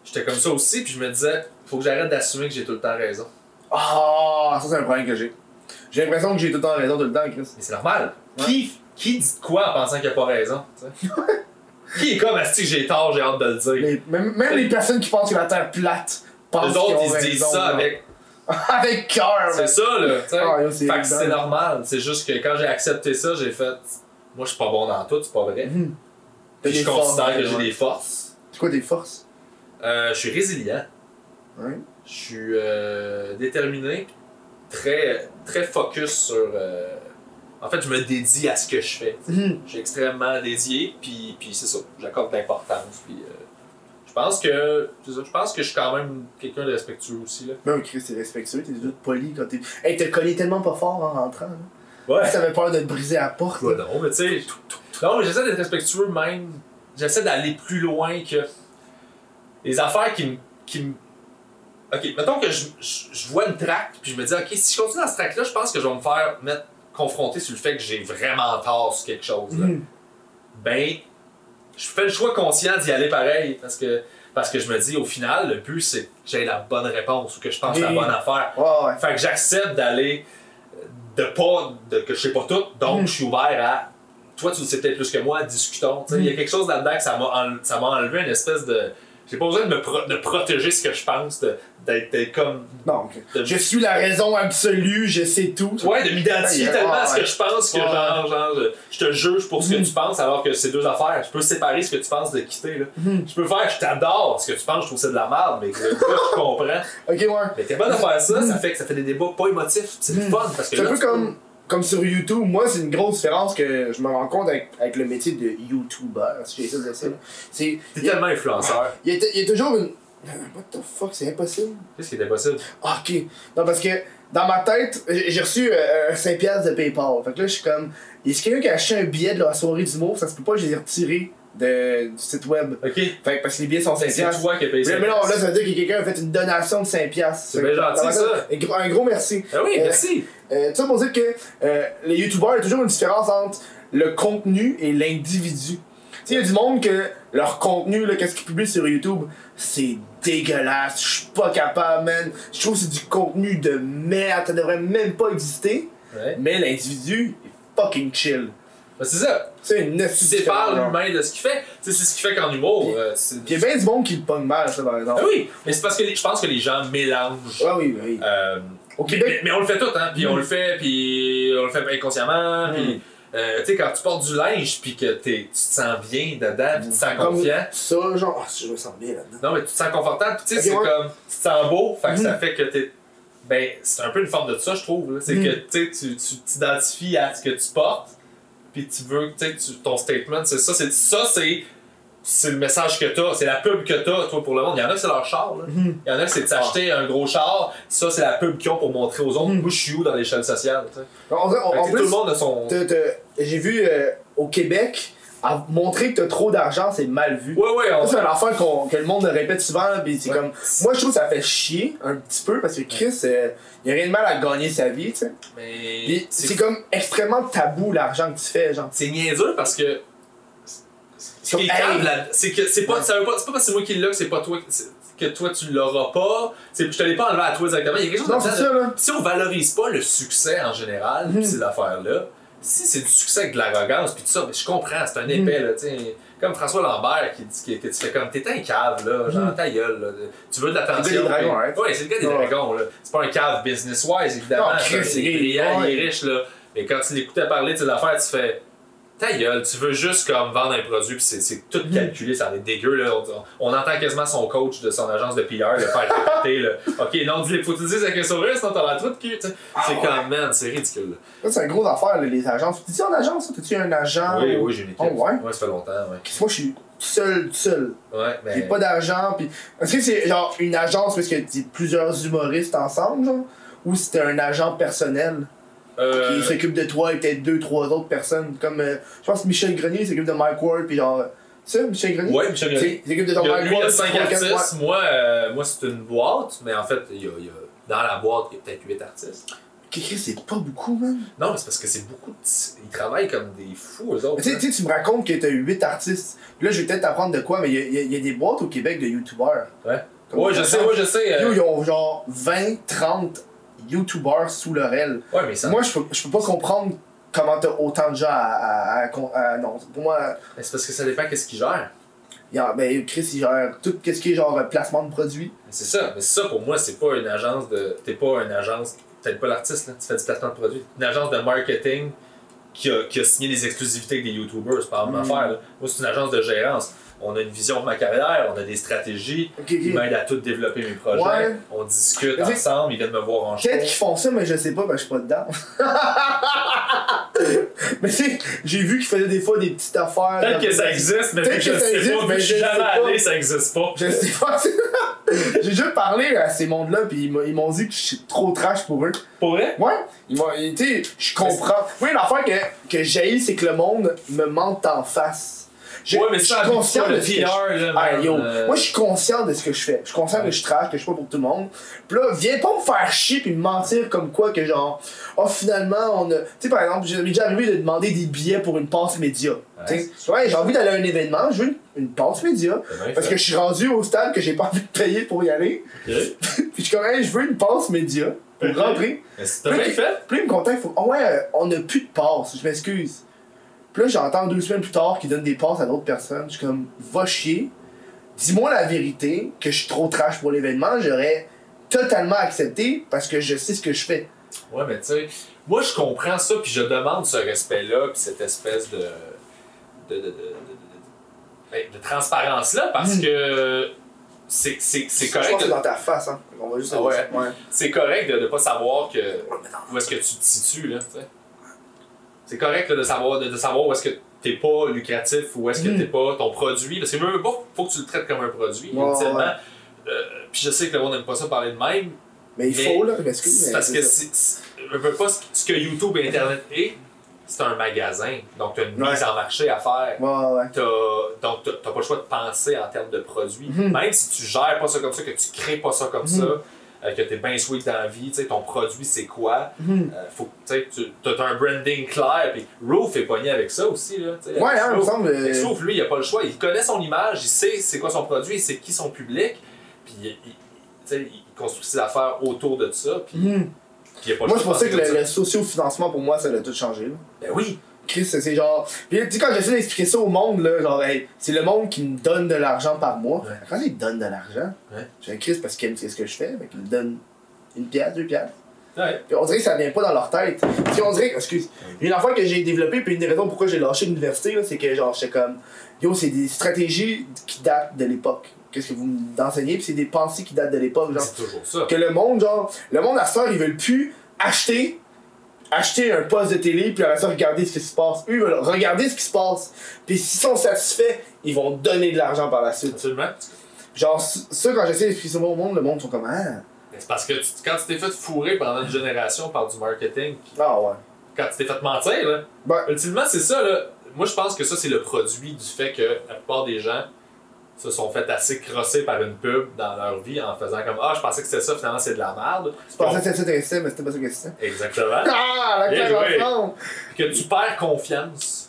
j'étais comme ça aussi, puis je me disais, faut que j'arrête d'assumer que j'ai tout le temps raison. Ah, ça c'est un problème que j'ai. J'ai l'impression que j'ai tout le temps raison tout le temps, Chris. Mais c'est normal. Ouais. Qui, qui dit quoi en pensant qu'il a pas raison? qui est comme, si j'ai tort, j'ai hâte de le dire. Les- même, même les personnes qui pensent que la Terre plate pensent Les qu'ils autres, ont ils se disent raison, ça là. avec. avec cœur. C'est man. ça, là. tu sais. Ah, yo, c'est fait que évident. c'est normal. C'est juste que quand j'ai accepté ça, j'ai fait. Moi, je suis pas bon dans tout, c'est pas vrai. Mhm. T'as Puis je des forces, considère que j'ai ouais. des forces. C'est quoi tes forces? Euh, je suis résilient. Je suis euh, déterminé, très, très focus sur. euh, en fait, je me dédie à ce que je fais. Mhm. Je suis extrêmement dédié, puis, puis c'est ça. J'accorde de l'importance. Puis, euh, je pense que. c'est ça, je pense que je suis quand même quelqu'un de respectueux aussi. Là. Ben, Chris, t'es respectueux, t'es tout poli quand t'es. Hey, t'as collé tellement pas fort en rentrant. Là. Ouais. T'avais peur de te briser la porte. Ouais, non, mais tu sais. Non, mais j'essaie d'être respectueux même. J'essaie d'aller plus loin que. Les affaires qui me. Qui me... Ok, mettons que je, je, je vois une track, puis je me dis, ok, si je continue dans ce track-là, je pense que je vais me faire mettre confronté sur le fait que j'ai vraiment tort sur quelque chose. là. Mhm. Ben, je fais le choix conscient d'y aller pareil, parce que, parce que je me dis, au final, le but, c'est que j'ai la bonne réponse ou que je pense la bonne affaire. Ouais. Fait que j'accepte d'aller de pas de, que je sais pas tout, donc Mm. je suis ouvert à toi tu le sais peut-être plus que moi, discutons. Il y a quelque chose là-dedans que ça m'a enle- ça m'a enlevé une espèce de J'ai pas besoin de me pro- de protéger ce que je pense, d'être comme. Non. De- je suis la raison absolue, je sais tout. Ouais, de m'identifier Ouais, tellement à ce que je pense que Ouais. genre, genre, je, je te juge pour ce que Mhm. tu penses alors que c'est deux affaires. Je peux séparer ce que tu penses de quitter. Là. Mhm. Je peux faire je t'adore, ce que tu penses, je trouve c'est de la merde, mais que je comprends. Ok, ouais. Mais t'es bon de faire ça, ça fait que ça fait des débats pas émotifs. C'est Mhm. fun parce que C'est un peu peux- comme, sur YouTube. Moi, c'est une grosse différence que je me rends compte avec, avec le métier de YouTuber, si de dire ça. T'es tellement influenceur. il y a- il y a toujours une. What the fuck, c'est impossible. Qu'est-ce qui était possible? Ah, ok. Non, parce que dans ma tête, j'ai j'ai reçu euh, un 5$ de PayPal. Fait que là, je suis comme. Est-ce quelqu'un qui a acheté un billet de la soirée d'humour Ça se peut pas, je les ai retirés? De, du site web. Ok. Fait parce que les billets sont 5$. C'est toi qui as payé ça. Mais, non, là, ça veut dire que quelqu'un a fait une donation de 5$. C'est bien gentil, ça. Un gros, merci. Ah oui, Euh, merci. Euh, tout ça pour dire que euh, les youtubeurs, il y a toujours une différence entre le contenu et l'individu. Tu sais, il y a du monde que leur contenu, qu'est-ce qu'ils publient sur YouTube, c'est dégueulasse, je suis pas capable, man. Je trouve que c'est du contenu de merde, ça devrait même pas exister. Ouais. Mais l'individu est fucking chill. Ben, c'est ça. C'est une sépares l'humain de ce qu'il fait. C'est ce qu'il fait qu'en humour. euh, il y a bien du monde qui le pogne mal, ça, par exemple. Ah oui, mais c'est parce que les- je pense que les gens mélangent. Ouais, oui, oui. euh, Au mais, Québec, mais- mais on le fait tout, hein. Puis on Mm. le fait, puis on le fait inconsciemment. Mm. Puis, euh, tu sais, quand tu portes du linge, puis que t'es- tu te sens bien dedans, puis tu te sens comme confiant. ça, genre, ah, je me sens bien là-dedans. Non, mais tu te sens confortable, puis tu sais, c'est ouais. comme. Tu te sens beau, fait que ça Mm. fait que t'es. Ben, c'est un peu une forme de ça, je trouve. C'est que tu tu t'identifies à ce que tu portes, puis tu veux, tu sais, ton statement, c'est ça. C'est ça, c'est. C'est le message que t'as, c'est la pub que t'as, toi, pour le monde. Il y en a que c'est leur char, là. Mhm. Il y en a que c'est de s'acheter un gros char, ça, c'est la pub qu'ils ont pour montrer aux autres. Mm. Moi, je suis où dans l'échelle sociale, tu sais. Tout le monde a son. J'ai vu euh, au Québec, à montrer que t'as trop d'argent, c'est mal vu. Ouais, ouais, on. C'est un affaire qu'on- que le monde répète souvent, c'est Ouais. comme. Moi, je trouve que ça fait chier un petit peu parce que Chris, euh, il a rien de mal à gagner sa vie, tu sais. Mais. C'est c'est comme extrêmement tabou l'argent que tu fais, genre. C'est niaiseux parce que. Ce qui est Comme, calme, hey. là, c'est que c'est pas, ça veut pas, c'est pas parce que c'est moi qui l'ai que c'est pas toi c'est- que toi tu l'auras pas. C'est, je te l'ai pas enlevé à toi exactement. Il y a quelque chose Non, là-dedans c'est ça, là. Si on valorise pas le succès en général, Mhm. pis ces affaires-là, si c'est du succès avec de l'arrogance, puis tout ça, mais je comprends, c'est un Mhm. épais, là, tu. Comme François Lambert qui dit que, que tu fais comme, t'es un cave, là, genre Mhm. ta gueule, là. Tu veux de l'attention. C'est le gars des dragons, puis- hein. Ouais, c'est le gars des Ouais. dragons, là. C'est pas un cave business-wise, évidemment. Non, c'est- il est- riche, là. Mais quand tu l'écoutais parler de ces affaires, tu fais. Ta gueule, tu veux juste comme vendre un produit, puis c'est, tout Mhm. calculé, ça en est dégueu. Là. On, on entend quasiment son coach de son agence de PR le faire répéter. Là. Ok, non, dis faut que tu dises avec un sourire, sinon t'as la cul. tu sais. Ah, c'est ouais. comme, man, c'est ridicule. c'est une grosse affaire, là, les agences. T'es-tu en agence? T'es-tu un agent? oui, ou- oui, j'ai une équipe. Oh, ouais? ça fait longtemps, ouais. Moi, je suis seul, seul. Ouais, mais. J'ai pas d'argent, pis. Est-ce que c'est genre une agence parce que t'es plusieurs humoristes ensemble, genre? Ou c'était un agent personnel? Euh, qui s'occupe de toi et peut-être deux, trois autres personnes. Comme, euh, je pense que Michel Grenier s'occupe de Mike Ward, puis genre. Tu sais, Michel Grenier? Ouais, Michel Grenier. Il s'occupe de ton Mike Ward. artistes. Moi, euh, moi c'est une boîte, mais en fait, il y a, il y a- dans la boîte, il y a peut-être huit artistes. ouais. Kéké, c'est pas beaucoup, man. Non, mais c'est parce que c'est beaucoup de. Ils travaillent comme des fous, eux autres. Tu sais, hein. tu me racontes que t'as huit artistes. Puis là, je vais peut-être t'apprendre de quoi, mais il y a, il y a- des boîtes au Québec de YouTubers. Ouais. Comme Ouais, je sais, ouais, je sais. Yo, ils ont genre 20, 30 YouTubers sous leur aile. Ouais, mais ça. Moi, je peux, je peux pas comprendre comment t'as autant de gens à. à, à- à- non, pour moi, c'est parce que ça dépend qu'est-ce qu'ils gèrent. il y a- ben, Chris, il gère tout ce qui est genre placement de produits. C'est ça. Mais ça, pour moi, c'est pas une agence de. T'es pas une agence. Peut-être pas l'artiste, là. Tu fais du placement de produit. Une agence de marketing qui a, qui a signé des exclusivités avec des YouTubers. C'est pas la même Mm. affaire, là. Moi, c'est une agence de gérance. On a une vision de ma carrière, on a des stratégies. Ok, Ils ok. m'aident à tout développer mes projets. Ouais. On discute Mais ensemble. Ils viennent me voir en show. Peut-être qu'ils font ça, mais je sais pas, ben je suis pas dedans. mais tu sais, j'ai vu qu'ils faisaient des fois des petites affaires. Peut-être que ça existe, mais que je sais existe, pas, mais je suis jamais pas. allé, ça existe pas. Je sais pas. j'ai déjà parlé à ces mondes-là, puis ils m'ont- ils m'ont dit que je suis trop trash pour eux. Pour vrai? Ouais, ils m'ont. Tu sais, je comprends. Oui, l'affaire que, que j'ai, c'est que le monde me mente en face. Je, ouais, mais je ça, suis conscient de ce que je. Ah, yo, euh, moi je suis conscient de ce que je fais. Je suis conscient Ouais. que je trash, que je suis pas pour tout le monde. Puis là, viens pas me faire chier puis me mentir comme quoi que genre, oh finalement on a. Tu sais, par exemple, j'ai déjà arrivé de demander des billets pour une passe média. Tu sais, ouais, j'ai envie d'aller à un événement, je veux une, une passe média. Parce fait. que je suis rendu au stade que j'ai pas envie de payer pour y aller. Puis je suis comme, hey, je veux une passe média pour Ok. rentrer. Mais c'est bien fait. Puis il me contacte, il faut, oh ouais, euh, on a plus de passe, je m'excuse. Puis là, j'entends deux semaines plus tard qu'ils donnent des passes à d'autres personnes. Je suis comme, va chier. dis-moi la vérité, que je suis trop trash pour l'événement, j'aurais totalement accepté parce que je sais ce que je fais. Ouais, mais tu sais, moi je comprends ça, puis je demande ce respect-là, puis cette espèce de. de, de, de, de, de- de transparence-là, parce Mm. que c'est c'est- c'est Je pense correct, que c'est de- dans ta face, hein. On va juste Ah ouais? ouais. c'est correct de ne pas savoir que, où est-ce que tu te situes, là, tu sais. C'est correct là, de, savoir, de, de savoir où est-ce que t'es pas lucratif, où est-ce que Mm. t'es pas ton produit, parce que même pas, faut que tu le traites comme un produit, ouais. Euh, puis je sais que le monde n'aime pas ça parler de même, Mais il Mais faut, là, parce que. C'est parce que je veux pas ce que YouTube et Internet est, c'est un magasin. Donc, tu as une Ouais. mise en marché à faire. Ouais, ouais. T'as- donc, tu n'as pas le choix de penser en termes de produits. Mhm. Même si tu gères pas ça comme ça, que tu crées pas ça comme Mhm. ça, euh, que tu es bien sweet dans la vie, tu sais, ton produit c'est quoi, Mhm. euh, faut, tu sais, tu as un branding clair. Puis Roof est pogné avec ça aussi. Là, Ouais, hein, il me Roof. semble. Euh, Roof, lui, il a pas le choix. Il connaît son image, il sait c'est quoi son produit, il sait qui son public. Puis il, il- construit ses affaires autour de ça. Puis, mhm. puis il a pas le Moi, de ça que le, le socio-financement, pour moi, ça a tout changé. Là. Ben oui. Chris, c'est genre. Puis tu sais, quand j'essaie d'expliquer ça au monde, là, genre, hey, c'est le monde qui me donne de l'argent par mois. Ouais. Quand il donne de l'argent, Ouais. j'ai un Chris parce qu'il aime ce que je fais, mais qu'il me donne une pièce, deux pièces. Ouais. Puis on dirait que ça vient pas dans leur tête. Puis on dirait, excuse, une affaire que j'ai développée, puis une des raisons pourquoi j'ai lâché l'université, c'est que genre, j'étais comme, yo, c'est des stratégies qui datent de l'époque. Qu'est-ce que vous m'enseignez, puis c'est des pensées qui datent de l'époque, genre. C'est toujours ça. Que le monde, genre, le monde à ça, ils veulent plus acheter, acheter un poste de télé, puis après ça, regarder ce qui se passe. Eux, ils veulent regarder ce qui se passe. Puis s'ils sont satisfaits, ils vont donner de l'argent par la suite. Absolument. Genre, ça, quand j'essaie d'expliquer ça au monde, le monde sont comme, ah, C'est parce que tu- quand tu t'es fait fourrer pendant une génération par du marketing, ah ouais. quand tu t'es fait mentir, là, Ben, ultimement, c'est ça. Là. Moi, je pense que ça, c'est le produit du fait que la plupart des gens se sont fait assez crosser par une pub dans leur vie en faisant comme Ah, je pensais que c'était ça, finalement, c'est de la merde. je pensais que c'était ça mais c'était pas ça que c'était. Exactement. Ah, la ensemble! que tu perds confiance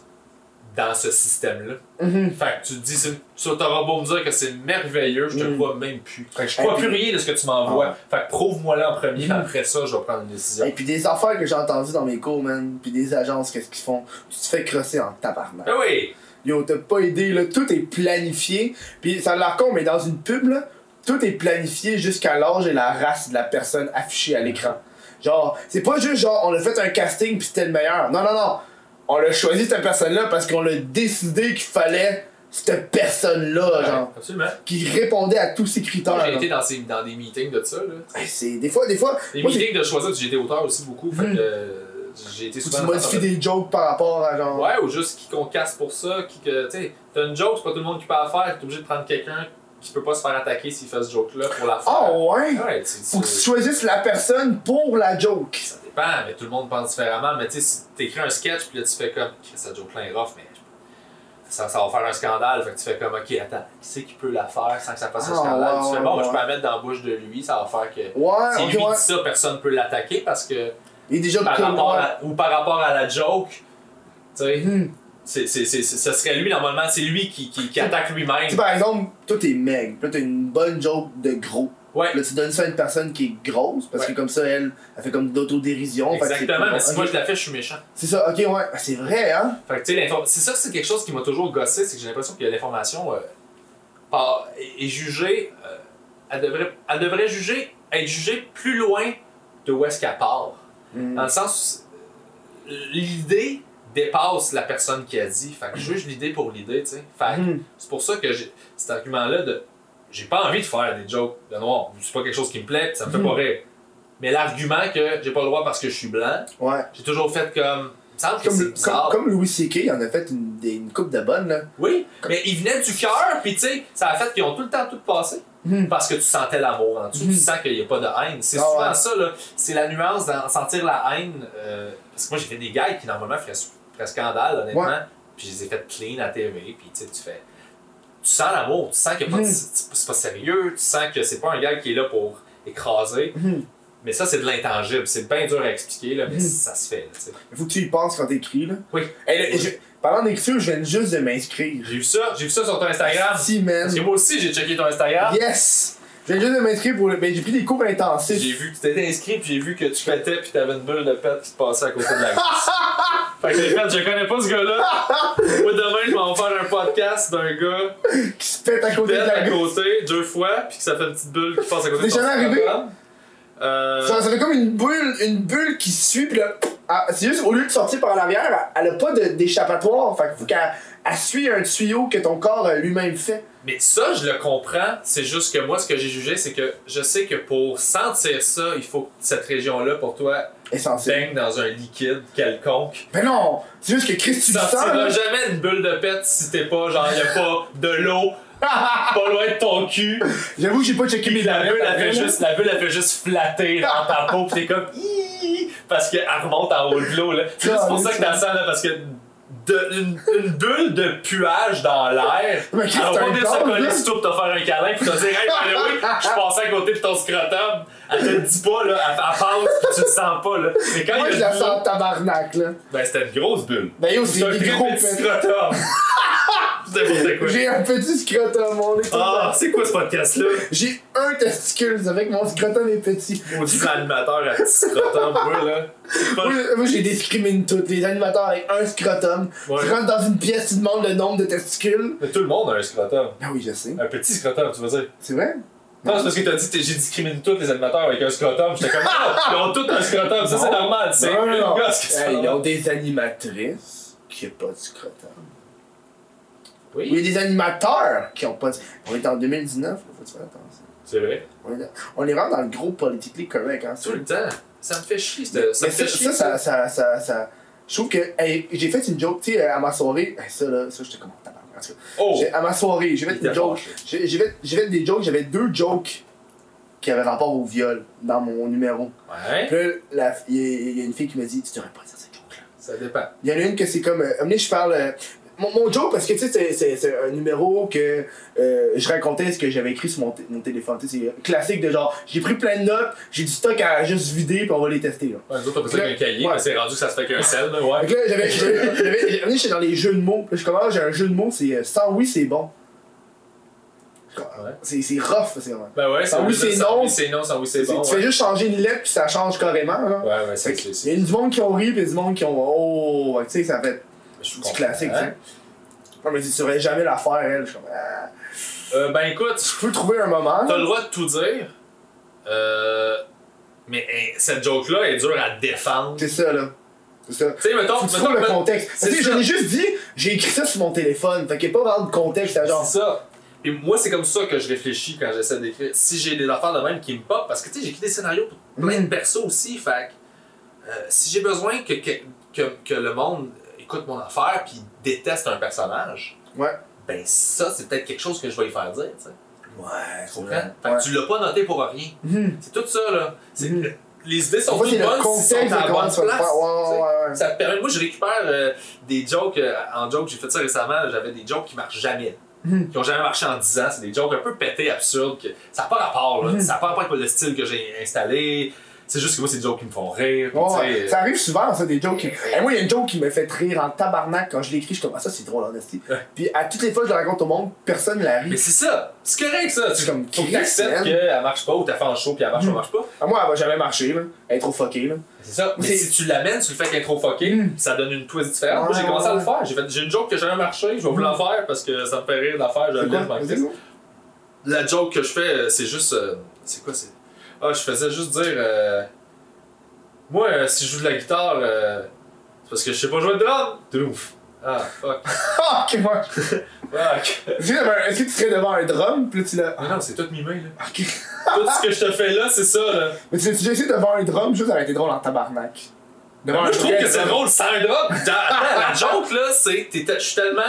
dans ce système-là. Mhm. Fait que tu te dis, c'est- tu t'auras beau me dire que c'est merveilleux, je te Mm. crois même plus. Fait que je puis- plus rien de ce que tu m'envoies. Ah. Fait que prouve-moi-le en premier, Mm. après ça, je vais prendre une décision. Et puis des affaires que j'ai entendues dans mes cours, man, puis des agences, qu'est-ce qu'ils font? Tu te fais crosser en tabarnak. Ben oui! Yo, t'as pas aidé, là, tout est planifié. Puis ça a l'air con, mais dans une pub, là, tout est planifié jusqu'à l'âge et la race de la personne affichée à l'écran. Genre, c'est pas juste genre, on a fait un casting puis c'était le meilleur. Non, non, non. On a choisi cette personne-là parce qu'on a décidé qu'il fallait cette personne-là, Ouais, genre, absolument. qui répondait à tous ces critères. J'ai été dans, ces, dans des meetings de ça. Là. Hey, c'est des fois, des fois, Des moi, meetings de choisir, j'ai été auteur aussi beaucoup. Fait Mm. que euh, j'ai été souvent. tu dans modifies des jokes par rapport à genre. Ouais, ou juste qui qu'on casse pour ça. Qui que, tu sais, t'as une joke, c'est pas tout le monde qui peut la faire. T'es obligé de prendre quelqu'un qui peut pas se faire attaquer s'il fait ce joke-là pour la faire. Oh ouais! Ouais, tu- Faut que tu tu- choisisses la personne pour la joke. Ça dépend, mais tout le monde pense différemment. Mais tu sais, si t'écris un sketch, puis là tu fais comme, cette joke-là est rough, mais ça, ça va faire un scandale. Fait que tu fais comme, ok, attends, qui c'est qui peut la faire sans que ça fasse un Ah, scandale? tu fais, bon, ouais. je peux la mettre dans la bouche de lui, ça va faire que. Ouais, Si ok, lui ouais. dit ça, personne peut l'attaquer parce que. Il est déjà Par rapport à- ou par rapport à la joke, tu sais, Mhm. c'est, c'est, c'est, ce serait lui normalement, c'est lui qui, qui, qui attaque lui-même. Tu sais, par exemple, toi t'es meg, puis là t'as une bonne joke de gros. Ouais, Là tu donnes ça à une personne qui est grosse, parce Ouais. que comme ça, elle, elle fait comme d'autodérision. exactement, mais si moi je la fais, je suis méchant. C'est ça, ok, ouais. Ah, c'est vrai, hein? Fait que tu sais, c'est ça, c'est quelque chose qui m'a toujours gossé, c'est que j'ai l'impression que l'information euh, par- est jugée, euh, elle, devrait, elle devrait juger, être jugée plus loin de où est-ce qu'elle part. Mm. Dans le sens, l'idée dépasse la personne qui a dit. Fait que je juge l'idée pour l'idée, tu sais. Fait Mhm. c'est pour ça que j'ai cet argument-là de j'ai pas envie de faire des jokes de noir. C'est pas quelque chose qui me plaît, pis ça me fait Mhm. pas rire. Mais l'argument que j'ai pas le droit parce que je suis blanc, Ouais. j'ai toujours fait comme. Que Comme, comme, Louis C.K., il en a fait une, une coupe de bonnes, là. Oui, mais il venait du cœur, puis tu sais, ça a fait qu'ils ont tout le temps tout passé. Mhm. Parce que tu sentais l'amour en dessous, tu sens qu'il n'y a pas de haine. C'est Ah souvent ouais. ça, là. C'est la nuance d'en sentir la haine. euh, parce que moi, j'ai fait des gars qui, normalement, feraient, scandale, honnêtement. Ouais. Puis je les ai fait clean à TV, puis tu sais, tu fais. Tu sens l'amour, tu sens Mhm. c'est c'est pas sérieux, tu sens que c'est pas un gars qui est là pour écraser. Mais ça, c'est de l'intangible. C'est bien dur à expliquer, là, mais Mhm. ça se fait, là, tu sais. Il faut que tu y penses quand t'écris, là. Oui. Hey, là, je- parlant d'écriture, je viens juste de m'inscrire. J'ai vu ça, j'ai vu ça sur ton Instagram. Si, man. Parce que moi aussi, j'ai checké ton Instagram. Yes! Je viens juste de m'inscrire pour le. Ben, j'ai pris des cours intensifs. J'ai vu que tu t'étais inscrit, puis j'ai vu que tu pétais, puis t'avais une bulle de pète qui te passait à côté de la glace. Fait que j'ai fait, je connais pas ce gars-là. Moi, demain, je vais en faire un podcast d'un gars Qui se pète à côté de pète la à gueule. côté deux fois, puis que ça fait une petite bulle qui passe à côté de arrivé? scrotum. Euh, Ça, ça fait comme une bulle, une bulle qui suit, pis là, ah, c'est juste au lieu de sortir par l'arrière, elle, elle a pas d'échappatoire. Fait qu'il faut qu'elle elle suit un tuyau que ton corps euh, lui-même fait. Mais ça, je le comprends. C'est juste que moi, ce que j'ai jugé, c'est que je sais que pour sentir ça, il faut que cette région-là, pour toi, baigne dans un liquide quelconque. Mais non! C'est juste que Chris, tu sens, jamais une bulle de pète si t'es pas, genre, y a pas de l'eau pas loin de ton cul. J'avoue que j'ai pas checké mes la bulle, elle fait juste, la bulle, elle fait juste flatter dans ta peau, pis t'es comme, parce qu'elle remonte en haut de l'eau, là. C'est juste pour ça que t'as ça, là, parce que de, une, une bulle de puage dans l'air, Mais elle Chris, va pas venir se coller sur toi pour te faire un câlin, pis te dire, hey, je suis passé à côté de ton scrotum. Elle te le dit pas, là, elle, elle passe, pis tu le sens pas, là. Mais quand Moi, il je a la sens en tabarnak, là. ben c'était une grosse bulle. Ben yo, C'est c'est un des très gros petit pets. scrotum. C'est quoi? J'ai un petit scrotum, on est Ah, c'est quoi ce podcast-là? J'ai un testicule avec mon scrotum est petit. Maudit animateur à petit scrotum, moi, là. Pas- Moi, moi, j'ai discrimine toutes. Les animateurs avec un scrotum. Ouais. Tu rentres dans une pièce, tu demandes le nombre de testicules. Mais tout le monde a un scrotum. Ah oui, je sais. Un petit scrotum, tu veux dire? C'est vrai? Non, c'est parce que t'as dit que j'ai discriminé tous les animateurs avec un scrotum. J'étais comme, non, ils ont tous un scrotum, ça c'est normal, c'est Non, non, non. une gosse qui se ils ont des animatrices qui n'ont pas de scrotum. Oui, Il y a des animateurs qui ont pas de... On est en 2019, là, faut faire attention. c'est vrai. On est, on est vraiment dans le gros politically correct, hein. Tout le temps. Ça me fait chier, Mais ça, ça me ça, fait chier. ça, ça, ça, ça, ça- Je trouve que... hey, j'ai fait une joke, tu sais, à ma soirée... hey, ça, là, ça, j'étais comme... tout cas. Oh! J'ai- À ma soirée, j'ai fait Il une était joke. fâché. J'ai fait, des jokes, j'avais deux jokes qui avaient rapport au viol dans mon numéro. Ouais, Puis là, il y, a- il y a une fille qui m'a dit Tu devrais pas dire cette joke-là. ça dépend. Il y en a une que c'est comme. Euh, amenez, je parle. euh, mon, mon joke, parce que tu sais, c'est- un numéro que euh, je racontais ce que j'avais écrit sur mon, mon téléphone. Tu sais, c'est classique de genre, j'ai pris plein de notes, j'ai du stock à juste vider, puis on va les tester. Là. Ouais, nous autres, on fait ça avec un cahier, Ouais. mais c'est rendu que ça se fait qu'un sel, là, ouais. que là, j'avais. j'étais dans les jeux de mots. Là, je commence, j'ai un jeu de mots, c'est euh, sans oui, c'est bon. Ouais. C'est rough, c'est vraiment. Ben ouais, Sans oui, c'est non. oui, c'est non, sans oui, c'est C'est- bon. tu fais juste changer une lettre, puis ça change carrément. Là. Ouais, ouais, c'est. Il y a du monde qui ont ri, puis du monde qui ont. Oh, tu sais, ça fait Je du comprends. classique, tu sais. Ouais, mais tu saurais jamais la faire, elle. Je suis comme. ah. Euh, ben écoute, Je peux trouver un moment. T'as le droit de tout dire. Euh, mais hein, cette joke-là est dure à défendre. Tu C'est ça, là. C'est ça. sais, mettons, tu mettons trouves le contexte. c'est Tu sais, je ça. l'ai juste dit, j'ai écrit ça sur mon téléphone. Fait qu'il n'y a pas vraiment de contexte à genre. C'est ça. Et moi, c'est comme ça que je réfléchis quand j'essaie d'écrire. Si j'ai des affaires de même qui me pop, parce que tu sais, j'écris des scénarios pour plein de Mm. persos aussi, fait que, euh, si j'ai besoin que, que, que, que le monde écoute mon affaire puis déteste un personnage, Ouais. ben ça, c'est peut-être quelque chose que je vais lui faire dire, tu sais. Ouais, Tu comprends? Fait que tu l'as pas noté pour rien. Mhm. C'est tout ça, là. C'est- Mhm. Les idées sont toutes bonnes si sont à la bonne place. Ouais, ouais, ouais. Ça me permet, moi je récupère euh, des jokes, euh, en joke, j'ai fait ça récemment, j'avais des jokes qui marchent jamais. Mhm. Qui ont jamais marché en 10 ans, c'est des jokes un peu pétés, absurdes, que ça n'a pas rapport, là. Ça n'a pas rapport avec le style que j'ai installé, c'est juste que moi c'est des jokes qui me font rire, Ouais, Ça arrive souvent, ça, des jokes qui. Eh, moi, il y a une joke qui me fait rire en tabarnak quand je l'écris. Je suis comme, ah, ça, c'est drôle, en esti. Ouais. Puis à toutes les fois que je le raconte au monde, personne ne la Mais rit. c'est ça, c'est correct ça, tu comme faut que t'acceptes qu'elle marche pas ou t'as fait en show puis elle marche ou marche pas. À moi, elle va jamais marcher, là. Elle est trop fuckée, là. C'est ça. Mais si tu l'amènes, tu le fais qu'elle est trop fucké, Mm. ça donne une twist différente. Moi, j'ai commencé à le faire. J'ai, fait, j'ai une joke que j'ai jamais marché, je vais vous l'en faire parce que ça me fait rire faire, je Vas-y, crisse. go. La joke que je fais, euh, c'est juste. euh, c'est quoi c'est Ah, je faisais juste dire. euh, moi, euh, si je joue de la guitare, euh, c'est parce que je sais pas jouer de drum. Touf. Ah, fuck. Ah, ok, moi. fuck. Est-ce que t'avais- est-ce que tu serais devant un drum, puis là, tu l'as. Ah non, c'est tout mimé, là. Ok. Tout ce que je te fais là, c'est ça, là. Mais tu l'as essayé devant un drum, juste aurait été drôle en tabarnak. Devant Moi, un je trouve que c'est drôle sans un drum. La joke, là, c'est. Je suis tellement.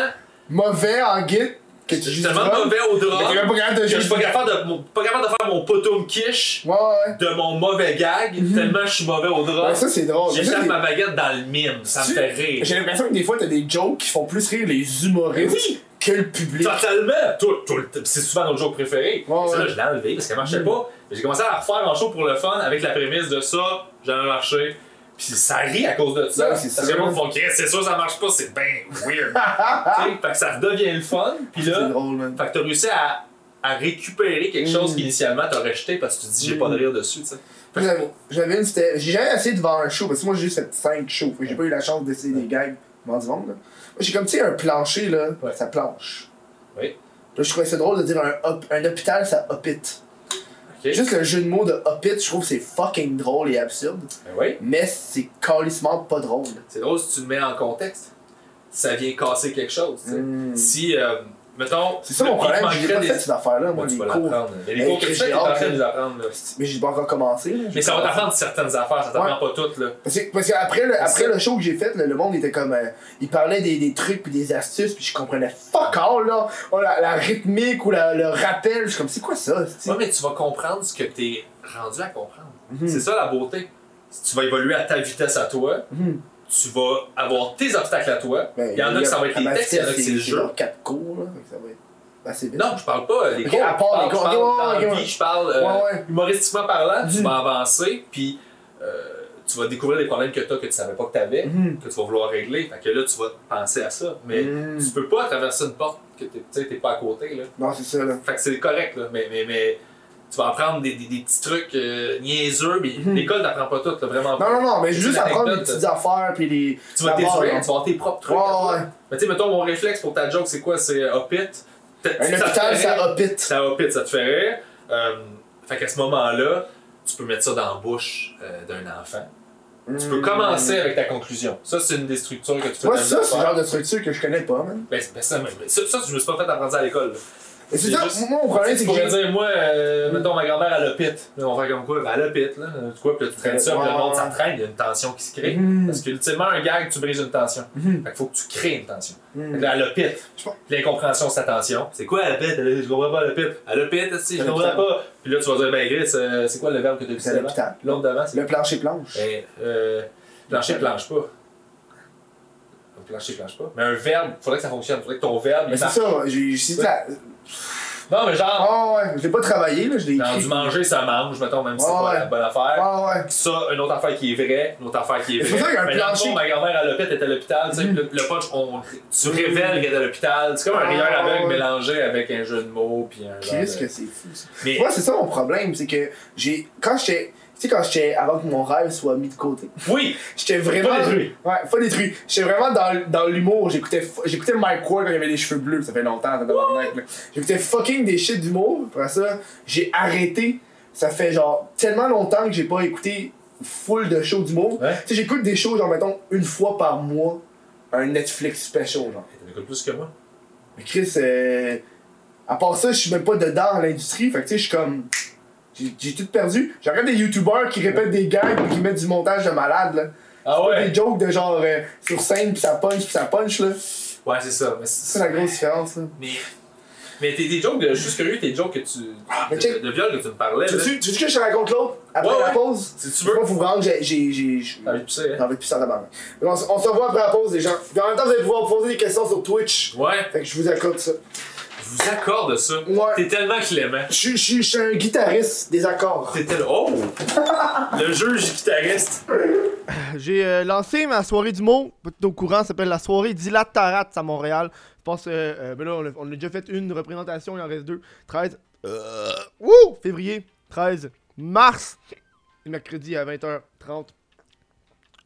Mauvais en git que Je tu joues tellement drum. mauvais au Mais t'es drum. même pas capable de que je suis pas capable de, mon- pas capable de faire mon potum quiche Ouais, ouais. de mon mauvais gag, tellement je suis mauvais au drum. Ouais, ça, c'est drôle. Ça, J'échappe ma baguette dans le mime, ça me fait rire. J'ai l'impression que des fois, t'as des jokes qui font plus rire les humoristes Oui. que le public. Totalement! Tout, tout le- c'est souvent notre joke préféré. Ouais, C'est ouais. là, je l'ai enlevé parce qu'elle marchait Mm. pas. J'ai commencé à la refaire en show pour le fun avec la prémisse de ça, jamais marché. Puis ça rit à cause de ça. C'est parce que le monde font c'est sûr ça marche pas, c'est ben weird. Fait que ça redevient le fun. Puis là, drôle, man. fait que t'as réussi à, à récupérer quelque chose Mm. qu'initialement t'aurais jeté parce que tu te dis j'ai pas de rire dessus, tu sais. J'avais- une, c'était. J'ai jamais essayé de voir un show, parce que moi j'ai juste fait 5 shows. J'ai pas eu la chance d'essayer des gags devant du monde. Là. Moi j'ai comme, tu sais, un plancher, là, Ouais. ça planche. Oui. Là, je trouvais ça drôle de dire un, hop- un hôpital, ça hop Juste le jeu de mots de hop it, je trouve que c'est fucking drôle et absurde. Ben oui. Mais c'est calissement pas drôle. C'est drôle si tu le mets en contexte. Ça vient casser quelque chose, tu sais. Mm. Si, euh, mettons. C'est ça mon problème, j'ai pas des- fait ces affaires-là, moi, les cours. les cours que tu j'ai fais, t'es en train de les apprendre. Mais j'ai pas encore commencé. Mais ça va t'apprendre certaines affaires, ça t'apprend pas toutes, là. Parce qu'après le, après ça. le show que j'ai fait, le monde était comme. euh, il parlait des, trucs puis des astuces, puis je comprenais fuck all, là. Oh, la, rythmique ou le rappel, je suis comme, c'est quoi ça? Ouais, mais tu vas comprendre ce que t'es rendu à comprendre. Mhm. C'est ça la beauté. Tu vas évoluer à ta vitesse à toi, Mhm. Tu vas avoir tes obstacles à toi. Ben, il y en a qui ça va être les textes, il y en a qui c'est le jeu. genre 4 cours, là. que Ça va être assez vite. Non, je parle pas euh, des Ok, cours. à part les cours. je parle euh, humoristiquement parlant, tu vas avancer, puis euh, tu vas découvrir des problèmes que tu as que tu savais pas que tu avais, Mhm. que tu vas vouloir régler. Fait que là, tu vas penser à ça. Mais Mhm. tu peux pas traverser une porte que t'es- tu t'es pas à côté. Là. Non, c'est ça, là. Fait que c'est correct, là. Mais, mais, mais tu vas apprendre des, des, des petits trucs euh, niaiseux, mais Mhm. l'école t'apprend pas tout, là, vraiment pas. Non, non, non, mais juste apprendre des petites affaires, puis les. Tu vas tu vas avoir tes propres trucs. Ouais, ouais. Mais tu sais, mettons, mon réflexe pour ta joke, c'est quoi? C'est euh, hop it. Un hôpital, ça hop it. Ça hop it, ça te ferait. Euh, fait qu'à ce moment-là, tu peux mettre ça dans la bouche euh, d'un enfant. Tu peux commencer avec ta conclusion. Ça, c'est une des structures que tu peux Moi, ça, c'est le genre de structure que je connais pas, man. Ben, ben, ça, mais ça, ça, je me suis pas fait apprendre ça à l'école. Et c'est ça, juste- moi, mon problème, c'est que. pourrais dire, moi, euh, mettons, ma grand-mère, elle a pit. Là, on va comme quoi? Ben, elle a pit, là. Tu quoi? Puis là, tu traînes ça, puis le monde ouais. s'entraîne, il y a une tension qui se crée. Mhm. Parce qu'ultimement, un gag, tu brises une tension. Mhm. Fait qu'il faut que tu crées une tension. Fait que là, elle a pit. L'incompréhension, c'est ta tension. C'est quoi la pit? Elle a- Je comprends pas la pit. Elle a pit, si, je comprends pas. Puis là, tu vas dire, ben, Gris, euh, c'est quoi le verbe que tu as dit C'est avant? l'hôpital. L'autre d'avant, c'est. Le plancher planche. Ben, euh, plancher, planche pas. Plancher, planche pas. Mais un verbe, faudrait que ça fonctionne. Faudrait que ton verbe, Mais il c'est ça, j'ai la. Non, mais genre, Ah ouais, je l'ai pas travaillé, là, je l'ai écrit. du manger, ça mange, mettons, même si c'est Ouais, pas la bonne affaire. Ah ouais. Ça, une autre affaire qui est vraie, une autre affaire qui est c'est vraie. pour ça qu'il y a un Mais dans le plancher. fond, ma grand-mère à l'hôpital était à l'hôpital, tu sais, Mhm. le, punch, on, tu révèles qu'elle est à l'hôpital. C'est comme un Ah, rire aveugle mélangé avec un jeu de mots, puis un Qu'est-ce que c'est fou, ça. Mais, Moi, c'est ça mon problème, c'est que j'ai. Quand j'étais. Tu sais, quand j'étais. Avant que mon rêve soit mis de côté, oui, j'étais vraiment. Pas détruit. Ouais, pas détruit. J'étais vraiment dans, dans l'humour. J'écoutais Mike Ward quand il avait des cheveux bleus, ça fait longtemps. J'écoutais fucking des shit d'humour. Après ça, j'ai arrêté. Ça fait genre tellement longtemps que j'ai pas écouté full de shows d'humour. Ouais. Tu sais, j'écoute des shows, genre, mettons, une fois par mois, un Netflix special, genre. t'en écoutes plus que moi? Mais Chris, euh, à part ça, je suis même pas dedans dans l'industrie. Fait que tu sais, je suis comme. J'ai j'ai tout perdu. Je regarde des youtubeurs qui répètent des gags et qui mettent du montage de malade, là. Ah Pas ouais? des jokes de genre euh, sur scène pis ça punch pis ça punch, là. Ouais, c'est ça. C'est la grosse différence, là. mais, mais t'es des jokes, de, je suis curieux, tes jokes que tu. Mais de, check. de viol que tu me parlais. Tu là. veux-tu tu que je te raconte l'autre? Après Ouais, la ouais. pause? Si tu Moi, veux. faut vous rendre, j'ai. j'ai- j'ai- j'ai- envie de pisser, J'ai hein? envie de pisser en tabarnak. On, se revoit après la pause, les gens. Puis en même temps, vous allez pouvoir poser des questions sur Twitch. Ouais, Fait que je vous accorde ça. Je vous accorde ça. Ouais. T'es tellement clément. Je suis- je suis je suis un guitariste des accords. T'es tel... Oh! Le juge guitariste. J'ai euh, lancé ma soirée d'humour, peut-être au courant, ça s'appelle la soirée Dilatarat à Montréal. Je pense que euh, ben là, on a, on a déjà fait une représentation, il en reste deux. 13 euh, wouh, février, 13 mars, et mercredi à 20h30.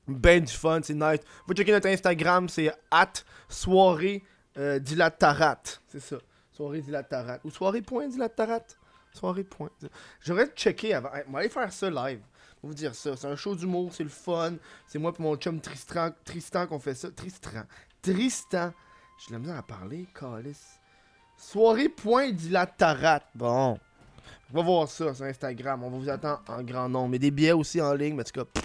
Ben du fun, c'est nice. Vous checker notre Instagram, c'est at soirée euh, dilatarat. C'est ça. Soirée dilatarat. Ou soirée point dilatarat. Soirée point. J'aurais checké avant. On va aller faire ça live. Vous dire ça. C'est un show d'humour, c'est le fun. C'est moi et mon chum Tristan, Tristan qu'on fait ça. Tristan. Tristan. J'ai de la misère à parler, calice. Soirée point dilatarat. Bon. On va voir ça sur Instagram. On va vous attendre en grand nombre. Mais des billets aussi en ligne. Mais en tout cas, pff,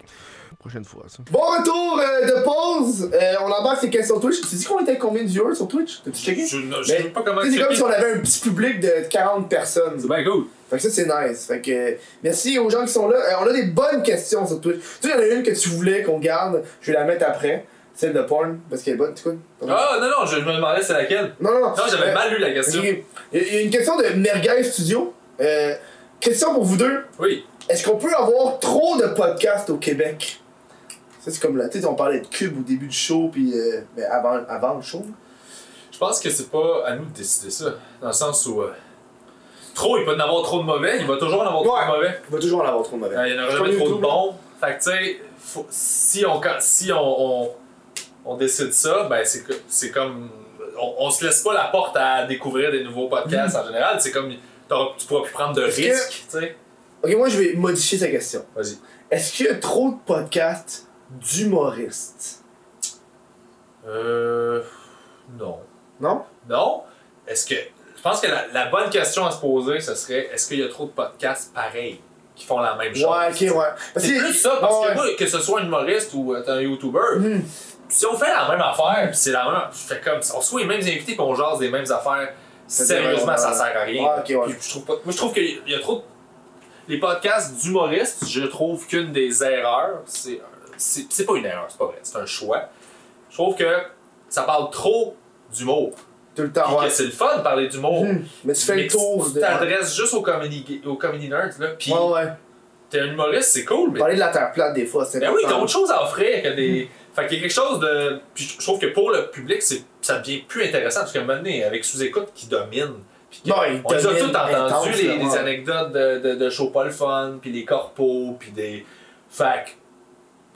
prochaine fois ça. Bon retour euh, de pause. Euh, on embarque ces questions Twitch. Tu dis qu'on était combien de viewers sur Twitch? T'as-tu checké? Je ne sais pas comment C'est comme si on avait un petit public de 40 personnes. C'est bien cool. Fait que ça, c'est nice. Fait que euh, merci aux gens qui sont là. Euh, on a des bonnes questions sur Twitch. Tu sais, il y en a une que tu voulais qu'on garde. Je vais la mettre après. Celle de porn, parce qu'elle est bonne. Tu quoi Ah, non, non, je me demandais c'est laquelle. Non, non, non. Non, j'avais Euh, mal lu la question. ok. Il y a- il y a une question de Merguez Studio. Euh, question pour vous deux. Oui. Est-ce qu'on peut avoir trop de podcasts au Québec? Ça, c'est comme là. Tu sais, on parlait de Cube au début du show, puis euh, ben, avant, avant le show. Je pense que c'est pas à nous de décider ça. Dans le sens où. euh, trop, il peut en avoir trop de mauvais, il va toujours en avoir trop de mauvais. Il va toujours en avoir trop de mauvais. Il y en aura jamais trop de bons. Fait que tu sais, faut- si on si on, on, on décide ça, ben c'est que- c'est comme on, on se laisse pas la porte à découvrir des nouveaux podcasts en général. C'est comme tu pourras plus prendre de que- risques, tu sais. Ok, moi je vais modifier sa question. Vas-y. Est-ce qu'il y a trop de podcasts d'humoristes? Euh. Non. Non? Non? Est-ce que. Je pense que la, la bonne question à se poser, ce serait est-ce qu'il y a trop de podcasts pareils qui font la même chose? Ouais, ok, ouais. Parce C'est que- plus ça, parce Ouais, que moi, que ce soit un humoriste ou euh, un YouTuber, Mhm. si on fait la même affaire, pis c'est la même. Fait comme, on soit les mêmes invités pis on jase des mêmes affaires, sérieusement, devrait- ça sert à rien. Ouais. Puis je trouve pas. Moi, je trouve qu'il y a trop de. Les podcasts d'humoristes, je trouve qu'une des erreurs, c'est. C'est c'est pas une erreur, c'est pas vrai, c'est un choix. Je trouve que ça parle trop d'humour. Tout le temps, ouais. que c'est le fun de parler d'humour. Mhm. Mais tu fais Mais le tour tu t'adresses juste aux comedy, aux comedy nerds, là. Puis Ouais, ouais. t'es un humoriste, c'est cool, mais Parler de la terre plate des fois, c'est ben oui, t'as autre chose à offrir que des. Fait qu'il y a quelque chose de. Puis je trouve que pour le public, c'est... ça devient plus intéressant parce qu'à un moment donné, avec sous-écoute qui domine. Puis il on les a entendus, intense, les, les anecdotes de, de, de show pas le fun, puis les corpos, puis des. Fait que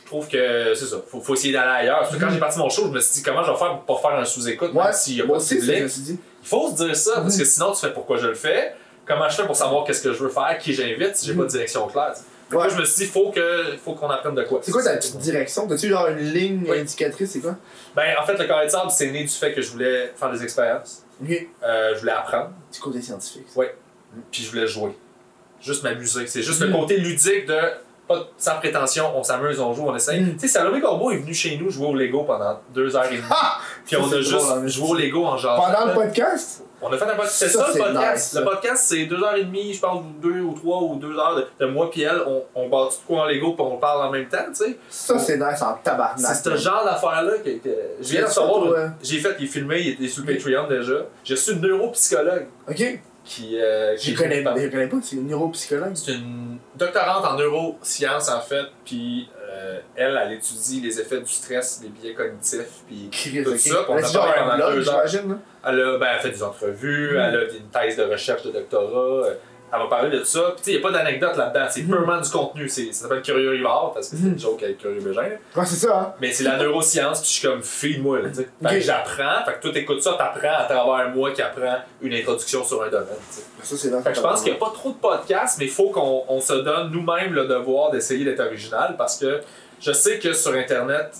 je trouve que c'est ça. Faut, faut essayer d'aller ailleurs. Parce que quand j'ai parti mon show, je me suis dit comment je vais faire pour pas faire un sous-écoute, Ouais, même s'il y a pas de public? Il faut se dire ça, parce Mhm. que sinon tu fais pourquoi je le fais, comment je fais pour savoir qu'est-ce que je veux faire, qui j'invite si j'ai pas de direction claire. Mhm. Ouais. Moi, je me suis dit, faut que faut qu'on apprenne de quoi. C'est quoi ta petite direction? T'as-tu genre une ligne Oui. indicatrice, c'est quoi? Ben, en fait, le carré de sable, c'est né du fait que je voulais faire des expériences. Euh, je voulais apprendre, Du côté scientifique. puis je voulais jouer. Juste m'amuser. C'est juste le côté ludique de pas de- sans prétention, on s'amuse, on joue, on essaye. Mhm. Tu sais, Salomé Corbeau est venu chez nous jouer au Lego pendant deux heures et demie. Ah Puis on a juste hein, joué au Lego en jasant. Pendant le podcast? On a fait un podcast. C'est Ça, le podcast. nice, le podcast, c'est deux heures et demie, je pense, ou deux ou trois ou deux heures de, de moi puis elle. On, on bâtit de quoi en Lego puis on parle en même temps, tu sais. Ça, c'est nice en tabarnak. C'est ce genre d'affaire-là que, que je viens de une- J'ai fait, il est filmé, il est sur le Patreon déjà. J'ai reçu une neuropsychologue Ok. qui. Euh, Je connais, je connais pas, c'est une neuropsychologue. C'est une doctorante en neurosciences en fait, puis euh, elle, elle étudie les effets du stress, les biais cognitifs, puis tout ça. puis on Elle a parlé pendant blog, deux heures. Elle a, ben, elle a fait des entrevues, Mm. elle a une thèse de recherche de doctorat. Elle va parler de ça. Puis, tu sais, il n'y a pas d'anecdote là-dedans. C'est Mm. purement du contenu. Ça s'appelle Curieux Rivard parce que c'est Mm. une joke avec Curieux Bégin. Ouais, c'est ça, hein. Mais c'est la neuroscience, puis je suis comme, feed-moi. Fait Ok. que j'apprends. Fait que toi, t'écoutes ça, t'apprends à travers moi qui apprend une introduction sur un domaine. sais. Ça, c'est. Fait que je pense qu'il n'y a pas trop de podcasts, mais il faut qu'on on se donne nous-mêmes le devoir d'essayer d'être original parce que je sais que sur Internet,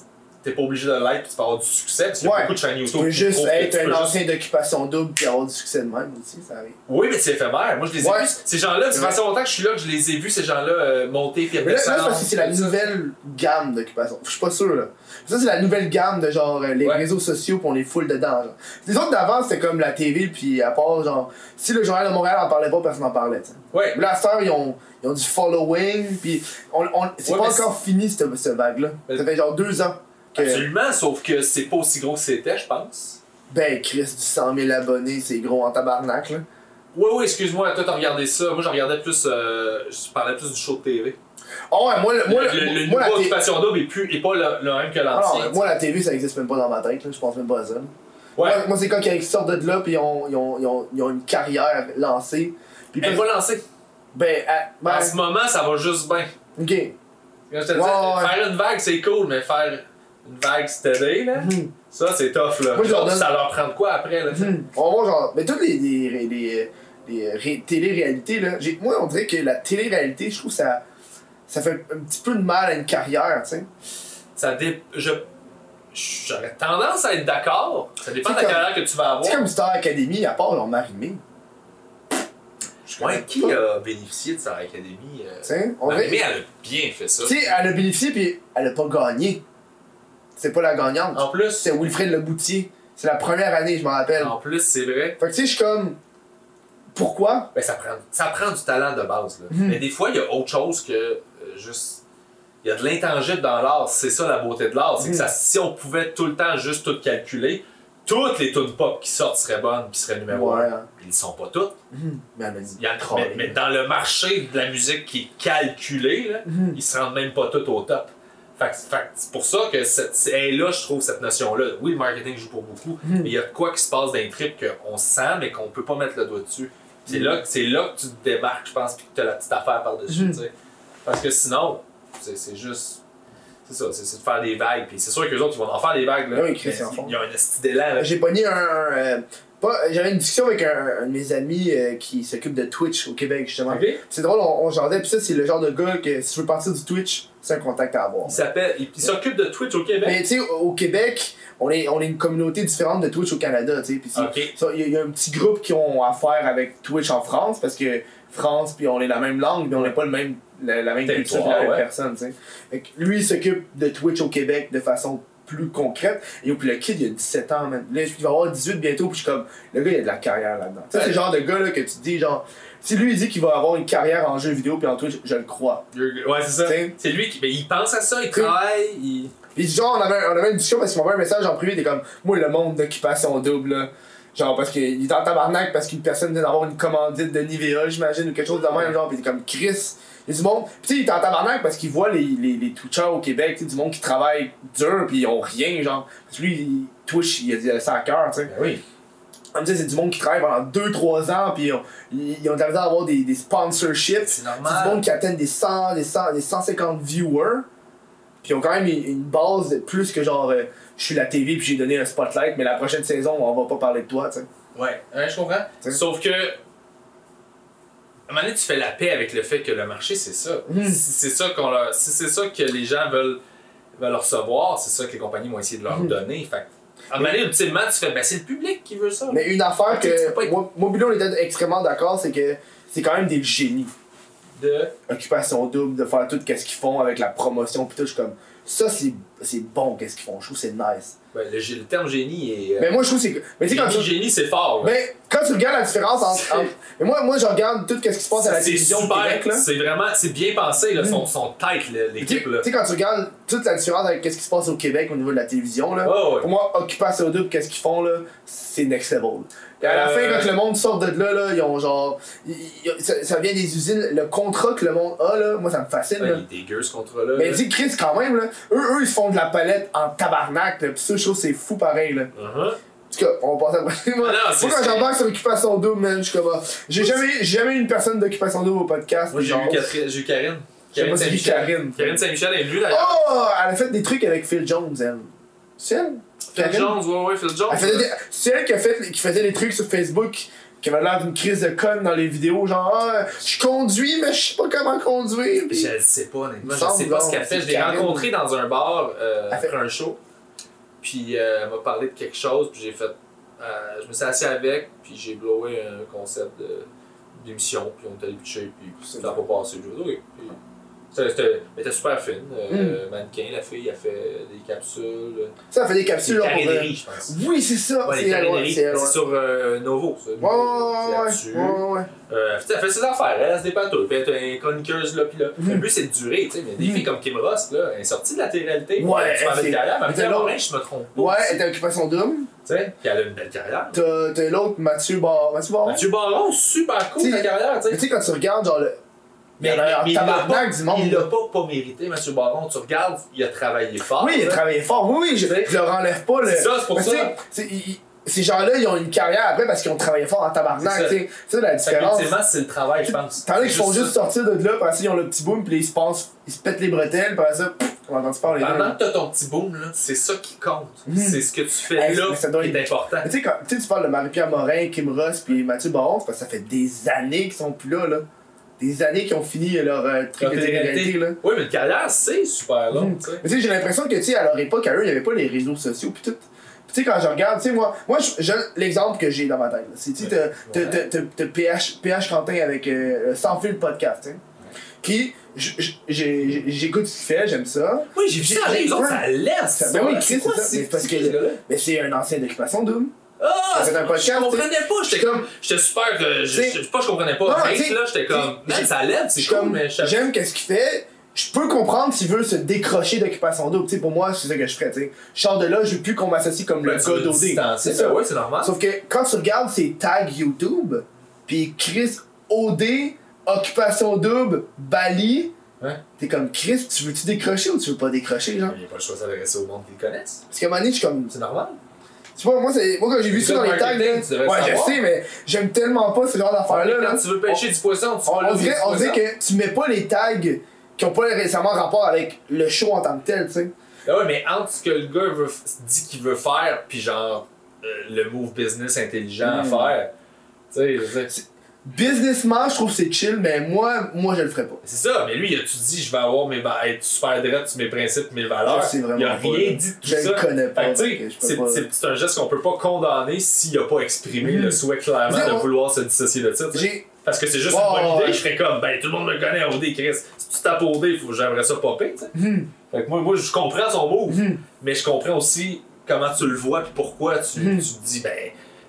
t'es pas obligé de l'être puis tu peux avoir du succès parce qu'il y a Ouais. beaucoup de chaînes Tu YouTube. peux qui juste être tu peux un juste- ancien d'occupation double puis avoir du succès de même aussi, ça arrive. Oui, mais c'est éphémère. Moi, je les ai Ouais. vus. Ces gens-là, ça C'est fait longtemps que je suis là que je les ai vus, ces gens-là, euh, monter puis Mais là, c'est parce que c'est la nouvelle gamme d'occupation. Je suis pas sûr, là. Ça, c'est la nouvelle gamme de genre euh, les Ouais. réseaux sociaux pis on est full dedans, genre. Les autres d'avant, c'était comme la TV puis à part, genre, si le Journal de Montréal en parlait pas, personne n'en parlait, tu. Ouais. Là, à ils ont, ils ont du following puis on, on, c'est Ouais, pas encore fini, cette, cette vague-là. Ça fait genre deux ans que, Absolument, sauf que c'est pas aussi gros que c'était, je pense. ben, Chris, du 100 000 abonnés, c'est gros en tabarnak, là. Oui, oui, excuse-moi, toi, t'as regardé ça. Moi, je regardais plus. euh, je parlais plus du show de TV. Oh ouais, moi, le, moi, le, le- le, moi, nouveau Occupation Double est, plus, est pas le, le même que Ah l'ancien. non, moi, la TV, ça existe même pas dans ma tête, là. Je pense même pas à ça. là. ouais. Moi, moi, c'est quand ils sortent de là, puis ils ont, ils, ont, ils, ont, ils ont une carrière lancée. Puis Elle va lancer. ben, ah, ben, En ce moment, ça va juste bien. ok. Quand je te ouais. faire une vague, c'est cool, mais faire une vague steady, là, Mhm. ça, c'est tough, là. Moi, je leur Genre, donne- Ça leur prend de quoi après, là? Mhm. On va voir, genre, mais toutes les, les, les, les, les ré- télé-réalités, là, j'ai- moi, on dirait que la télé-réalité, je trouve que ça, ça fait un petit peu de mal à une carrière, tu sais. Ça dé... je... J'aurais tendance à être d'accord. Ça dépend de la C'est comme- carrière que tu vas avoir. C'est comme Star Academy, à part leur Marimé. Ouais, qui a bénéficié de sa académie? euh? tu sais, on Marie-Mé, dirait- elle a bien fait ça. Tu sais, elle a bénéficié, puis elle a pas gagné. C'est pas la gagnante. En plus, C'est Wilfred Leboutier. C'est la première année, je m'en rappelle. en plus, c'est vrai. Fait que tu sais, je suis comme. Pourquoi? Ben, ça, prend, ça prend du talent de base. Là. Mhm. Mais des fois, il y a autre chose que euh, juste. Il y a de l'intangible dans l'art. C'est ça la beauté de l'art. C'est Mhm. que ça, si on pouvait tout le temps juste tout calculer, toutes les tunes pop qui sortent seraient bonnes puis seraient numéro Ouais. 1. hein. Ils ne sont pas toutes. Mhm. Mais Il y a- mais, mais dans le marché de la musique qui est calculé, là, Mhm. ils se rendent même pas tous au top. Fait que- fait que c'est pour ça que cette- là, je trouve, cette notion-là. Oui, le marketing joue pour beaucoup, Mhm. mais il y a quoi qui se passe dans les trip qu'on sent, mais qu'on peut pas mettre le doigt dessus. C'est là, c'est là que tu te démarques, je pense, puis que t'as la petite affaire par-dessus, tu sais. Parce que sinon, c'est c'est juste. C'est ça, c'est c'est de faire des vagues. Puis c'est sûr qu'eux autres, ils vont en faire des vagues. Là. Oui, Chris, Mais ils a un esti d'élan. là. J'ai pogné un. un, euh, J'avais une discussion avec un, un de mes amis euh, qui s'occupe de Twitch au Québec, justement. C'est drôle, on, on jasait, pis ça, c'est le genre de gars que si tu veux partir du Twitch, c'est un contact à avoir. Il s'appelle. Il, il s'occupe de Twitch au Québec? Mais tu sais, au au Québec, on est, on est une communauté différente de Twitch au Canada, tu sais. Pis c'est- Ok. ça, Il y, a- il y a un petit groupe qui ont affaire avec Twitch en France parce que France, puis on est la même langue, mais on n'est pas le même, la, la même culture, la même ouais. personne, tu sais. Lui, il s'occupe de Twitch au Québec de façon plus concrète. Et puis le kid, il a 17 ans, man. Là, il va avoir 18 bientôt, puis je suis comme, le gars, il a de la carrière là-dedans. Tu sais, c'est le genre de gars là, que tu te dis, genre, si lui, il dit qu'il va avoir une carrière en jeu vidéo puis en Twitch, je le crois. Ouais, c'est ça. C'est lui qui. Ben, il pense à ça, il travaille, il. Puis genre, on avait, on avait une discussion parce qu'il m'envoie un message en privé, il était comme, moi, le monde d'occupation double, là. Genre, parce qu'il est en tabarnak parce qu'une personne vient d'avoir une commandite de Nivea, j'imagine, ou quelque chose de même, genre, pis il est comme Chris. Il y a du monde. Pis tu sais, il est en tabarnak parce qu'il voit les, les, les Twitchers au Québec, tu sais, du monde qui travaille dur pis ils ont rien, genre. Parce que lui, il, Twitch, il a ça à cœur, tu sais. Ben oui. Comme c'est du monde qui travaille pendant 2-3 ans pis ils ont, ils, ont de la misère à avoir des, des sponsorships. C'est C'est du normal. monde qui atteignent des 100, des 100, des 150 viewers. Puis ils ont quand même une une base de plus que genre, euh, je suis la TV puis j'ai donné un spotlight, mais la prochaine saison, on va pas parler de toi, tu sais. Ouais, ouais, je comprends. T'sais. Sauf que. À un moment donné, tu fais la paix avec le fait que le marché, c'est ça. Mhm. Si c'est ça qu'on leur- si c'est ça que les gens veulent, veulent recevoir, c'est ça que les compagnies vont essayer de leur Mhm. donner. Fait à un moment donné, ultimement, tu fais, ben, c'est le public qui veut ça. Mais une affaire que être- moi, on était extrêmement d'accord, c'est que c'est quand même des génies. De? Occupation double, de faire tout qu'est-ce qu'ils font avec la promotion, pis tout, je suis comme, ça c'est bon qu'est-ce qu'ils font, je trouve que c'est nice. Ben, le, terme génie est. euh, Mais moi, je trouve que c'est. Mais tu sais, quand génie, tu. génie, c'est fort. Mais quand tu regardes la différence entre. Mais moi, moi, je regarde tout ce qui se passe à la télévision au super, Québec, là. c'est vraiment, c'est bien pensé, là, Mhm. son, son tête, l'équipe, là. tu sais, quand tu regardes toute la différence avec ce qui se passe au Québec au niveau de la télévision, là, ouais. pour moi, Occupation Double, qu'est-ce qu'ils font, là, c'est next level. Et à la Euh, fin, quand le monde sort de là, là ils ont genre. ils- ils- ça, ça vient des usines, le contrat que le monde a, là, moi, ça me fascine, Ouais, là. il est dégueu, ce contrat-là. Mais dis, Chris, quand même, là, eux, eux, ils se font de la palette en tabarnak, pis ça, je trouve que c'est fou pareil, là. Mhm. En tout cas, on va passer après. Moi, moi, quand j'embarque sur Occupation Double, man, je suis comme. J'ai jamais, jamais eu une personne d'Occupation Double au podcast. Moi, j'ai eu, Catherine- eu Karine. Qui Saint-Michel. Karine. Karine Saint-Michel est venue, d'ailleurs. Oh! Elle a fait des trucs avec Phil Jones, elle. C'est elle? Phil? Jones, ouais, ouais, Phil Jones. Elle faisait des- C'est elle qui, a fait, qui faisait des trucs sur Facebook qui avait l'air d'une crise de conne dans les vidéos, genre ah, je conduis mais je sais pas comment conduire. Je Pis- le sais pas, honnêtement. Je sais pas ce qu'elle fait. Je l'ai rencontrée dans un bar euh, après un show. Puis euh, elle m'a parlé de quelque chose. Puis j'ai fait. euh, je me suis assis avec. Puis j'ai blowé un concept de- d'émission. Puis on est allé pitcher. Puis ça n'a pas passé. Je dis. C'était- c'était elle était super fine. Euh, Mannequin, la fille, elle fait des capsules. Ça, elle fait des capsules. là, pour je pense. Oui, c'est ça. Ouais, c'est elle, elle, sur euh, Novo. ça. Ouais, ouais, ouais, ouais, ouais. Euh, elle fait ses affaires, elle, elle se dépatouille, puis elle est une chroniqueuse là, puis là. Mhm. Le but c'est de durer, tu sais, mais des Mhm. filles comme Kim Ross, là, elle est sortie de la télé-réalité. Ouais, elle a elle, une carrière, mais. Morin, je me trompe pas. Ouais, elle était Occupation Double. Tu sais, puis elle a une belle carrière. T'as l'autre, Mathieu Bar. Mathieu Bar? Mathieu Baron, super cool ta carrière, tu sais, quand tu regardes, genre, Mais, mais l'a tabarnak pas, du monde. il l'a pas, pas mérité, Mathieu Baron. Tu regardes, il a travaillé fort. Oui, il a là. travaillé fort. Oui, oui, je, je leur enlève pas le. C'est ça, c'est pour Mais ça. Ces gens-là, ils ont une carrière après parce qu'ils ont travaillé fort en tabarnak, C'est ça. tu sais. La différence. c'est le travail, je pense. T'en as qui C'est font juste ça. sortir de là, puis après ça, ils ont le petit boom, puis ils se pensent, ils se pètent les bretelles, puis après ça, on va entendre parler Pendant que t'as ton petit boom, là, c'est ça qui compte. Mhm. C'est ce que tu fais Hey, là mais ça doit qui être- est important. Mais tu sais, quand tu parles de Marie-Pierre Morin, Kim Ross, puis Mathieu Baron, parce que ça fait des années qu'ils sont plus là, là. Des années qu'ils ont fini leur euh, truc de là. Oui, mais une carrière, c'est super long, Mhm. tu sais. Mais tu sais, j'ai l'impression que, tu sais, à leur époque, à eux, il n'y avait pas les réseaux sociaux, puis tout. Puis tu sais, quand je regarde, tu sais, moi, moi l'exemple que j'ai dans ma tête, c'est, tu sais, t'as- PH, PH Quentin avec euh, Sans fil podcast, tu sais. Qui, j'ai- j'écoute ce qu'il fait, j'aime ça. Oui, j'ai vu ça, les autres, ça laisse. Ben oui, c'est ça. Mais parce que- qui? Mais c'est un ancien d'occupation double. Ah! C'est un podcast, Je comprenais pas, j'étais comme. J'étais super. euh, je- C'est- Pas, je comprenais pas. Non, Hate, là, j'étais comme. Man, ça lève, Je c'est cool, comme, mais je j'aime qu'est-ce qu'il fait. Je peux comprendre s'il veut se décrocher d'occupation sais, pour moi, c'est ça que je ferais. Je sors de là, je veux plus qu'on m'associe comme le Ben, gars d'OD. C'est ça. ben ouais, c'est normal. Sauf que quand tu regardes ses tags YouTube, puis Chris OD, Occupation Double, Bali, Ouais. t'es comme Chris, tu veux-tu décrocher ou tu veux pas décrocher, genre? Il n'y a pas le choix de s'adresser au monde qui le connaissent. Parce qu'à un moment donné, je suis comme. C'est normal. Tu vois, moi, moi quand j'ai vu ça dans le les tags, là, ouais, je sais, mais j'aime tellement pas ce genre d'affaires-là. là. Quand tu veux pêcher du poisson, tu On, on dirait, on dirait que tu mets pas les tags qui ont pas récemment rapport avec le show en tant que tel, tu sais. Ah ouais, mais entre ce que le gars veut, dit qu'il veut faire, puis genre euh, le move business intelligent à Mm. faire, tu sais, je veux dire, Businessman, je trouve que c'est chill, mais moi, moi, je le ferais pas. c'est ça, mais lui, il a-tu dit je vais avoir mes être super direct sur mes principes, mes valeurs Je sais vraiment Il a rien dit de tout Je ça. le connais pas, tu je c'est- un geste qu'on peut pas condamner s'il a pas exprimé le souhait clairement de on- vouloir se dissocier de ça. tu. Parce que c'est juste une bonne ouais. idée, je ferais comme, ben tout le monde me connaît OD, Chris. Si tu tapes OD, faut- j'aimerais ça popper, tu sais. Mhm. Fait que moi, moi, je comprends son move, Mhm. mais je comprends aussi comment tu le vois puis pourquoi tu, tu te dis, ben,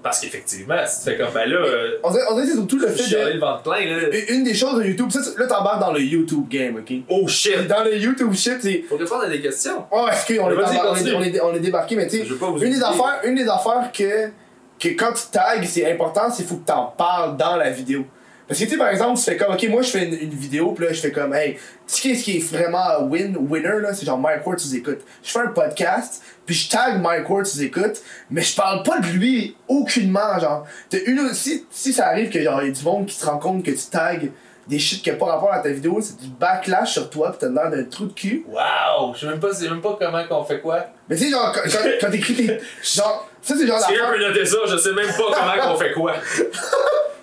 parce qu'effectivement, si tu fais comme, ben là, euh, On dirait, on dirait que c'est surtout le fait de. le ventre plein, là. Une des choses de YouTube, ça, là, t'embarques dans le YouTube game, ok? Oh shit! Dans le YouTube shit, c'est. Faut répondre à des questions. Oh, excuse, on, est on, est, continue. on, est, on est débarqué, mais tu sais. Une des affaires, une des affaires que, que quand tu tags, c'est important, c'est faut que t'en parles dans la vidéo. Parce que tu sais, par exemple, tu fais comme, ok, moi je fais une, une vidéo, puis là je fais comme, hey, tu sais ce qui est vraiment win, winner, là, c'est genre Mike Ward, tu écoutes. Je fais un podcast, puis je tag Mike Ward, tu écoutes, mais je parle pas de lui aucunement, genre. T'as une, si, si ça arrive que genre, y a du monde qui se rend compte que tu tags des shit qui a pas rapport à ta vidéo, c'est du backlash sur toi, pis t'as l'air d'un trou de cul. Wow! Je sais même pas, je sais même pas comment qu'on fait quoi. Mais tu sais, genre, quand, quand t'écris tes. Genre, ça c'est genre Si quelqu'un peut noter ça, je sais même pas comment qu'on fait quoi.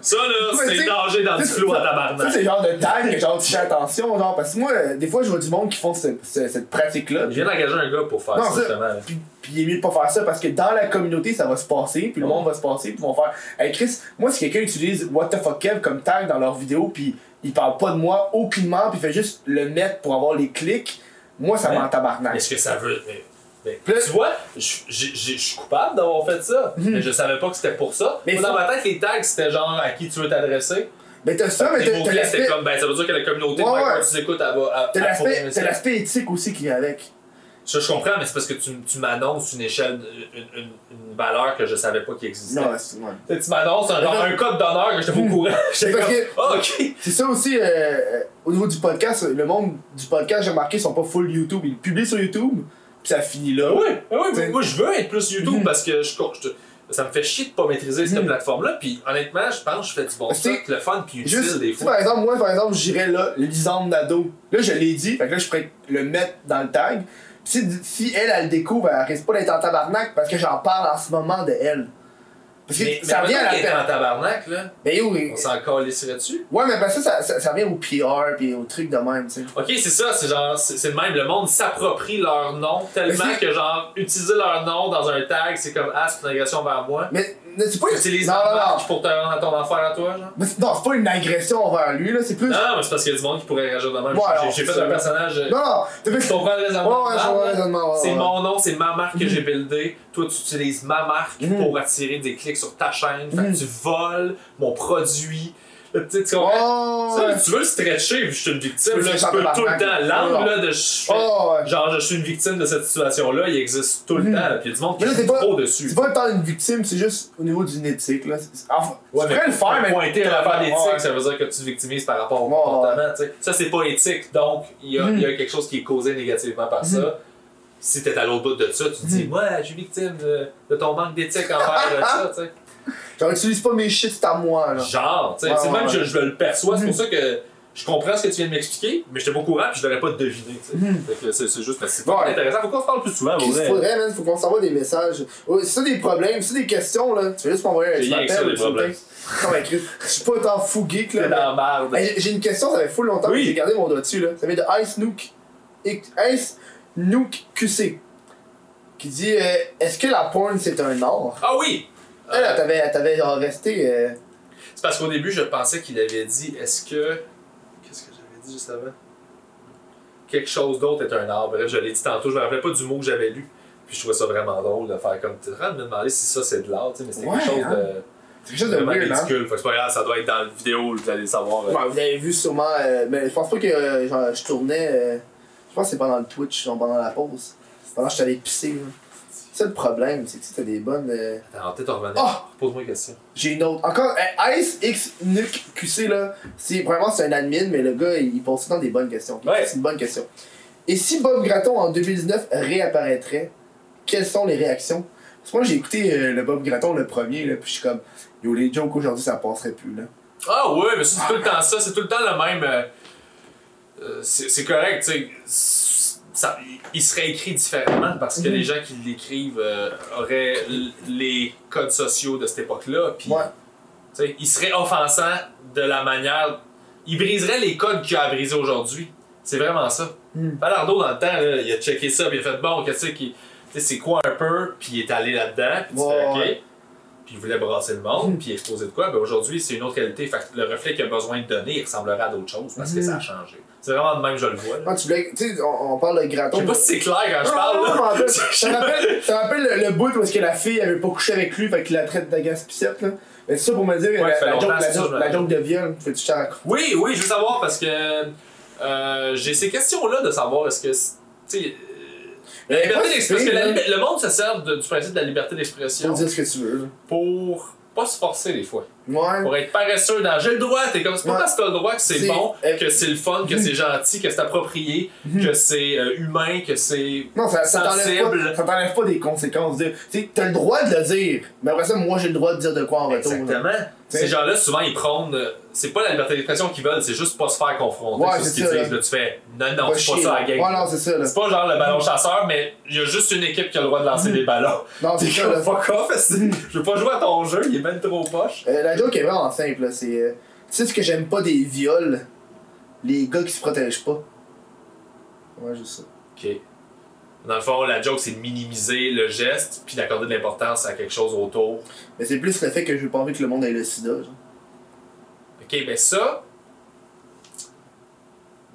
Ça, là, c'est danger dans du Ça, flou à Ça, tabarnak. c'est le genre de tag que genre tu fais attention, genre, parce que moi, des fois, je vois du monde qui font ce- ce- cette pratique-là. Je viens d'engager un gars pour faire Non, ça, ça- justement. Puis, puis il est mieux de pas faire ça parce que dans la communauté, ça va se passer, puis le monde va se passer, puis ils vont faire Hey Chris, moi, si quelqu'un utilise What the fuck Kev comme tag dans leur vidéo, puis il parle pas de moi aucunement, puis il fait juste le mettre pour avoir les clics, moi, ça Ouais. m'en tabarnak. Est-ce que ça veut. Mais, mais, Puis là- tu vois, je je suis coupable d'avoir fait ça, mais je savais pas que c'était pour ça. Mais Moi, dans ma tête, les tags, c'était genre à qui tu veux t'adresser. Mais t'as ça, mais t'as l'aspect. comme, ben, ça veut dire que la communauté, Ouais, de ouais. quand tu écoutes, elle va. T'as l'aspect éthique aussi qui vient avec. Ça, je comprends, mais c'est parce que tu, tu m'annonces une échelle, une, une, une valeur que je savais pas qu'il existait. Non, c'est ouais. Tu m'annonces un, genre, un code d'honneur que j'étais pas au courant. Parce comme, que- ah, ok. C'est ça aussi, euh, euh, au niveau du podcast, le monde du podcast, j'ai remarqué, ils sont pas full YouTube. Ils publient sur YouTube, puis ça finit là. Oui, oui, mais moi je veux être plus YouTube Mhm. parce que je, je- ça me fait chier de pas maîtriser cette Mhm. plateforme-là. Puis honnêtement, je pense que je fais du bon stock, le fun puis utile Juste, des fois. par exemple, moi, par exemple, j'irais là, Lisande Nado. Là, je l'ai dit, fait que là, je pourrais le mettre dans le tag. Si, si elle, elle le découvre, elle risque pas d'être en tabarnak parce que j'en parle en ce moment de elle. Parce que Mais, ça mais revient à la est en peine. tabarnak, là, Mais oui. on s'en dessus. Ouais, mais parce que ça, ça, ça revient au PR puis au truc de même, tu sais. Ok, c'est ça, c'est genre, c'est le même, le monde s'approprie leur nom tellement que genre, utiliser leur nom dans un tag, c'est comme, ah, c'est une agression vers moi. Mais c'est pas Tu utilises non, non, non. pour te rendre à ton affaire à toi, genre. Mais non, c'est pas une agression envers lui, là, c'est plus. Non, mais c'est parce qu'il y a du monde qui pourrait réagir de même. Ouais, J'ai- fait ça. un personnage. euh, Non, non, t'as Tu fait. comprends le raisonnement? Ouais, ouais, je vois le raisonnement, ouais, C'est ouais. mon nom, c'est ma marque que j'ai buildée. Toi, tu utilises ma marque Mhm. pour attirer des clics sur ta chaîne. Fait Mhm. que tu voles mon produit. Tu comprends? Oh, ouais. tu veux le stretcher, vu que je suis une victime. Là, le tu peux tout le temps. L'angle Ouais. là, de je Oh, ouais. genre je suis une victime de cette situation-là, il existe tout le Mhm. temps. Puis il y a du monde qui pas- trop dessus. C'est pas tant une victime, c'est juste au niveau d'une éthique, là. Enfin, Ouais, tu mais pourrais le faire, mais. pointer à l'affaire d'éthique, Ouais. ça veut dire que tu te victimises par rapport au Ouais, comportement. Ça, c'est pas éthique. Donc, il y, a, il y a quelque chose qui est causé négativement par ça. Si t'es à l'autre bout de ça, tu te dis, Mhm. moi, je suis victime de, de ton manque d'éthique envers ça. tu sais. Genre, utilise pas mes shit, c'est à moi, là. Genre, tu sais, c'est même ouais. que je le perçois. C'est pour ça que je comprends ce que tu viens de m'expliquer, mais j'étais pas au courant puis je l'aurais pas deviné. tu sais. Fait que c'est c'est juste, c'est intéressant. Faut qu'on se parle plus souvent, vrai. faudrait, man? Faut qu'on s'envoie des messages. Si t'as des problèmes, t'as des questions, là, tu veux juste m'envoyer un ça, Chris, je suis pas autant fou geek, là. T'es dans merde. J'ai une question, ça fait full longtemps Oui. que j'ai gardé mon doigt dessus, là. Ça vient de Ice Nook. Ice Nook QC. Qui dit euh, Est-ce que la porn c'est un art? Ah oui! T'avait- elle t'avait genre resté. euh, C'est parce qu'au début, je pensais qu'il avait dit est-ce que. Qu'est-ce que j'avais dit juste avant? Quelque chose d'autre est un art. Bref, je l'ai dit tantôt, je me rappelais pas du mot que j'avais lu. Puis je trouvais ça vraiment drôle de faire comme. Tu es en train de me demander si ça c'est de l'art, tu sais, mais c'était Ouais, quelque chose hein. de. C'est quelque chose de vraiment weird, hein. ridicule. Fait que c'est pas grave, ça doit être dans la vidéo, vous allez le savoir. euh. Ouais, vous avez vu sûrement. euh, mais je pense pas que euh, genre, je tournais. euh, je pense que c'est pendant le Twitch, genre pendant la pause. Pendant que je t'allais pisser, là. C'est ça le problème, c'est que tu t'as des bonnes. euh, Attends, peut-être on revenait. Ah! Pose-moi une question. J'ai une autre. Encore, euh, Ice X Nuke QC, là, c'est vraiment c'est un admin, mais le gars, il pose tout le temps des bonnes questions. Ouais. C'est une bonne question. Et si Bob Gratton en 2019 réapparaîtrait, quelles sont les réactions? Moi, j'ai écouté euh, le Bob Graton, le premier, là, puis je suis comme, yo, les jokes aujourd'hui, ça passerait plus, là. Ah ouais, mais c'est tout le temps ça, c'est tout le temps le même. euh, euh, c'est c'est correct, tu sais. Ça- Il serait écrit différemment parce que Mhm. les gens qui l'écrivent euh, auraient les codes sociaux de cette époque-là. Puis, Ouais. il serait offensant de la manière. Il briserait les codes qu'il a à briser aujourd'hui. C'est vraiment ça. Falardeau, dans le temps, là, il a checké ça, puis il a fait bon, qu'est-ce qui. C'est quoi un peu, puis il est allé là-dedans, puis tu fais ok. ouais. Puis il voulait brasser le monde, puis exposer de quoi. Ben aujourd'hui, c'est une autre qualité. Fait que le reflet qu'il a besoin de donner, il ressemblerait à d'autres choses parce que ça a changé. C'est vraiment de même que je le vois. Quand tu voulais, tu sais, on, on parle de Graton. Je sais pas si c'est clair quand je parle. non, non, Ça rappelle, ça rappelle le, le bout où est-ce que la fille avait pas couché avec lui, fait qu'il la traite d'agaspicette, là. Mais c'est ça pour me dire, Ouais, la, la, joke, la, la de viol, fais-tu cher Oui, oui, je veux savoir parce que euh, j'ai ces questions-là de savoir est-ce que. Tu sais. La liberté d'expression. Parce que la le monde se sert de- du principe de la liberté d'expression Pour dire ce que tu veux, pour pas se forcer des fois. Ouais. Pour être paresseux dans j'ai le droit, t'es comme c'est pas Ouais. parce que t'as le droit que c'est bon, euh, que c'est le fun, que c'est gentil, que c'est approprié, que c'est euh, humain, que c'est Non, ça, ça t'enlève sensible. pas, ça pas des conséquences. t'as le droit de le dire, mais après ça, moi j'ai le droit de dire de quoi en retour. Exactement. Ces gens-là, souvent, ils prônent. euh, C'est pas la liberté d'expression qu'ils veulent, c'est juste pas se faire confronter Ouais, sur ce c'est qu'ils disent. là. Tu fais non, non, c'est pas ça la. Ouais, non, c'est ça. C'est pas genre le ballon chasseur, mais il y a juste une équipe qui a le droit de lancer des ballons. Non, c'est ça, fuck off, esti. je veux pas jouer à ton jeu, il est même trop poche. Euh, la joke est vraiment simple. C'est. euh, tu sais ce que j'aime pas des viols? Les gars qui se protègent pas. Ouais, juste ça. Ok. Dans le fond, la joke, c'est de minimiser le geste, puis d'accorder de l'importance à quelque chose autour. Mais c'est plus le fait que je veux pas envie que le monde ait le sida, genre. Ok, ben ça.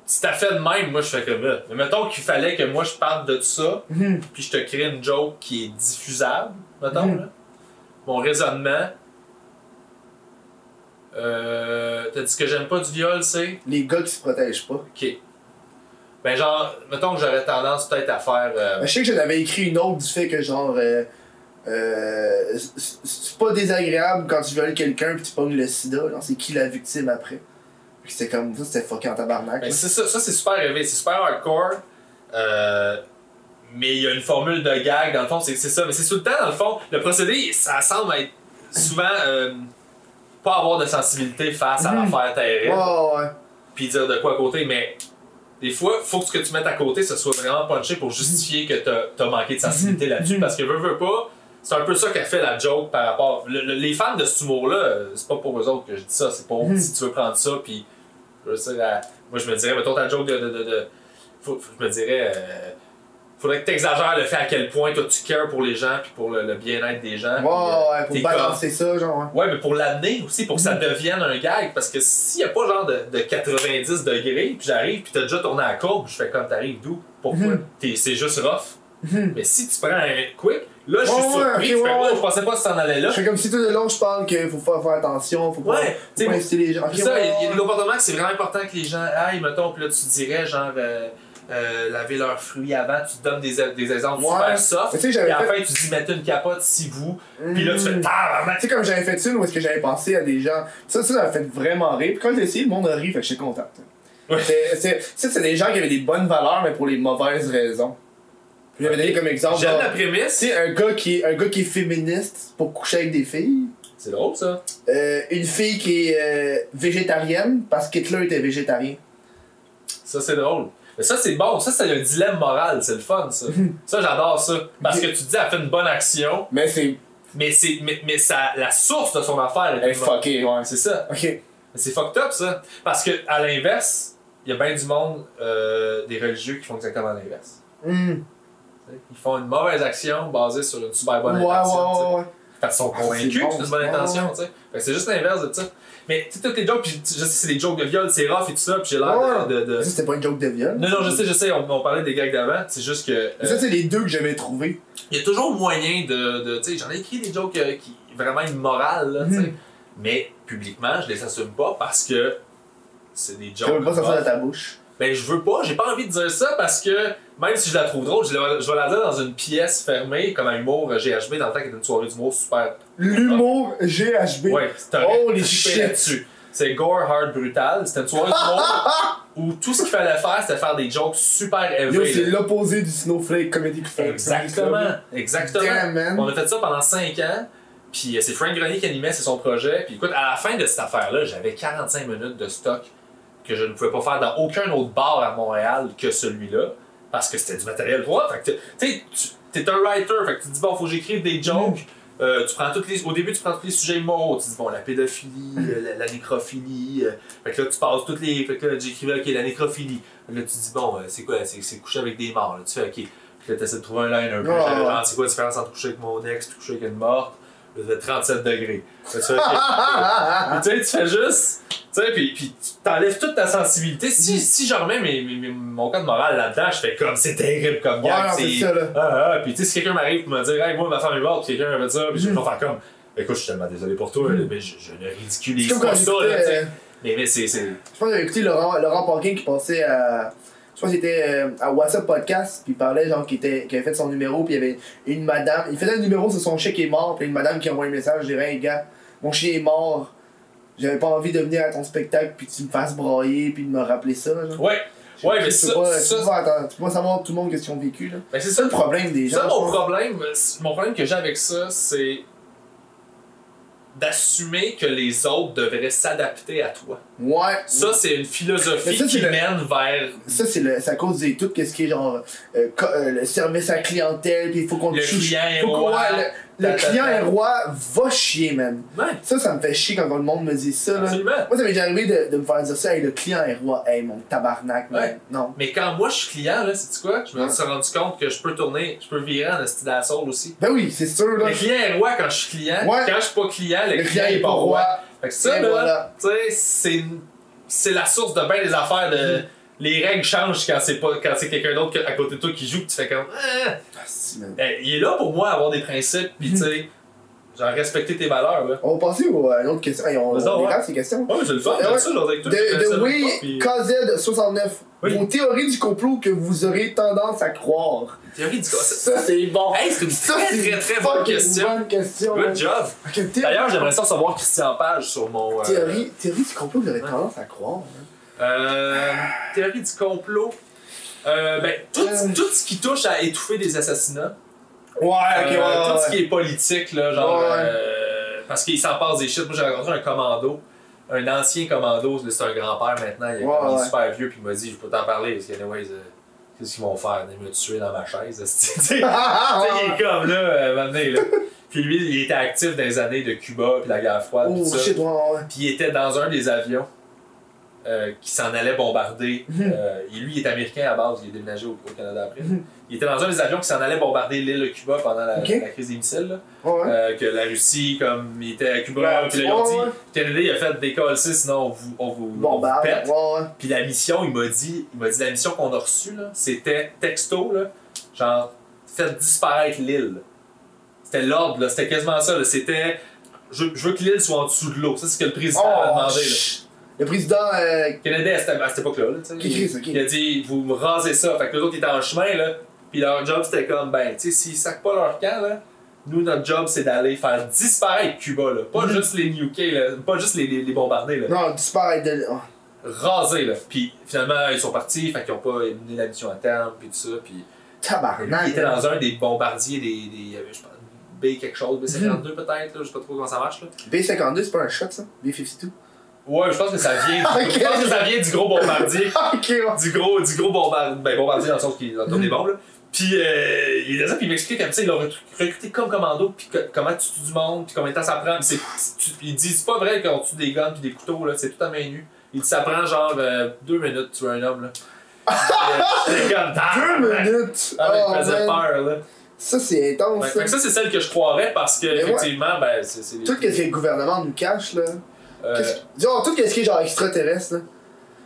Si t'as fait de même, moi je fais comme là. Mais mettons qu'il fallait que moi je parle de ça, Mhm. puis je te crée une joke qui est diffusable, mettons, Mhm. là. Mon raisonnement. Euh, T'as dit que j'aime pas du viol, c'est? Les gars qui se protègent pas. Ok. Ben, genre, mettons que j'aurais tendance peut-être à faire. euh, Ben, je sais que j'avais écrit une autre du fait que, genre. Euh, euh, c'est- pas désagréable quand tu violes quelqu'un pis tu pognes le sida, genre, c'est qui la victime après? Puis c'était comme ça, c'était fucking en tabarnak. Ben, c'est ça, ça c'est super élevé, c'est super hardcore. Euh, mais il y a une formule de gag, dans le fond, c'est ça. Mais c'est tout le temps, dans le fond, le procédé, ça semble être souvent pas avoir de sensibilité face à Mhm. l'affaire terrible, Ouais, ouais. puis dire de quoi à côté, mais des fois, faut que ce que tu mettes à côté, ce soit vraiment punché pour justifier que t'as as manqué de sensibilité Mhm. là-dessus, Mhm. parce que veux, veux pas. C'est un peu ça qu'a fait la joke par rapport. le- le- les fans de cet humour-là, c'est pas pour eux autres que je dis ça, c'est pour Mhm. si tu veux prendre ça, puis je à- moi je me dirais, mettons ta joke de. de, de, de- faut, faut- je me dirais, euh, faudrait que t'exagères le fait à quel point toi tu cares pour les gens, puis pour le, le bien-être des gens. Ouais, puis, euh, ouais, pour balancer ça, genre, ouais. mais pour l'amener aussi, pour que ça devienne un gag, parce que s'il y a pas genre de, de 90 degrés, puis j'arrive, puis t'as déjà tourné à la courbe, je fais comme t'arrives d'où? Pourquoi Mhm. T'es- C'est juste rough. Mhm. Mais si tu prends un quick, là je suis Ouais, surpris, ouais, oh, je pensais pas que t'en allais là. Je fais comme si tout le long je parle qu'il faut faire, faire attention, faut pas, Ouais, faut pas inciter les gens. Ok, Puis ça, il y, a- que c'est vraiment important que les gens aillent, mettons, puis là tu dirais genre euh, euh, laver leurs fruits avant, tu te donnes des, des exemples Ouais. super soft. Tu Puis j'avais à la fait- fin, tu dis mettez une capote si vous. Puis là, tu fais tabarnak. Tu sais, comme j'avais fait une où est-ce que j'avais pensé à des gens. Ça, ça, m'a fait vraiment rire. Puis quand j'ai essayé, le monde a ri, fait que j'étais content. C'est- c'est- des gens qui avaient des bonnes valeurs, mais pour les mauvaises raisons. J'avais donné comme exemple. J'aime la Tu prémisse. sais, un gars, qui est, un gars qui est féministe pour coucher avec des filles. C'est drôle ça. Euh, une fille qui est euh, végétarienne parce qu'Hitler était végétarien. Ça, c'est drôle. Mais ça, c'est bon. Ça, c'est un dilemme moral. C'est le fun, ça. ça, j'adore ça. Parce que tu te dis, elle fait une bonne action, Mais c'est. mais, c'est, mais, mais ça, la source de son affaire est Elle est une bonne- fucké, ouais. C'est ça. Ok. Mais c'est fucked up, ça. Parce que, à l'inverse, il y a bien du monde, euh, des religieux, qui font exactement l'inverse. Hmm. Ils font une mauvaise action basée sur une super bonne Ouais, ouais, intention. ouais, ouais. Parce qu'ils sont Ah, convaincus que c'est une bonne ouais, intention, ouais. tu sais. C'est juste l'inverse de ça. Mais tu sais, toutes les jokes, puis je sais que c'est des jokes de viol, c'est rough et tout ça, puis j'ai l'air Ouais. de, de- c'était pas une joke de viol. Non, non, je sais, je sais, on, on parlait des gags d'avant, c'est juste que. euh, Mais ça, c'est les deux que j'avais trouvés. il y a toujours moyen de. de tu sais, j'en ai écrit des jokes euh, qui vraiment immorales, là, tu sais. Mhm. Mais publiquement, je les assume pas parce que c'est des Tu jokes. veux pas sortir rough. de ta bouche. Ben, je veux pas, j'ai pas envie de dire ça parce que même si je la trouve drôle, je, la- je vais la dire dans une pièce fermée, comme un humour euh, GHB, dans le temps qui était une soirée d'humour super. L'humour GHB. Ouais, c'est un Holy trippé shit. là-dessus. C'est gore, hard, brutal. C'était une soirée d'humour. où tout ce qu'il fallait faire, c'était faire des jokes super Yo, c'est élevés. là. l'opposé du Snowflake Comedy Club. Exactement, exactement. Damn. On a fait ça pendant 5 ans. Puis euh, c'est Frank Grenier qui animait, c'est son projet. Puis écoute, à la fin de cette affaire-là, j'avais 45 minutes de stock que je ne pouvais pas faire dans aucun autre bar à Montréal que celui-là. Parce que c'était du matériel 3. Fait que tu t'es un writer. Fait que tu te dis, bon, faut que j'écrive des jokes. Euh, tu prends toutes les, au début, tu prends tous les sujets moraux. Tu dis, bon, la pédophilie, euh, la, la nécrophilie. euh, fait que là, tu passes toutes les. Fait que là, j'écrivais, ok, la nécrophilie. Là, tu dis, bon, euh, c'est quoi C'est coucher avec des morts. Là. Tu fais, ok. Puis là, tu essaies de trouver un line un peu. Ouais, J'avais ouais. genre, c'est quoi la différence entre coucher avec mon ex et coucher avec une morte? Fait 37 degrés. Tu fais, tu fais juste. Tu sais, puis, puis tu t'enlèves toute ta sensibilité. Si, si je remets mes, mes- mon code moral là-dedans, je fais comme c'est terrible comme Ouais, gag. non, c'est ça, là. Ah, ah, puis tu sais, si quelqu'un m'arrive pour me dire, hey, moi, ma femme est morte, puis quelqu'un me dit ça, puis je vais faire comme, écoute, je suis tellement désolé pour toi, là, mais je, je ne ridiculise pas ça, là, tu j'écoutais. sais. euh, Mais, mais c'est. Je pense que j'avais écouté Laurent, Laurent Paquin qui passait à. Que c'était euh, à WhatsApp Podcast, puis il parlait genre qu'il était- qu'il avait fait son numéro, puis il y avait une madame. Il faisait un numéro sur son chien qui est mort, puis une madame qui envoie un message, je dirais, hey gars, mon chien est mort, j'avais pas envie de venir à ton spectacle, puis tu me fasses brailler, puis de me rappeler ça. Genre. Ouais, ouais, mais tu ça. peux pas, ça- tu peux pas attendre- tu peux pas savoir tout le monde qu'est-ce qu'ils ont vécu. là. ben, c'est ça le problème des gens. Ça, mon problème, mon problème que j'ai avec ça, c'est d'assumer que les autres devraient s'adapter à toi. Ouais. Ça, c'est une philosophie ça, qui le- mène vers Ça, c'est le- à cause de tout ce qui est genre euh, co- euh, le service à la clientèle, puis il faut qu'on le touche. client Faut ouais, le client est roi, va chier, man. Ouais, Ça, ça me fait chier quand le monde me dit ça. Là. absolument. Moi, ça m'est déjà arrivé de, de me faire dire ça, hey, le client est roi, hey, mon tabarnak, man. Ouais. Non. Mais quand moi je suis client, là, c'est quoi? Je me suis rendu compte que je peux tourner, je peux virer en esti d'assaut aussi. Ben oui, c'est sûr, là. Le client est roi quand je suis client. Ouais. Quand je suis pas client, le, Le client est pas roi. Fait que ça, là, voilà. tu sais, c'est, c'est la source de bien des affaires de. Les règles changent quand c'est pas quand c'est quelqu'un d'autre à côté de toi qui joue, que tu fais comme. Ah! Ah. Ben, il est là pour moi avoir des principes, pis tu sais, genre respecter tes valeurs, là. On va passer à une autre question. Hey, on, on ouais. dérape ces questions. Ouais, c'est le fun, Ouais, j'aime ouais. ça, avec. De, pas, pis- KZ69. Oui. Vos théories du complot que vous aurez tendance à croire. Théorie du ça- Ça, c'est bon. Hey, c'est une Ça, très, très, très bonne question. bonne question. Good job. Ok, thé- D'ailleurs, j'aimerais ça savoir Christian Page sur mon. euh, Théorie, théorie du complot que vous aurez tendance à croire. Euh, théorie du complot. Euh, ben, tout, Euh. tout ce qui touche à étouffer des assassinats. Ouais, ok, ouais, ouais, tout ce qui est politique, là, genre. Parce qu'il s'en passe des shit. Moi, j'ai rencontré un commando. Un ancien commando, c'est un grand-père maintenant, il est, Ouais, il est ouais. super vieux, puis il m'a dit Je peux t'en parler, parce euh, qu'est-ce qu'ils vont faire? Ils me tuer dans ma chaise. Tu sais, Ah, il est comme là, euh, maintenant, là. Puis lui, il était actif dans les années de Cuba, puis la guerre froide, puis Oh ça. Puis il était dans un des avions euh, qui s'en allait bombarder. Euh, et lui, il est américain à base, il est déménagé au, au Canada après. Il était dans un des avions qui s'en allait bombarder l'île de Cuba pendant la, crise des missiles. là. Ouais. Euh, que la Russie, comme il était à Cuba, puis là, ils ont ouais, dit ouais. Kennedy il a fait des calls sinon on vous, on vous, on vous Bombarde. pète. Ouais. Puis la mission, il m'a dit, il m'a dit la mission qu'on a reçue, c'était texto, là, genre, faites disparaître l'île. C'était l'ordre, c'était quasiment ça, c'était, je, je veux que l'île soit en dessous de l'eau. Ça, c'est ce que le président a Oh, demandé, là. Le président. Euh, Kennedy, à cette, époque-là, là, Qui il, a dit, vous me rasez ça. Fait que les autres étaient en chemin, là, puis leur job, c'était comme, ben, tu sais, s'ils sacent pas leur camp, là, nous, notre job, c'est d'aller faire disparaître Cuba, là. Pas Mhm. juste les UK, là, pas juste les, les, les bombarder, là. non, disparaître de. oh. Rasés, là. Puis finalement, ils sont partis, fait qu'ils ont pas mené la mission à terme, puis tout ça, puis... Tabarnak. il était dans un des bombardiers des. des avait, je pense, B quelque chose, B52 peut-être, là, je sais pas trop comment ça marche. Là. B52, c'est pas un shot, ça? B52. Ouais, je pense que ça vient. Ok. Je pense que ça vient du gros bombardier. ouais. du gros, du gros bombardier. Ben, bombardier dans le sens qu'il entend des bombes, là. Puis euh, il est ça, puis il m'explique comme ça, il l'a recru- recruté comme commando, puis que- comment tu tues du monde, puis combien de temps ça prend. Puis tu- il dit c'est pas vrai qu'on tue des guns puis des couteaux, là, c'est tout à main nue. Il dit ça prend genre euh, deux minutes tuer un homme, là. J'étais comme, Deux tabarnak. minutes? Ah, mais Oh, il faisait peur, là. Ça, c'est intense, ça. ça, c'est celle que je croirais parce que, Mais ouais. effectivement, ben, c'est. c'est Tout ce que le gouvernement nous cache, là. Euh, Disons, tout ce qui est genre extraterrestre, là?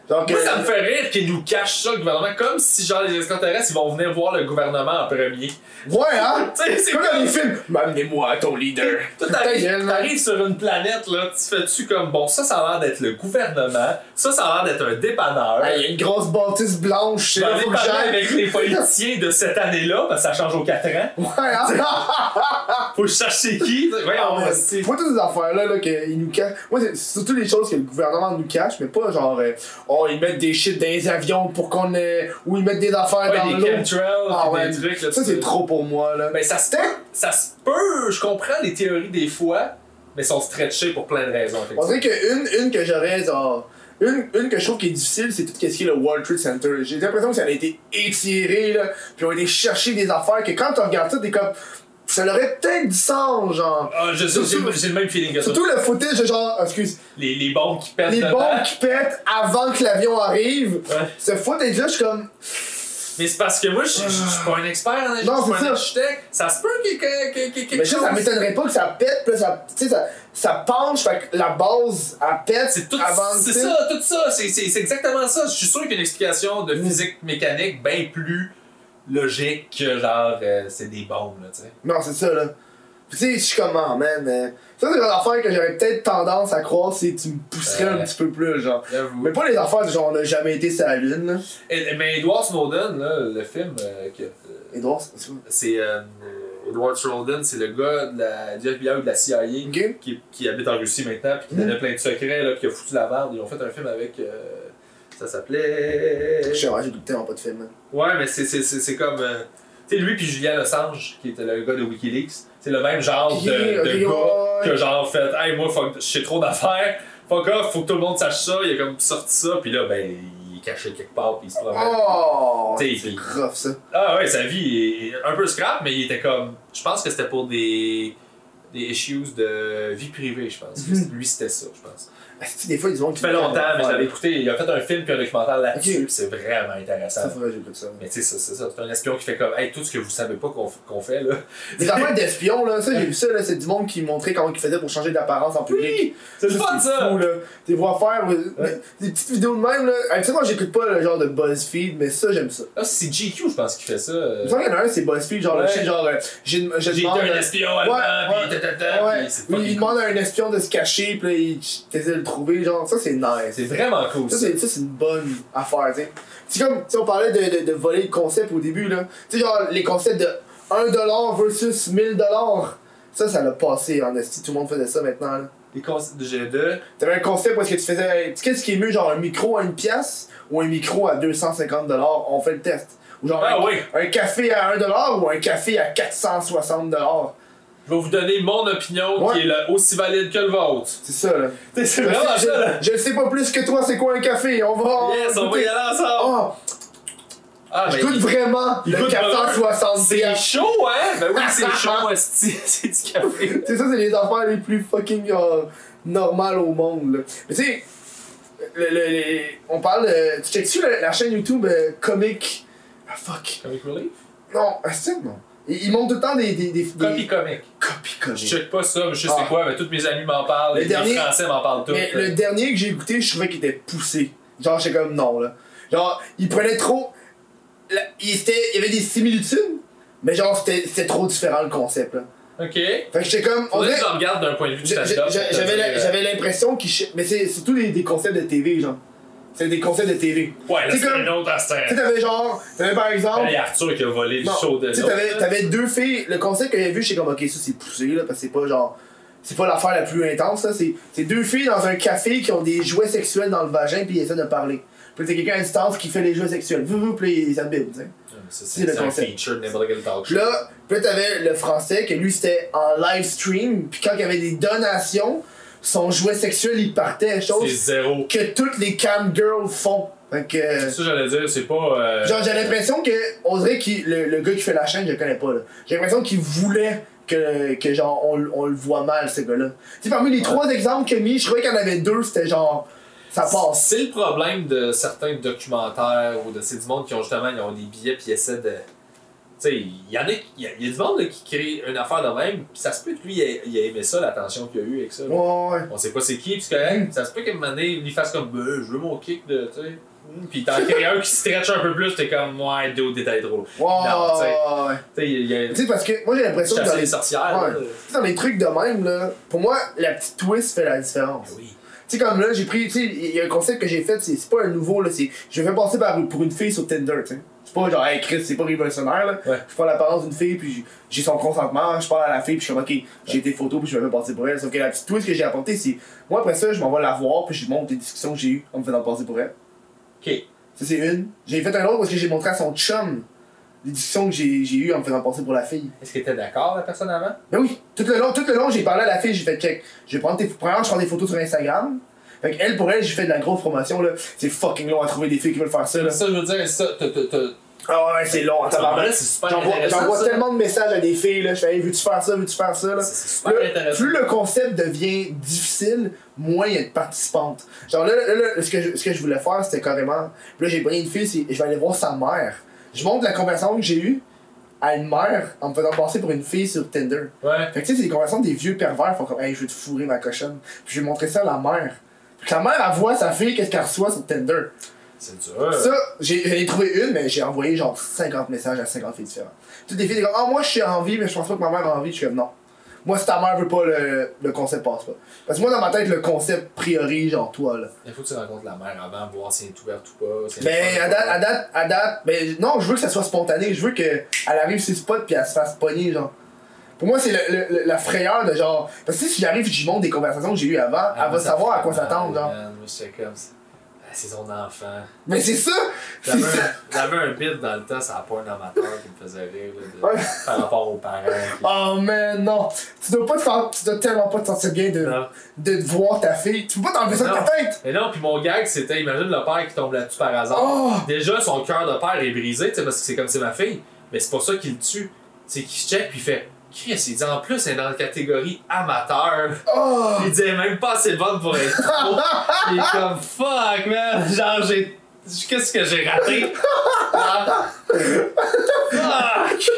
Que. Moi, ça me fait rire qu'ils nous cachent ça, le gouvernement, comme si, genre, les extraterrestres, ils vont venir voir le gouvernement en premier. Ouais, hein? C'est comme dans les films? Amenez-moi ton leader. T'arrives gueule, man. t'arrives sur une planète, là, tu fais-tu comme, bon, ça, ça a l'air d'être le gouvernement, ça, ça a l'air d'être un dépanneur. Il y a une grosse bâtisse blanche. Aller faut que j'aille. avec les politiciens de cette année-là, parce que ça change aux 4 ans. Ouais, hein? Faut que je sache c'est qui. Ouais. c'est- Moi, toutes ces affaires-là, là, qu'ils nous cachent. Moi, c'est surtout les choses que le gouvernement nous cache, mais pas genre. euh, oh, ils mettent des shit dans les avions pour qu'on ait. ou ils mettent des affaires Ouais, dans l'eau. Ah ouais, des trucs. Là, ça c'est trop pour moi là. Ben, ça se peut, ça se peut, je comprends les théories des fois, mais sont stretchées pour plein de raisons. On dirait qu'une une que j'aurais, genre. Une, une que je trouve qui est difficile, c'est tout ce qui est le World Trade Center. J'ai l'impression que ça a été étiré, là, puis on a été chercher des affaires que quand tu regardes ça, t'es comme. Ça aurait peut-être du sens, genre. Ah, je sais, j'ai le même feeling que ça. Surtout le footage de genre, excuse, Les, les bombes qui pètent les bombes qui pètent avant que l'avion arrive. Ouais. Ce footage-là, je suis comme. Mais c'est parce que moi, je suis pas un expert en Non, pas c'est un ça. architecte. Ça se peut qu'il quelque Mais ça, chose. ça m'étonnerait pas que ça pète, puis ça, ça, ça penche, fait que la base, elle pète C'est tout c'est ça, tout ça, c'est exactement ça. Je suis sûr qu'il y a une explication de physique mécanique bien plus logique que genre euh, c'est des bombes là, tu sais. Non, c'est ça, là. Tu sais, je suis comme, ah, man. euh, ça, c'est une affaire que j'aurais peut-être tendance à croire si tu me pousserais un petit peu plus, genre. Mais pas les affaires genre, on a jamais été sur la lune, là. Et- Mais Edward Snowden, là, le film, euh, que- euh, Edouard, c'est quoi? c'est euh, Edward Snowden, c'est le gars de la, du FBI ou de la CIA qui, qui habite en Russie maintenant, puis qui Mhm. donnait plein de secrets, là, puis qui a foutu la merde. Ils ont fait un film avec. Ça s'appelait. Je sais, ouais, j'ai goûté en pas de film. Ouais, mais c'est- c'est c'est- c'est comme. euh, tu sais, lui puis Julian Assange, qui était le gars de Wikileaks, c'est le même genre de, gars que genre fait Hey, moi, fuck, j'ai trop d'affaires, fuck off, faut que tout le monde sache ça. Il a comme sorti ça, puis là, ben, il est caché quelque part, puis il se promène. Oh! C'est rough, ça. Ah ouais, sa vie est un peu scrap, mais il était comme. Je pense que c'était pour des. des issues de vie privée, je pense. Mhm. Lui, c'était ça, je pense. Asti, des fois, ils ont Ça fait longtemps, mais je l'avais écouté. Il a fait un film puis un documentaire là-dessus, Ok. puis c'est vraiment intéressant. Ça faudrait que j'écoute ça. Mais tu sais, ça, c'est ça. C'est un espion qui fait comme, hey, tout ce que vous savez pas qu'on qu'on fait, là. Les affaires d'espions, là, ça, j'ai vu ça, là, c'est du monde qui montrait comment ils faisaient pour changer d'apparence en public. Oui! C'est le fun, ça! fou, là. Des voir faire, ouais, mais des petites vidéos de même, là. Habituellement, j'écoute pas le genre de BuzzFeed, mais ça, j'aime ça. Ah, c'est GQ, je pense, qui fait ça. euh. Il y en a un, c'est BuzzFeed, genre, le Ouais. shit, genre, euh, j'ai j'ai J'ai un espion allemand, Ouais, puis Ouais, puis il demande à un espion de se cacher, là, il le trouver, genre, ça, c'est nice. C'est vraiment cool, Ça, ça. c'est ça, c'est une bonne affaire, tu sais. C'est comme, si on parlait de, de, de voler le concept au début, là. Tu sais, genre, les concepts de 1$ versus 1000$. Ça, ça l'a passé en esti. Tout le monde faisait ça maintenant, là. Les concepts de G2. T'avais un concept où est-ce que tu faisais. Tu sais, qu'est-ce qui est mieux, genre un micro à une pièce ou un micro à 250$? On fait le test. Ou genre Ah un, oui! un café à 1$ ou un café à 460$. Je vais vous donner mon opinion Ouais. qui est là, aussi valide que le vôtre. C'est ça, là. C'est vraiment ça, là. je sais pas plus que toi, c'est quoi un café. On va. Yes, on va y aller ensemble. Oh, Ah, je ben, goûte vraiment il le goûte 460$. C'est chaud, hein? Ben oui, c'est chaud. C'est du café. C'est ça, c'est les affaires les plus fucking genre, normales au monde. Là. Mais tu sais, le, le- le- on parle de. Tu checkes-tu la, la chaîne YouTube euh, Comic? Ah fuck. Comic Relief? Non, ah, c'est non. Ils, ils montent tout le temps des. des, des, Copy Comic. Copy Je Comic. check pas ça, mais je sais Ah. quoi, mais tous mes amis m'en parlent, Le les dernier- Français m'en parlent tous. Mais le dernier que j'ai écouté, je trouvais qu'il était poussé. Genre, j'étais comme non, là. Genre, il prenait trop. là, il, était, il y avait des similitudes, mais genre, c'était trop différent le concept, là. Ok. Fait que j'étais comme. On dirait- que je regarde d'un point de vue du J'avais l'impression qu'ils. ch- Mais c'est surtout des, des concepts de TV, genre. C'est des concepts de TV. Ouais, là, C'est c'est un autre instant. Tu t'avais genre. T'avais par exemple. Il Arthur qui a volé le show de tu t'avais, t'avais deux filles. Le concept que j'avais vu, j'étais comme, ok, ça c'est poussé, là, parce que c'est pas genre. C'est pas l'affaire la plus intense, là. C'est, c'est deux filles dans un café qui ont des jouets sexuels dans le vagin, puis ils essaient de parler. Puis t'as quelqu'un à distance qui fait les jouets sexuels. Vous, vous, puis ils s'abîment, tu sais. Ça, c'est C'est le c'est concept. feature de n'importe quel talk show. Là, puis t'avais le français, que lui, c'était en live stream, puis quand il y avait des donations, son jouet sexuel, il partait, chose zéro. que toutes les cam girls font. Que. euh, Ça, j'allais dire, c'est pas. euh, Genre, j'ai l'impression que, on dirait que le, le gars qui fait la chaîne, je le connais pas, là. J'ai l'impression qu'il voulait que, que genre, on, on le voit mal, ce gars-là. Tu sais, parmi les trois exemples qu'il a mis, je trouvais qu'il y en avait deux, c'était genre, ça passe. C'est le problème de certains documentaires ou de ces du monde qui ont justement ils ont des billets puis ils essaient de. Tu sais, il y en a, y, a, y a du monde là, qui crée une affaire de même, puis ça se peut que lui, il a, il a aimé ça, l'attention qu'il a eu avec ça. Ouais, ouais. On sait pas c'est qui, puis correct. Ça se peut qu'à un moment donné, il fasse comme, ben, je veux mon kick de, tu sais. Puis t'en crées un qui stretch un peu plus, t'es comme, ouais, dude, détail trop. Ouais, Non, tu sais. ouais. Tu sais, parce que moi, j'ai l'impression que dans les, les sorcières, Ouais. là. dans les trucs de même, là, pour moi, la petite twist fait la différence. Ben oui. Tu sais, comme là, j'ai pris, tu sais, il y a un concept que j'ai fait, c'est c'est pas un nouveau, là, c'est, je vais passer par, pour une fille sur Tinder, tu sais. Pas genre, hey Chris, c'est pas révolutionnaire, là. Ouais. Je prends l'apparence d'une fille, puis j'ai son consentement, je parle à la fille, puis je suis comme, ok, j'ai des photos, puis je me fais passer pour elle. Sauf que la petite twist que j'ai apportée, c'est, moi après ça, je m'en vais la voir, puis je lui montre les discussions que j'ai eues en me faisant passer pour elle. Ok. Ça, c'est une. J'ai fait un autre parce que j'ai montré à son chum les discussions que j'ai eues en me faisant passer pour la fille. Est-ce que t'étais d'accord, la personne avant? Ben oui, tout le long, tout le long j'ai parlé à la fille, j'ai fait check. Je vais prendre tes premièrement, je prends des photos sur Instagram. Fait elle, pour elle, j'ai fait de la grosse promotion, là. C'est fucking long à trouver des filles qui veulent faire ça, là. Ça, je veux dire, ça, Ah ouais, c'est long, tabarnak. J'envoie tellement de messages à des filles, là. Je fais, hey, veux-tu faire ça, veux-tu faire ça, là? C'est super plus le concept devient difficile, moins il y a de participantes. Genre là, là, là, ce, que je, ce que je voulais faire, c'était carrément. Puis là, j'ai pris une fille, je vais aller voir sa mère. Je montre la conversation que j'ai eue à une mère en me faisant passer pour une fille sur Tinder. Ouais. Fait que tu sais, c'est des conversations des vieux pervers, font comme, hey, je veux te fourrer ma cochonne. Puis je vais montrer ça à la mère. Que la mère, elle voit sa fille, qu'est-ce qu'elle reçoit sur Tinder. C'est dur. Ça, j'ai j'en ai trouvé une, mais j'ai envoyé genre 50 messages à 50 filles différentes. Toutes les filles disent Ah, moi je suis en vie, mais je pense pas que ma mère a envie. Je suis comme non. Moi, si ta mère veut pas, le, le concept passe pas. Parce que moi, dans ma tête, le concept priorise genre toi là. Il faut que tu rencontres la mère avant, voir si elle est ouverte ou pas. si Mais est à date, à date, à date, ben non, je veux que ça soit spontané. Je veux qu'elle arrive sur le spot puis elle se fasse pogner, genre. Pour moi, c'est le, le- le- la frayeur de genre. Parce que si j'arrive lui montre des conversations que j'ai eues avant, Ah, elle va savoir à quoi s'attendre, genre. Moi, comme ça. C'est son enfant. Mais c'est ça! J'avais un, un bit dans le temps, ça a pas un amateur qui me faisait rire là, de- Ouais. par rapport aux parents. puis- Oh man, non! Tu dois pas te faire. Tu dois tellement pas te sentir bien de, de te voir ta fille. Tu peux pas t'enlever ça de ta tête! Mais non, puis mon gag, c'était, imagine le père qui tombe là-dessus par hasard. Oh! Déjà, son cœur de père est brisé, tu sais, parce que c'est comme c'est ma fille. Mais c'est pour ça qu'il le tue. C'est qu'il se check, puis il fait Chris, il dit en plus, elle est dans la catégorie amateur. Oh! Il dit elle est même pas assez bonne pour être pro. il est comme fuck, man. Genre, j'ai. Qu'est-ce que j'ai raté? Ah. Fuck!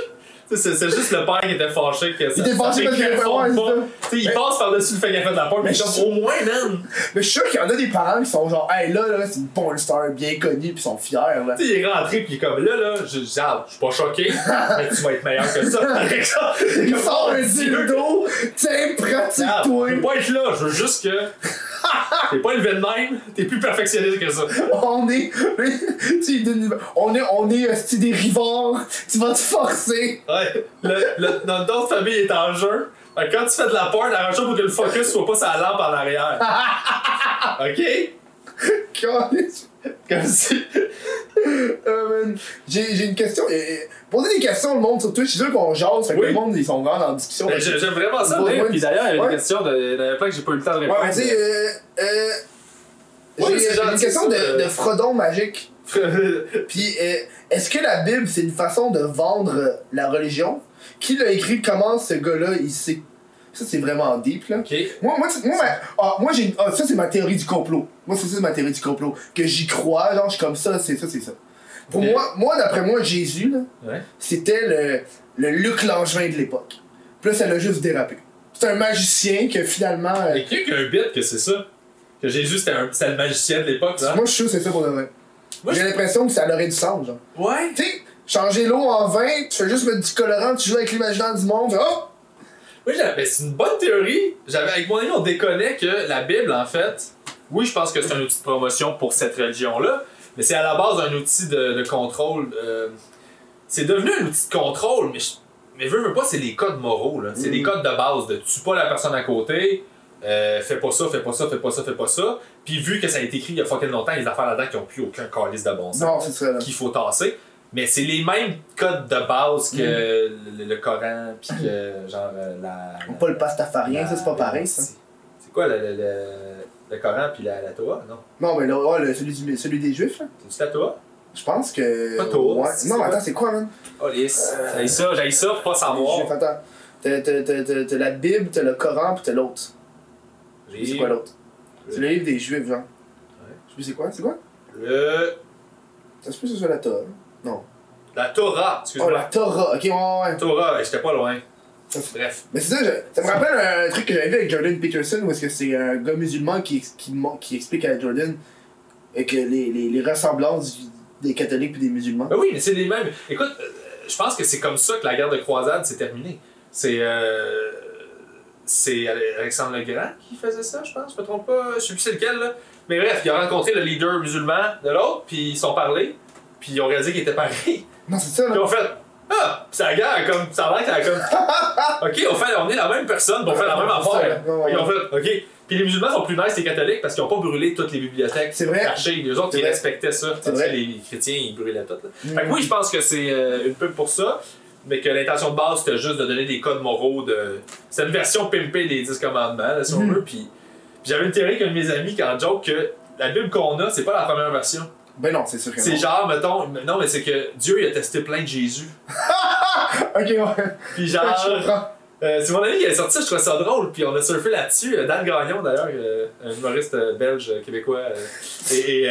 C'est juste le père qui était fâché que ça. Il était fâché parce qu'il. Tu sais, il passe par-dessus le fait qu'elle a fait de la porte, mais au moins, man. Mais je suis sûr qu'il y en a des parents qui sont genre, hey là, là, c'est une porn star bien connue pis sont fiers, là. Tu sais, il est rentré, puis il est comme là, là, je, je, ah, je suis pas choqué, mais tu vas être meilleur que ça, par exemple. Il sort un dildo, tiens, pratique-toi! je veux pas être là, je veux juste que. T'es pas élevé de même, t'es plus perfectionniste que ça. On est. tu on est, on est, euh, des rivards, tu vas te forcer! Ouais, le, le, notre don de famille est en jeu. Quand tu fais de la porn, arrange-toi pour que le focus soit pas sa lampe en arrière. ok? Comme si. Euh, man. J'ai j'ai une question. euh, euh, Posez des questions au monde sur Twitch, c'est sûr qu'on jase, fait que Oui. le monde ils sont grands dans la discussion. Mais j'ai- J'aime vraiment ça. Puis d'ailleurs, il y avait Ouais. des questions de. En plein que j'ai pas eu le temps de Ouais, répondre. mais tu sais, euh, euh, Ouais, j'ai c'est j'ai une question ça, de, euh. de Frodon magique. Puis, euh, est-ce que la Bible, c'est une façon de vendre euh, la religion? Qui l'a écrit? Comment ce gars-là, il sait? Ça, c'est vraiment deep, là. Moi, moi, moi, ma- ah, moi j'ai. ah, ça, c'est ma théorie du complot. Moi, c'est ça, c'est ma théorie du complot. Que j'y crois, genre, je suis comme ça, c'est ça, c'est ça. Pour moi, moi d'après moi, Jésus, là, Ouais. c'était le, le Luc Langevin de l'époque. Puis là, ça l'a juste dérapé. C'est un magicien que finalement. euh, Et qui a un bit que c'est ça? Que Jésus c'était un- le magicien de l'époque, là? moi, je suis sûr que c'est ça pour de vrai. J'ai l'impression que ça aurait du sens, genre. Ouais. Tu sais, changer l'eau en vin, tu fais juste mettre du colorant, tu joues avec l'imaginaire du monde, oh! Oui, j'avais- ben, c'est une bonne théorie. J'avais avec mon ami, on déconnait que la Bible, en fait, oui, je pense que c'est un outil de promotion pour cette religion-là, mais c'est à la base un outil de, de contrôle. euh, c'est devenu un outil de contrôle, mais je, mais veux, veux pas, c'est les codes moraux. là. C'est Mm. des codes de base de tue pas la personne à côté, euh, fais pas ça, fais pas ça, fais pas ça, fais pas ça. Puis vu que ça a été écrit il y a fucking longtemps, les affaires là-dedans qui ont plus aucun calice de bon sens Non, c'est ça, là. qu'il faut tasser. Mais c'est les mêmes codes de base que le, le Coran, puis que genre euh, la. Pas le pastafarien, ça, c'est pas pareil, ça. C'est c'est quoi le, le, le, Coran puis la, la Torah Non? Non, mais là, ouais, le- celui, du- celui des Juifs, là. C'est-tu la Torah? Je pense que. Pas Torah, Ouais. c'est Non, mais attends, c'est quoi, man? Oh, lisse. J'ai ça, j'ai ça pour pas savoir. Juifs, attends. T'as- la Bible, t'as le Coran, pis t'as l'autre. C'est quoi l'autre? C'est le livre des Juifs, genre. Je sais plus c'est quoi, c'est quoi? le. Ça se peut que ce soit la Torah. Non. La Torah, Oh, excuse-moi. la Torah, ok, ouais, ouais. Torah, j'étais pas loin. Bref. Mais c'est ça, je- ça me rappelle un truc que j'avais vu avec Jordan Peterson, où est-ce que c'est un gars musulman qui, qui, explique à Jordan que les, les, les ressemblances des catholiques et des musulmans. Ben oui, mais c'est les mêmes. Écoute, euh, je pense que c'est comme ça que la guerre de croisade s'est terminée. C'est. Euh, c'est Alexandre le Grand qui faisait ça, je pense. Je me trompe pas. Je sais plus c'est lequel, là. Mais bref, il a rencontré le leader musulman de l'autre, puis ils sont parlé, puis ils ont réalisé qu'ils étaient pareils. Non, c'est ça, Puis là. ils ont fait. Ah! Puis ça guerre comme. Ça a l'air a comme. ok, on, fait, on est la même personne, puis on fait la même affaire. Ils ont fait. Ok. Puis les musulmans sont plus nice que les catholiques parce qu'ils ont pas brûlé toutes les bibliothèques. C'est vrai. cachées. Les autres, ils vrai. respectaient ça. C'est vrai. les chrétiens, ils brûlaient tout. là. Mm. Fait que oui, je pense que c'est euh, une pub pour ça. Mais que l'intention de base, c'était juste de donner des codes moraux de. C'est une version pimpée des 10 commandements, là, si on Mhm. veut. Puis, puis j'avais une théorie qu'un de mes amis, quand joke, que la Bible qu'on a, c'est pas la première version. Ben non, c'est sûr que C'est non. genre, mettons, non, mais c'est que Dieu, il a testé plein de Jésus. Ok, ouais. Puis genre, euh, c'est mon ami qui a sorti ça, je trouvais ça drôle, puis on a surfé là-dessus. Euh, Dan Gagnon, d'ailleurs, euh, un humoriste euh, belge, québécois. et et,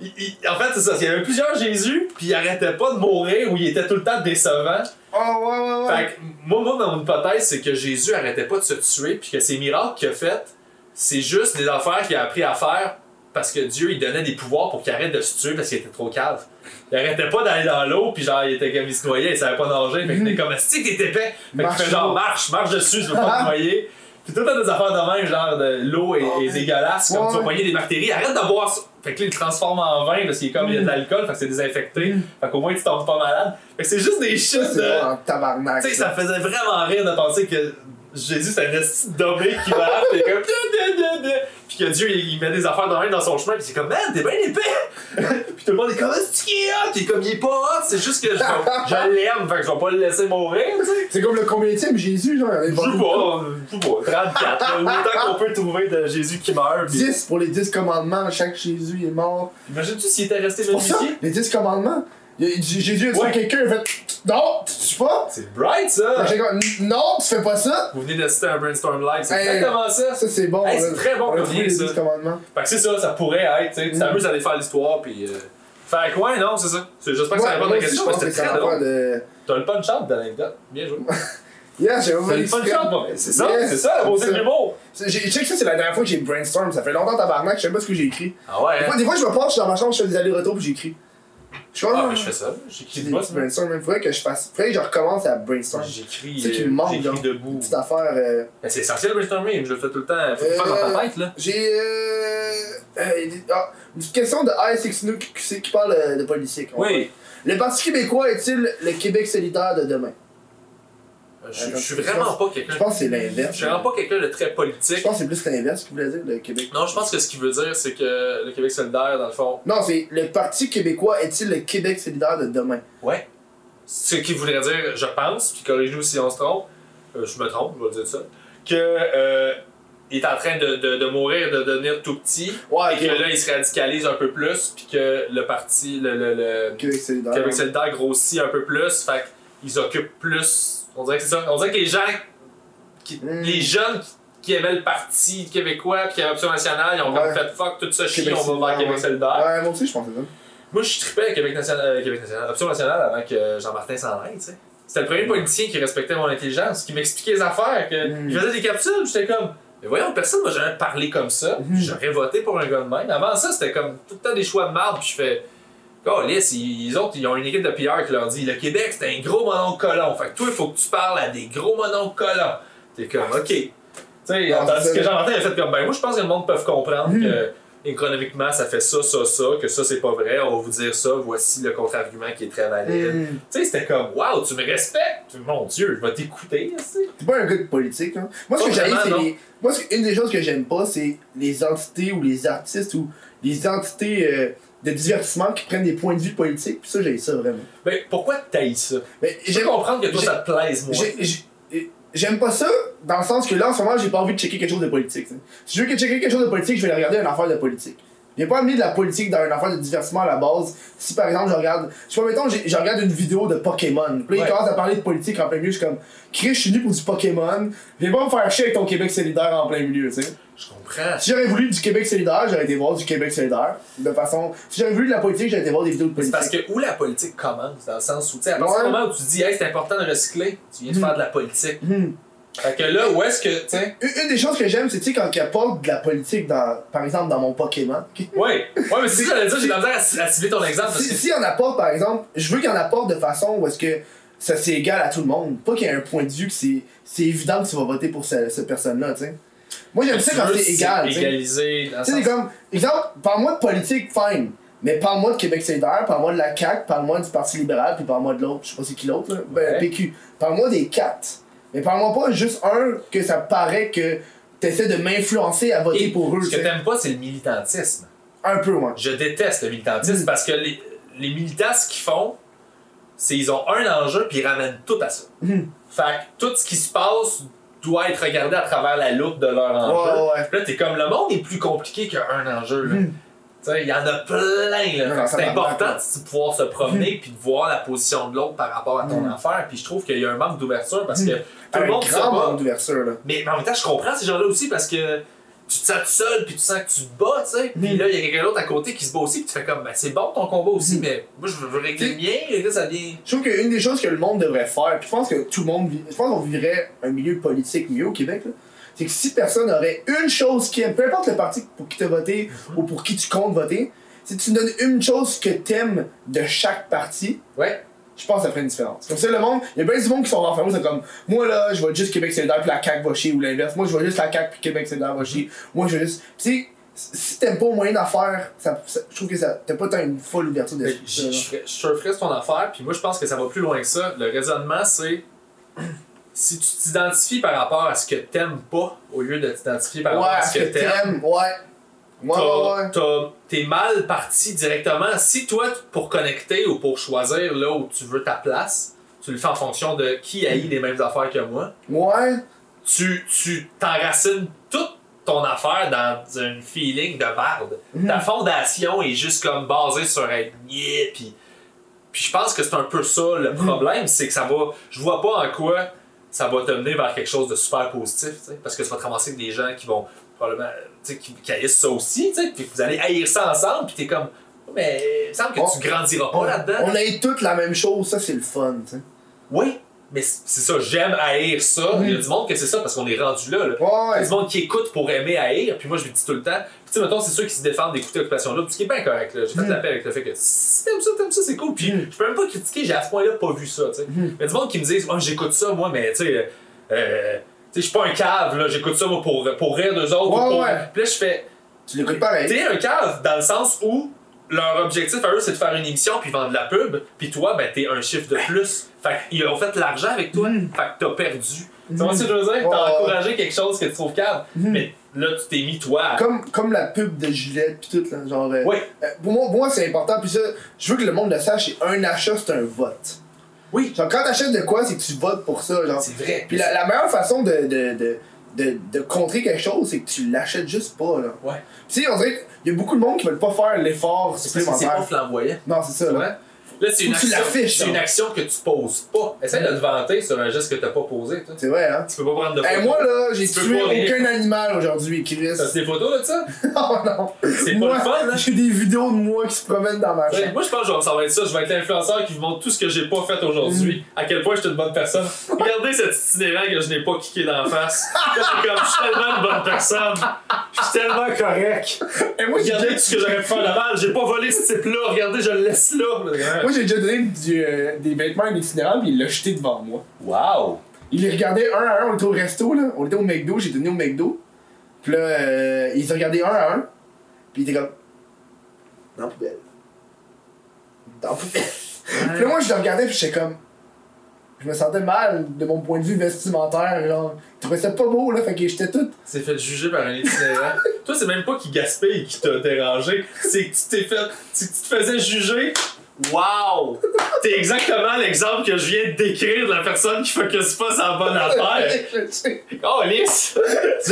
il- il- en fait, c'est ça, il y avait plusieurs Jésus, puis il arrêtait pas de mourir ou il était tout le temps décevant. Oh, ouais, ouais, ouais. Fait que, moi, moi, mon hypothèse, c'est que Jésus arrêtait pas de se tuer, puis que ces miracles qu'il a fait, c'est juste des affaires qu'il a appris à faire parce que Dieu, il donnait des pouvoirs pour qu'il arrête de se tuer parce qu'il était trop cave. Il arrêtait pas d'aller dans l'eau, puis genre, il était comme il se noyait, il savait pas nager, fait qu'il était comme, si t'es épais, fait qu'il fait genre, marche, marche dessus, je veux pas te noyer. Puis tout le temps des affaires de même, genre, de l'eau est, est dégueulasse, comme tu vas poigner des bactéries, arrête de boire ça. Fait que là, il le transforme en vin parce qu'il est comme, il y a de l'alcool, fait que c'est désinfecté, fait qu'au moins tu tombes pas malade. Fait que c'est juste des c'est de. tabarnak. Tu sais, ça faisait vraiment rire de penser que Jésus c'est un esti de dommé qui marche, pis comme. Puis que Dieu il, il met des affaires de même dans son chemin, pis c'est comme, man, t'es bien épais! pis tout le monde est comme, c'est qui est hot? Pis comme, il est pas hot, c'est juste que je, je l'aime, fait que je vais pas le laisser mourir, tu sais. C'est comme le combienième Jésus, genre. Je sais pas, je sais pas, 34, là, autant qu'on peut trouver de Jésus qui meurt. Pis... 10 pour les 10 commandements, chaque Jésus est mort. Imagine-tu s'il était resté momifié? les 10 commandements. Jésus a tué Ouais. quelqu'un, fait Non, tu tues pas? C'est bright ça! Non, tu fais pas ça. Vous venez d'assister à un brainstorm live, c'est Hey. exactement ça! Ça, c'est bon. Hey, c'est très bon comme les ça. 10 commandements. Fait que c'est ça, ça pourrait être, tu sais, t'amuses à aller faire l'histoire, puis. Euh... Fait que ouais, non, c'est ça. C'est- J'espère que ça répond à je question, pense que c'était c'est très drôle. T'as le punch-out de l'anecdote. Bien joué. Yeah, j'ai punch-out, bon, c'est ça, c'est ça, la beauté C'est de l'humour. C'est- Je sais que ça, c'est la dernière fois que j'ai brainstorm. Ça fait longtemps tabarnak, je sais pas ce que j'ai écrit. Ah ouais, Des fois, hein? je me penche, dans ma chambre, je fais des allers-retours puis j'écris. Je suis Ah, mais je fais ça. J'écris des petits brainstorm, même. Faudrait que je fasse. Faudrait que je recommence à brainstorm. J'écris, C'est qui euh, me manque, j'écris debout. Petite affaire. euh, Ben, c'est essentiel le brainstorming, je le fais tout le temps. Faut tu fasses dans ta Euh, tête, là. J'ai. Euh, euh, ah, une question de ASX qui, qui, parle euh, de politique. Oui. Le Parti québécois est-il le Québec solidaire de demain? Je je suis Je vraiment pas quelqu'un. Je pense que c'est Je l'inverse. suis vraiment pas quelqu'un de très Je politique. pense que c'est plus l'inverse qu'il voulait dire, le Québec. Non, je pense que ce qu'il veut dire, c'est que le Québec solidaire, dans le fond, Non, c'est le Parti québécois est-il le Québec solidaire de demain? Ouais. Ce qu'il voudrait dire, je pense, puis corrige-nous si on se trompe, euh, je me trompe, je vais dire ça, que euh, il est en train de, de, de mourir, de devenir tout petit, Ouais, et que là, il se radicalise un peu plus, puis que le parti, le, le, le Québec solidaire. Québec solidaire grossit un peu plus, fait qu'ils occupent plus. On dirait que c'est ça. On dirait que les gens, qui, Mm. les jeunes qui, qui aimaient le parti québécois, puis qui avaient Option nationale, ils ont Ouais. comme fait fuck tout ça chie, Québec on va vers Québec solidaire. Ouais, moi aussi, je c'est ça. Moi, je trippais à Québec national, euh, Québec national, Option nationale avant que Jean-Martin s'en aille, tu sais. C'était le premier politicien qui respectait mon intelligence, qui m'expliquait les affaires, que Mm. il faisait des capsules, j'étais comme, mais voyons, personne m'a jamais parlé comme ça, Mm. j'aurais voté pour un gars de même. Avant ça, c'était comme tout le temps des choix de marde, puis je fais, oh, lisse, ils, les autres, ils ont une équipe de PR qui leur dit, le Québec, c'est un gros mononcle colon, fait que toi, il faut que tu parles à des gros mononcles colons. T'es comme, ok. Tu sais, Non, tandis que. Jean-Martin a fait comme, ben moi, je pense que le monde peut comprendre Mm. que économiquement, ça fait ça, ça, ça, que ça, c'est pas vrai, on va vous dire ça, voici le contre-argument qui est très valide. Mm. Tu sais, c'était comme, waouh, tu me respectes, mon Dieu, je vais t'écouter. T'es pas un gars de politique, hein. Moi, ce que j'aime, c'est les. Moi, ce- une des choses que j'aime pas, c'est les entités ou les artistes ou les entités euh, de divertissement qui prennent des points de vue politiques. Puis ça, j'aime ça vraiment. Ben, pourquoi t'haïs ça? Mais Je peux j'aime comprendre que toi, j'ai- ça te plaise, moi. j'ai- j'ai- J'aime pas ça dans le sens que là, en ce moment, j'ai pas envie de checker quelque chose de politique. t'sais. Si je veux que checker quelque chose de politique, je vais aller regarder une affaire de politique. J'ai pas amené de la politique dans une affaire de divertissement à la base. Si par exemple, je regarde. Je sais pas, mettons, je regarde une vidéo de Pokémon. Puis là, Ouais. il commence à parler de politique en plein milieu. Je suis comme, Chris, je suis venu pour du Pokémon. Viens pas me faire chier avec ton Québec solidaire en plein milieu, tu sais. Je comprends. Si j'aurais voulu du Québec solidaire, j'aurais été voir du Québec solidaire. De façon. Si j'avais voulu de la politique, j'aurais été voir des vidéos de C'est politique. parce que où la politique commence, dans le sens où, tu sais, à partir Ouais. du moment où tu dis, hey, c'est important de recycler, tu viens de Hmm. faire de la politique. Hmm. Fait que là, où est-ce que, tu sais? Une, des choses que j'aime, c'est tu sais, quand il apporte de la politique, dans, par exemple, dans mon Pokémon. Ouais, ouais, mais c'est ça, j'allais dire, j'ai de la misère à ci- à cibler ton exemple parce Si, que. si on apporte, par exemple, je veux qu'il en apporte de façon où est-ce que ça c'est égal à tout le monde. Pas qu'il y ait un point de vue que c'est c'est évident que tu vas voter pour ce- cette personne-là, tu sais. Moi, j'aime ça quand c'est égal. Égalisé, Tu sais, c'est comme, exemple, parle-moi de politique, fine. Mais parle-moi de Québec solidaire, parle-moi de la CAQ, parle-moi du Parti libéral, puis parle-moi de l'autre, je sais pas c'est qui l'autre, là. Ben, Ouais. PQ. Parle-moi des quatre. Mais parle-moi pas juste un que ça paraît que t'essaies de m'influencer à voter Et pour eux. Ce que t'aimes pas, c'est le militantisme. Un peu, moi. Je déteste le militantisme Mm. parce que les, les militants, ce qu'ils font, c'est ils ont un enjeu puis ils ramènent tout à ça. Mm. Fait que tout ce qui se passe doit être regardé à travers la loupe de leur enjeu. Ouais, ouais. Là, t'es comme le monde est plus compliqué qu'un enjeu. là. Mm. Tu sais, Il y en a plein. C'est important de pouvoir se promener puis de voir la position de l'autre par rapport à ton Mm. affaire. Puis je trouve qu'il y a un manque d'ouverture parce Mm. que tout Un le monde se bat. d'ouverture, là. Mais, mais en même temps, je comprends ces gens-là aussi parce que tu te sens tout seul, puis tu sens que tu te bats, tu sais. Puis Mm. là, il y a quelqu'un d'autre à côté qui se bat aussi, puis tu fais comme, ben c'est bon ton combat aussi, Mm. mais moi je veux, régler le mien, et là ça vient. Je trouve qu'une des choses que le monde devrait faire, puis je pense que tout le monde, je pense qu'on vivrait un milieu politique mieux au Québec, là, c'est que si personne aurait une chose qui aime, peu importe le parti pour qui tu as voté ou pour qui tu comptes voter, si tu donnes une chose que t'aimes de chaque parti, Ouais. Je pense que ça ferait une différence. Comme ça, le monde, il y a bien du monde qui sont renfermés, c'est comme, moi là, je vois juste Québec solidaire puis la CAQ va chier, ou l'inverse. Moi, je vois juste la CAQ puis Québec solidaire va chier. Moi, je vois juste. Tu sais, si t'aimes pas au moyen d'affaire, ça, ça- je trouve que ça, t'as pas tant une folle ouverture que d'esprit. Je ferais- sur ton affaire, puis moi je pense que ça va plus loin que ça. Le raisonnement, c'est si tu t'identifies par rapport à ce que t'aimes pas, au lieu de t'identifier par Ouais, rapport à ce que que t'aimes? Ouais. Ouais, ouais, T'es mal parti directement. Si toi, pour connecter ou pour choisir là où tu veux ta place, tu le fais en fonction de qui haït les mêmes affaires que moi, Ouais. tu, tu t'enracines toute ton affaire dans un feeling de barde. Mhm. Ta fondation est juste comme basée sur être niais, puis puis je pense que c'est un peu ça le Mhm. problème, c'est que ça va. Je vois pas en quoi ça va te mener vers quelque chose de super positif, tu sais, parce que tu vas te ramasser avec des gens qui vont probablement. Tu sais, qui, qui haïssent ça aussi, puis vous allez haïr ça ensemble, puis t'es comme. Mais il me semble que On- tu grandiras pas là-dedans. on a toutes la même chose, ça c'est le fun, tu sais. Oui, mais c'est ça, j'aime haïr ça. Il y a du monde que c'est ça parce qu'on est rendu là. là. Il y a du monde qui écoute pour aimer haïr, puis moi je le dis tout le temps. Puis tu sais, mettons, c'est ceux qui se défendent d'écouter Occupation Double, ce qui est bien correct. là. J'ai fait Mm. la paix avec le fait que si t'aimes ça, t'aimes ça, c'est cool. Puis Mm. je peux même pas critiquer, j'ai à ce point-là pas vu ça. tu sais. Mm. Il y a du monde qui me disent, oh, j'écoute ça, moi, mais tu sais, euh, euh, je suis pas un cave, là, j'écoute ça moi, pour, pour rire d'eux autres. Ouais, ou pour... ouais. Puis là, je fais, Tu l'écoutes pareil. T'es un cave dans le sens où leur objectif à eux, c'est de faire une émission puis vendre de la pub, puis toi, ben, t'es un chiffre de plus. Fait qu'ils ont fait de l'argent avec toi, Mm. fait que t'as perdu. Tu Mm. vois ce que je veux dire? T'as encouragé quelque chose que tu trouves cave, Mm. mais là, tu t'es mis toi à... Comme, comme la pub de Gillette pis tout, là. Genre. euh, Oui, euh, pour moi, pour moi c'est important, puis ça, je veux que le monde le sache, un achat, c'est un vote. Oui, Genre, quand t'achètes de quoi, c'est que tu votes pour ça, genre. c'est vrai. Puis la, la meilleure façon de, de, de, de, de contrer quelque chose, c'est que tu l'achètes juste pas, là. Ouais. Tu sais, on dirait qu'il y a beaucoup de monde qui veulent pas faire l'effort que c'est pas supplémentaire. flamboyant. Non, c'est ça, là. Là, c'est une, action, une que tu poses pas. Essaye de te vanter sur un geste que t'as pas posé, toi. C'est vrai, hein. Tu peux pas prendre de Hey, photos. moi, là, j'ai tué aucun animal aujourd'hui, Chris. T'as des photos de ça? oh non. C'est pas le fun, hein? J'ai des vidéos de moi qui se promènent dans ma chambre. moi, je pense que ça va être ça. Je vais être l'influenceur qui vous montre tout ce que j'ai pas fait aujourd'hui. À quel point je suis une bonne personne. Regardez cet itinérant que je n'ai pas kické face. Là, c'est comme, je suis tellement une bonne personne. Je suis tellement correct. Et moi, Regardez tout ce que j'aurais pu faire de mal. J'ai pas volé ce type-là. Regardez, je le laisse là. Moi, j'ai déjà donné du, euh, des vêtements à un itinérant, puis il l'a jeté devant moi. Wow. Il les regardait un à un, on était au resto, là. On était au McDo, j'ai donné au McDo. Puis là, euh, il se regardait un à un. Puis il était comme. Dans la poubelle. Dans la poubelle. Puis là, moi, je le regardais, puis j'étais comme. Je me sentais mal de mon point de vue vestimentaire. Genre, je trouvais ça pas beau, là. Fait que j'étais tout. C'est fait juger par un itinérant. Toi, c'est même pas qui gaspille qui t'a dérangé. C'est que tu t'es fait. Tu te faisais juger. Wow! T'es exactement l'exemple que je viens de décrire de la personne qui focus pas sa bonne affaire. Oh, lisse!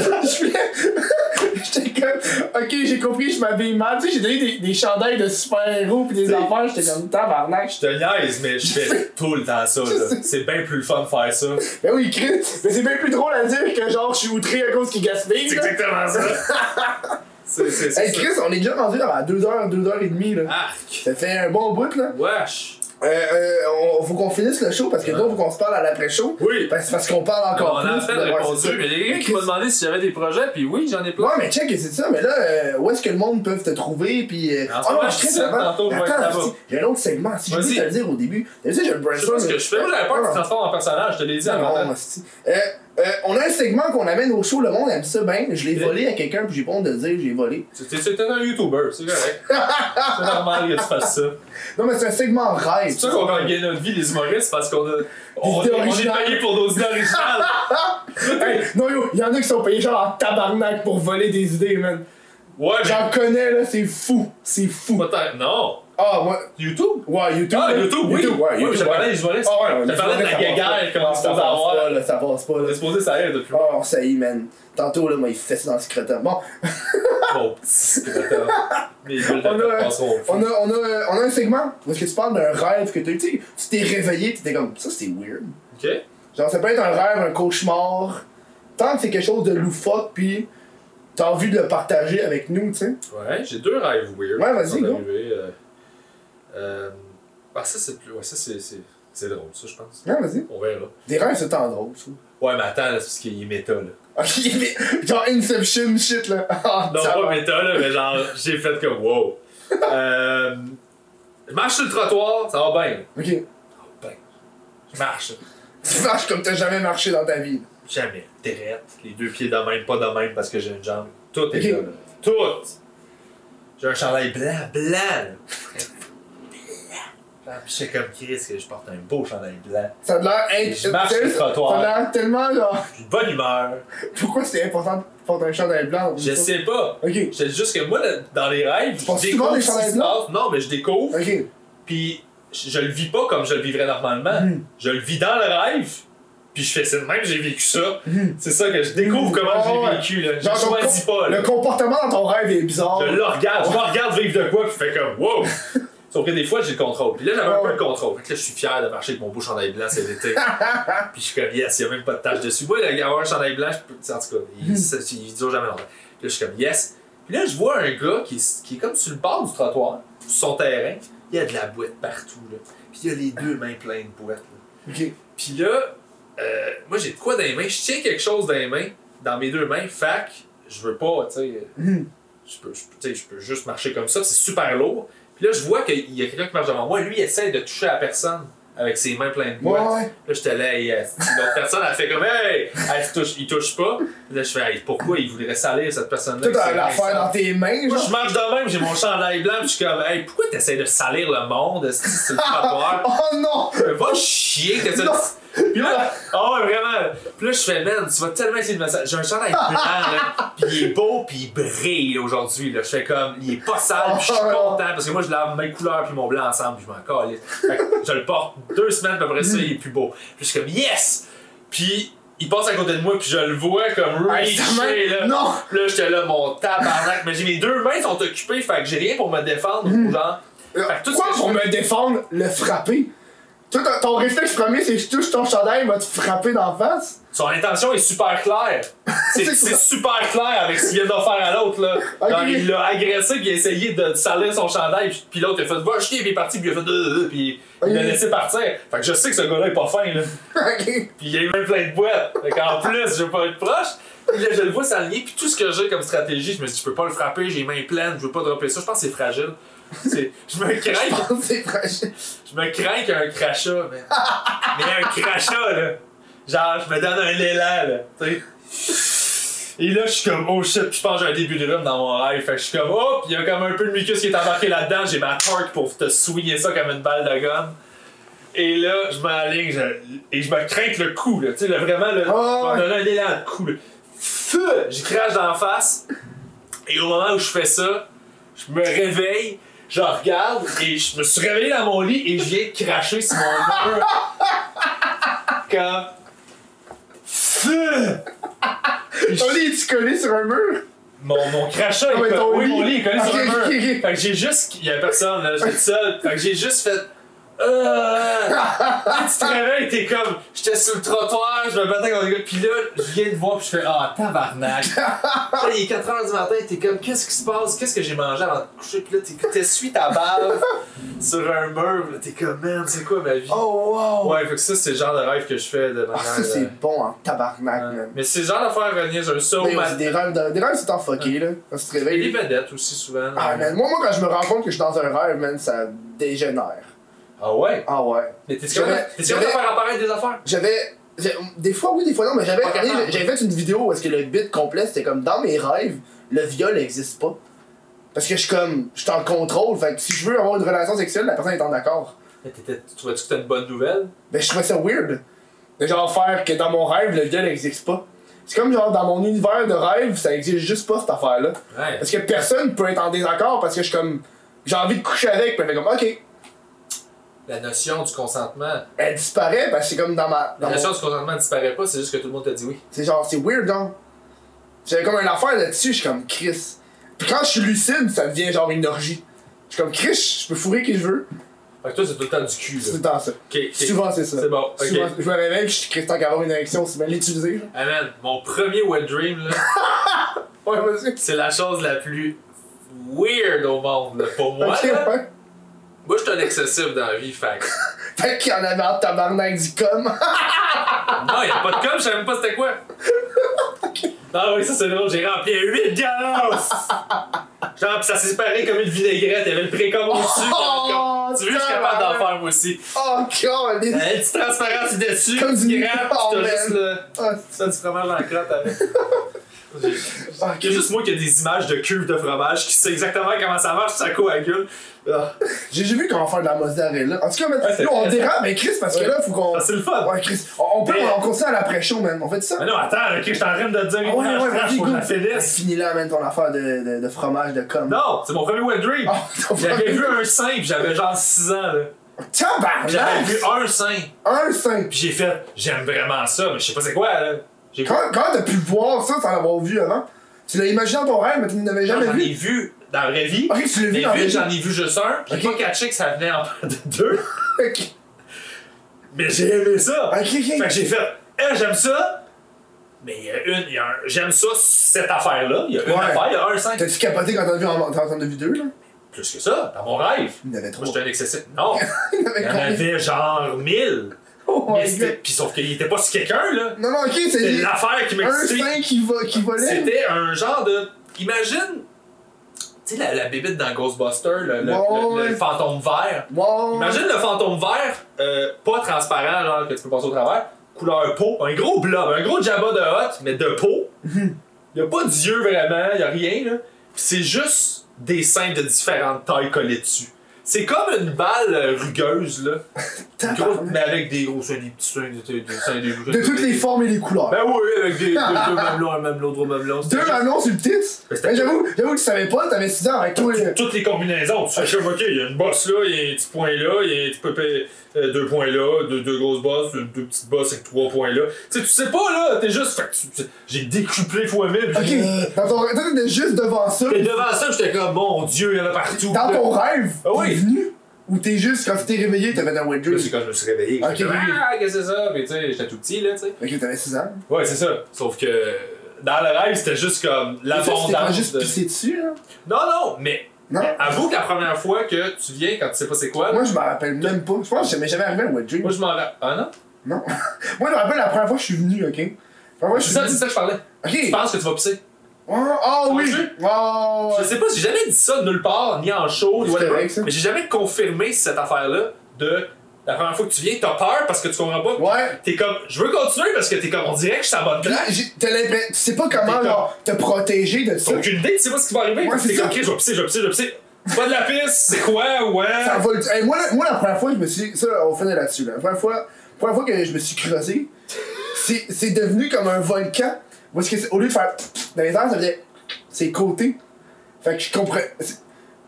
J'étais comme, ok, j'ai compris, je m'habille mal. Tu sais, j'ai donné des, des chandails de super-héros pis des T'sais, affaires, j'étais comme tabarnak. Je te niaise, mais je fais tout le temps ça. là. C'est bien plus le fun de faire ça. Ben oui, Chris, mais c'est bien plus drôle à dire que genre, je suis outré à cause qu'il gaspille. C'est exactement ça. C'est c'est- c'est Hey. Chris, on est déjà rendu à 2h, 2h30 là. Arc! Ça fait un bon bout là. Wesh! Euh, euh, on, faut qu'on finisse le show parce que donc faut qu'on se parle à l'après-show. Oui! Parce, parce qu'on parle encore on plus. a puis peine ouais, répondu, c'est il y a quelqu'un qui m'a demandé si j'avais des projets, puis oui, j'en ai plein. Ouais, mais check, c'est ça. Mais là, euh, où est-ce que le monde peut te trouver? Puis. Euh... En ce moment, je seul, avant- Attends, j'ai un autre segment. Si je peux te le dire au début. Tu sais, j'ai le brainstorm. ce que je fais. Moi, j'avais peur que tu te transformes en personnage, je te l'ai dit Non, avant. non. Euh, Euh, on a un segment qu'on amène au show, le monde aime ça bien. Je l'ai volé à quelqu'un, puis j'ai pas honte de le dire, j'ai volé. C'était un YouTuber, c'est correct. c'est normal que tu fasses ça. Non, mais c'est un segment rêve. C'est ça qu'on gagne notre vie, les humoristes, parce qu'on a. On, est- on est originales. payé pour nos idées originales. Hey, non, yo, y'en a qui sont payés genre en tabarnak pour voler des idées, man. Ouais, mais. J'en connais, là, c'est fou. C'est fou. Peut-être- Non. Ah, moi. YouTube? Ouais, YouTube. Ah. YouTube, oui. YouTube, ouais, Oui, je parlais ouais. des. Ah, ouais, Je parlais de la guéguerre, comment ça passe pas, là, ça passe pas, là. est supposé ça aide depuis. Oh, ça y est, man. Tantôt, là, moi, il fait ça dans le scrotum. Bon, Mon petit. Mes bulles On a- on a, on, a, on a un segment où est-ce que tu parles d'un rêve que t'as eu. Tu t'es réveillé, tu t'es comme, ça, c'est weird. Ok? Genre, ça peut être un rêve, un cauchemar. Tant que c'est quelque chose de loufoque, puis t'as envie de le partager avec nous, tu sais. Ouais, j'ai deux rêves weird. Ouais, vas-y, go. euh, euh, Ah, ça, c'est plus. Ouais, ça, c'est. c'est- C'est drôle, ça, je pense. Vas-y. On verra. Des rêves, c'est tant drôle. Ouais, mais attends, là, c'est parce qu'il est méta, là. Ok, mais genre Inception shit, là. Ah, Non, pas va. méta, là, mais genre, j'ai fait comme wow. euh, je marche sur le trottoir, ça va bien. Ok. Ça va bien. Je marche. Tu marches comme t'as jamais marché dans ta vie. Jamais. Terrette, les deux pieds de même, pas de même parce que j'ai une jambe. Tout est Ok. là, là. Tout. J'ai un chandail blanc, blanc. Puis j'étais comme Chris que je porte un beau chandail blanc. Ça a l'air Et je marche sur le Ça trottoir. a l'air tellement genre. J'ai de bonne humeur. Pourquoi c'est important de porter un chandail blanc? Je sais pas. Ok. Je te dis juste que moi, dans les rêves, je penses souvent découvre des chandails blancs? Non, mais je découvre. Ok. Puis je, je le vis pas comme je le vivrais normalement. Mhm. Je le vis dans le rêve. Puis je fais ça de même, j'ai vécu ça. Mhm. C'est ça que je découvre comment Ouais, j'ai vécu. Là. Je Genre, ton choisis pas. Là. Le comportement dans ton rêve est bizarre. Je le regarde, je me regarde vivre de quoi, puis je fais comme wow! Sauf que des fois, j'ai le contrôle. Puis là, j'avais un peu Ouais. le contrôle. Fait que là, je suis fier de marcher avec mon beau chandail blanc cet été. puis je suis comme yes, il y a même pas de tache dessus. Moi, avoir un chandail blanc, je peux. En tout cas, il, il dure jamais longtemps. Puis là, je suis comme yes. Puis là, je vois un gars qui, est- qui est comme sur le bord du trottoir, sur son terrain. Il y a de la boîte partout, là. Puis il y a les deux mains pleines de boîtes, là. Puis là, euh, moi j'ai de quoi dans les mains, je tiens quelque chose dans les mains, dans mes deux mains, fac, je veux pas, tu sais, je peux, je peux juste marcher comme ça, c'est super lourd. Puis là, je vois qu'il y a quelqu'un qui marche devant moi, lui il essaie de toucher à personne avec ses mains pleines de boîtes. ouais. Là, j'étais là, et euh, l'autre personne, elle fait comme Hey! Elle touche, il touche pas. Là, je fais Hey, pourquoi il voudrait salir cette personne-là? Tout à l'affaire dans tes mains, Moi, genre. je marche de même, j'ai mon chandail blanc, puis je suis comme Hey, pourquoi t'essaies de salir le monde? Est-ce que c'est le trottoir? Oh non! Euh, Va chier que ça. Puis là, ah ouais, vraiment. Puis là, je fais, man, tu vas tellement essayer de me J'ai un chandail blanc, là. Puis il est beau, puis il brille aujourd'hui, là. Je fais comme, il est pas sale, puis je suis Oh, non. content, parce que moi, je lave mes couleurs, puis mon blanc ensemble, puis je m'en calisse. Fait que je le porte deux semaines, puis après ça, il est plus beau. Puis je suis comme, yes! Puis il passe à côté de moi, puis je le vois comme reacher, là. Non! Là, j'étais là, mon tabarnak. Mais j'ai mes deux mains sont occupées, fait que j'ai rien pour me défendre, ou genre. Fait que tout ce Quoi pour me défendre, le frapper? Toi, ton- réflexe premier, c'est que je touche ton chandail, il va te frapper d'en face? Son intention est super claire. C'est super clair avec ce qu'il vient de faire à l'autre. là. Il l'a agressé, puis il a essayé de salir son chandail, puis- puis l'autre il a fait va chier, puis il est parti, puis il a fait euh, euh, puis il l'a laissé partir. Fait que je sais que ce gars-là est pas fin, là. ok. Puis il a eu même plein de boîtes. Fait qu'en plus, je veux pas être proche. Puis là, je le vois s'aligner, puis tout ce que j'ai comme stratégie, je me dis, je peux pas le frapper, j'ai les mains pleines, je veux pas dropper ça. Je pense que c'est fragile. Je me crains, je me crains qu'un crachat, mais. mais un crachat, là. Genre, je me donne un élan, là. Tu sais. Et là, je suis comme, oh shit, je pense que j'ai un début de rhume dans mon rêve. Fait que je suis comme, oh, il y a comme un peu de mucus qui est embarqué là-dedans. J'ai ma torque pour te souiller ça comme une balle de gomme. Et là, je m'aligne je- et je me crains le coup, là. Tu sais, là, vraiment, là, Ah, je me donne un élan de coup, là. Feu! J'y crache dans la face. Et au moment où je fais ça, je me réveille, je regarde et je me suis réveillé dans mon lit et je viens cracher sur mon mur. Comme. Feu! Ton lit est-tu collé sur un mur? Mon, mon crachat Ah, ton Oui, mon lit est collé sur un mur. Fait que j'ai juste. Il y a personne, là, j'étais seul. Fait que j'ai juste fait. Euh... Tu te réveilles, t'es comme. J'étais sur le trottoir, je me battais contre les gars. Puis là, je viens de voir, puis je fais Ah, tabarnak. là, il est 4h du matin, t'es comme Qu'est-ce qui se passe? Qu'est-ce que j'ai mangé avant de coucher? Puis là, t'es- t'essuies ta bave sur un mur. Là, t'es comme Man, c'est quoi ma vie? Oh wow! Ouais, fait que ça, c'est le genre de rêve que je fais de Ah, manière. ça, euh, c'est bon en tabarnak, man. Mais c'est le genre d'affaire euh, niaiseuse. Ça, au des rêves, de- des rêves, c'est en fucké, là. Quand tu te Et les réveilles. vedettes aussi, souvent. Ah, man, moi, moi, quand je me rends compte que je suis dans un rêve, man, ça dégénère. Ah ouais? Ah ouais. Mais t'es capable de faire apparaître des affaires? J'avais. Des fois oui, des fois non, mais j'avais j'avais fait une vidéo où est-ce que le bit complet c'était comme dans mes rêves, le viol n'existe pas. Parce que je suis comme, je suis en contrôle, fait que si je veux avoir une relation sexuelle, la personne est en accord. Mais Tu trouvais-tu que c'était une bonne nouvelle? Ben je trouvais ça weird. De genre faire que dans mon rêve, le viol n'existe pas. C'est comme genre dans mon univers de rêve, ça existe juste pas cette affaire-là. Ouais. Parce que personne peut être en désaccord parce que je suis comme, j'ai envie de coucher avec, puis elle fait comme, ok. La notion du consentement. Elle disparaît parce que c'est comme dans ma. La Dans notion mon- du consentement disparaît pas, c'est juste que tout le monde t'a dit oui. C'est genre, c'est weird, non? J'avais comme une affaire là-dessus, je suis comme Chris. Puis quand je suis lucide, ça devient genre une orgie. Je suis comme Chris, je peux fourrer qui je veux. Fait que toi, c'est tout le temps du cul, C'est tout là. le temps ça. Souvent, c'est ça. C'est bon. Souvent, je me réveille, je suis Christian qui avoir une érection, c'est bien l'utiliser. man, mon premier wet dream, là, Ouais, vas-y. c'est la chose la plus weird au monde, là. Pour moi, là. ouais. Moi, je suis un excessif dans la vie, fait que- Fait qu'il y en avait en tabarnak du com. Non, y'a pas de com, je savais même pas c'était quoi. Ah oui, ça c'est drôle, j'ai rempli 8 galaxes! Genre, pis ça s'est séparé comme une vinaigrette, il y avait le précom au-dessus. Oh, tu veux, je suis capable d'en faire moi aussi. oh, god, Euh, Une petite transparence dessus, Comme du- grappe, Oh, pis t'as juste le. Ça, du fromage dans la crotte avec. Ah, Il y a juste moi qui a des images de cuves de fromage qui sait exactement comment ça marche, ça coagule. Ah, J'ai vu comment faire de la mozzarella. En tout cas, man, Ouais, c'est là, on dérape, mais Chris, parce que Ouais. là, faut qu'on. Ah, c'est le fun. Ouais, Chris. On, on peut, Mais- on continue à l'après-show, man. On fait ça? Mais non, attends, ok, je train de te dire Ah ouais, ouais, vas-y, go. finisse. Finis là, man, ton affaire de, de, de fromage de com. Non, c'est mon premier wet dream. Oh, ton J'avais vu un sein, pis j'avais genre 6 ans, là. J'avais Tabarnak! vu un sein, Un 5. pis j'ai fait, j'aime vraiment ça, mais je sais pas c'est quoi, là. Quand, quand t'as pu voir ça sans l'avoir vu avant, tu l'as imaginé dans ton rêve, mais tu n'avais jamais J'en ai vu. vu dans la vraie vie. Ok, tu l'as vu dans la vite, vie. j'en ai vu juste un, pis j'ai Ok. pas catché que ça venait en de deux. Ok, Mais j'ai aimé ça. ok. Fait que j'ai fait, eh, j'aime ça. Mais il y a une, il y a un, j'aime ça, cette affaire-là. Il y a une Ouais. affaire, il y a un sein. T'as-tu capoté quand t'as vu en, t'en t'en as vu deux, là? Plus que ça, dans mon rêve. Il y en avait Moi, trois. j'étais un excessif. Non, Il y en il avait y en avait genre mille. Oh. Pis sauf qu'il était pas sur quelqu'un, là. Non, non, ok, c'est l'affaire qui un m'excitait. 5 qui, va, qui volait. C'était un genre de. Imagine. Tu sais, la, la bébite dans Ghostbusters, le, le- fantôme vert. Wow. Imagine le fantôme vert, euh, pas transparent, genre que tu peux passer au travers, couleur peau, un gros blob, un gros Jabba de hot, mais de peau. y a pas d'yeux vraiment, y a rien, là. C'est juste des seins de différentes tailles collés dessus. C'est comme une balle euh, rugueuse, là. Grosse- mais avec des gros seins, des petits seins, des, des seins, des De toutes les formes et les couleurs. Ben oui, avec des, deux mamelons, un mamelon, trois mamelons. Deux mamelons sur le titre. Mais j'avoue, j'avoue que tu savais pas, t'avais 6 ans avec toi. toutes les combinaisons. Tu fais comme, ok, il y a une bosse là, il y a un petit point là, il y a un petit peu euh, deux points là, deux, deux grosses bosses, deux, deux petites bosses avec trois points là. Tu sais, tu sais pas là, t'es juste. Fait que tu- tu- j'ai décuplé fois mille. Ok, dans ton t'étais juste devant ça. Et devant ça, j'étais comme, mon dieu, il y en a partout. Dans ton rêve, Ah oui. Venu? Ou t'es juste, quand tu t'es réveillé, t'avais là, dream? c'est quand je me suis réveillé. Ok. ah, qu'est-ce que c'est ça? Puis tu sais, j'étais tout petit là, tu sais. Ok, t'avais 6 ans. Ouais, c'est ça. Sauf que dans le rêve, c'était juste comme l'abondance. juste de- pissé dessus, hein. Non, non, mais Non. avoue que la première fois que tu viens, quand tu sais pas c'est quoi, Moi, je me rappelle même pas. Je pense que ça m'est jamais arrivé un wet dream. moi je m'en rappelle. Ah non? Non. Moi, je me rappelle la première fois que je suis venu, ok? C'est suis ça, c'est ça que je parlais. Tu Ok. penses que tu vas pisser? Oh, oh oui. Oh, Je sais pas, j'ai jamais dit ça nulle part, ni en show, ni whatever. correct. Mais j'ai jamais confirmé cette affaire-là de la première fois que tu viens, t'as peur parce que tu comprends pas? Ouais. T'es comme, je veux continuer parce que t'es comme, on dirait que je suis à bonne Puis là, place. j'ai- t'as l'impression. Tu sais pas comment, genre, te protéger de ça. T'as aucune idée, tu sais pas ce qui va arriver. Ouais, t'es comme, ok, je vais pisser, je vais pisser, je vais pisser. C'est pas de la piste, c'est quoi, ouais? Ça va Hey, moi, la- moi, la première fois, je me suis. Ça, on finit là-dessus. Là. La première fois, la première fois que je me suis creusé, c'est devenu comme un volcan. Parce que c'est- au lieu de faire dans les airs, ça faisait ses côtés. Fait que je comprends.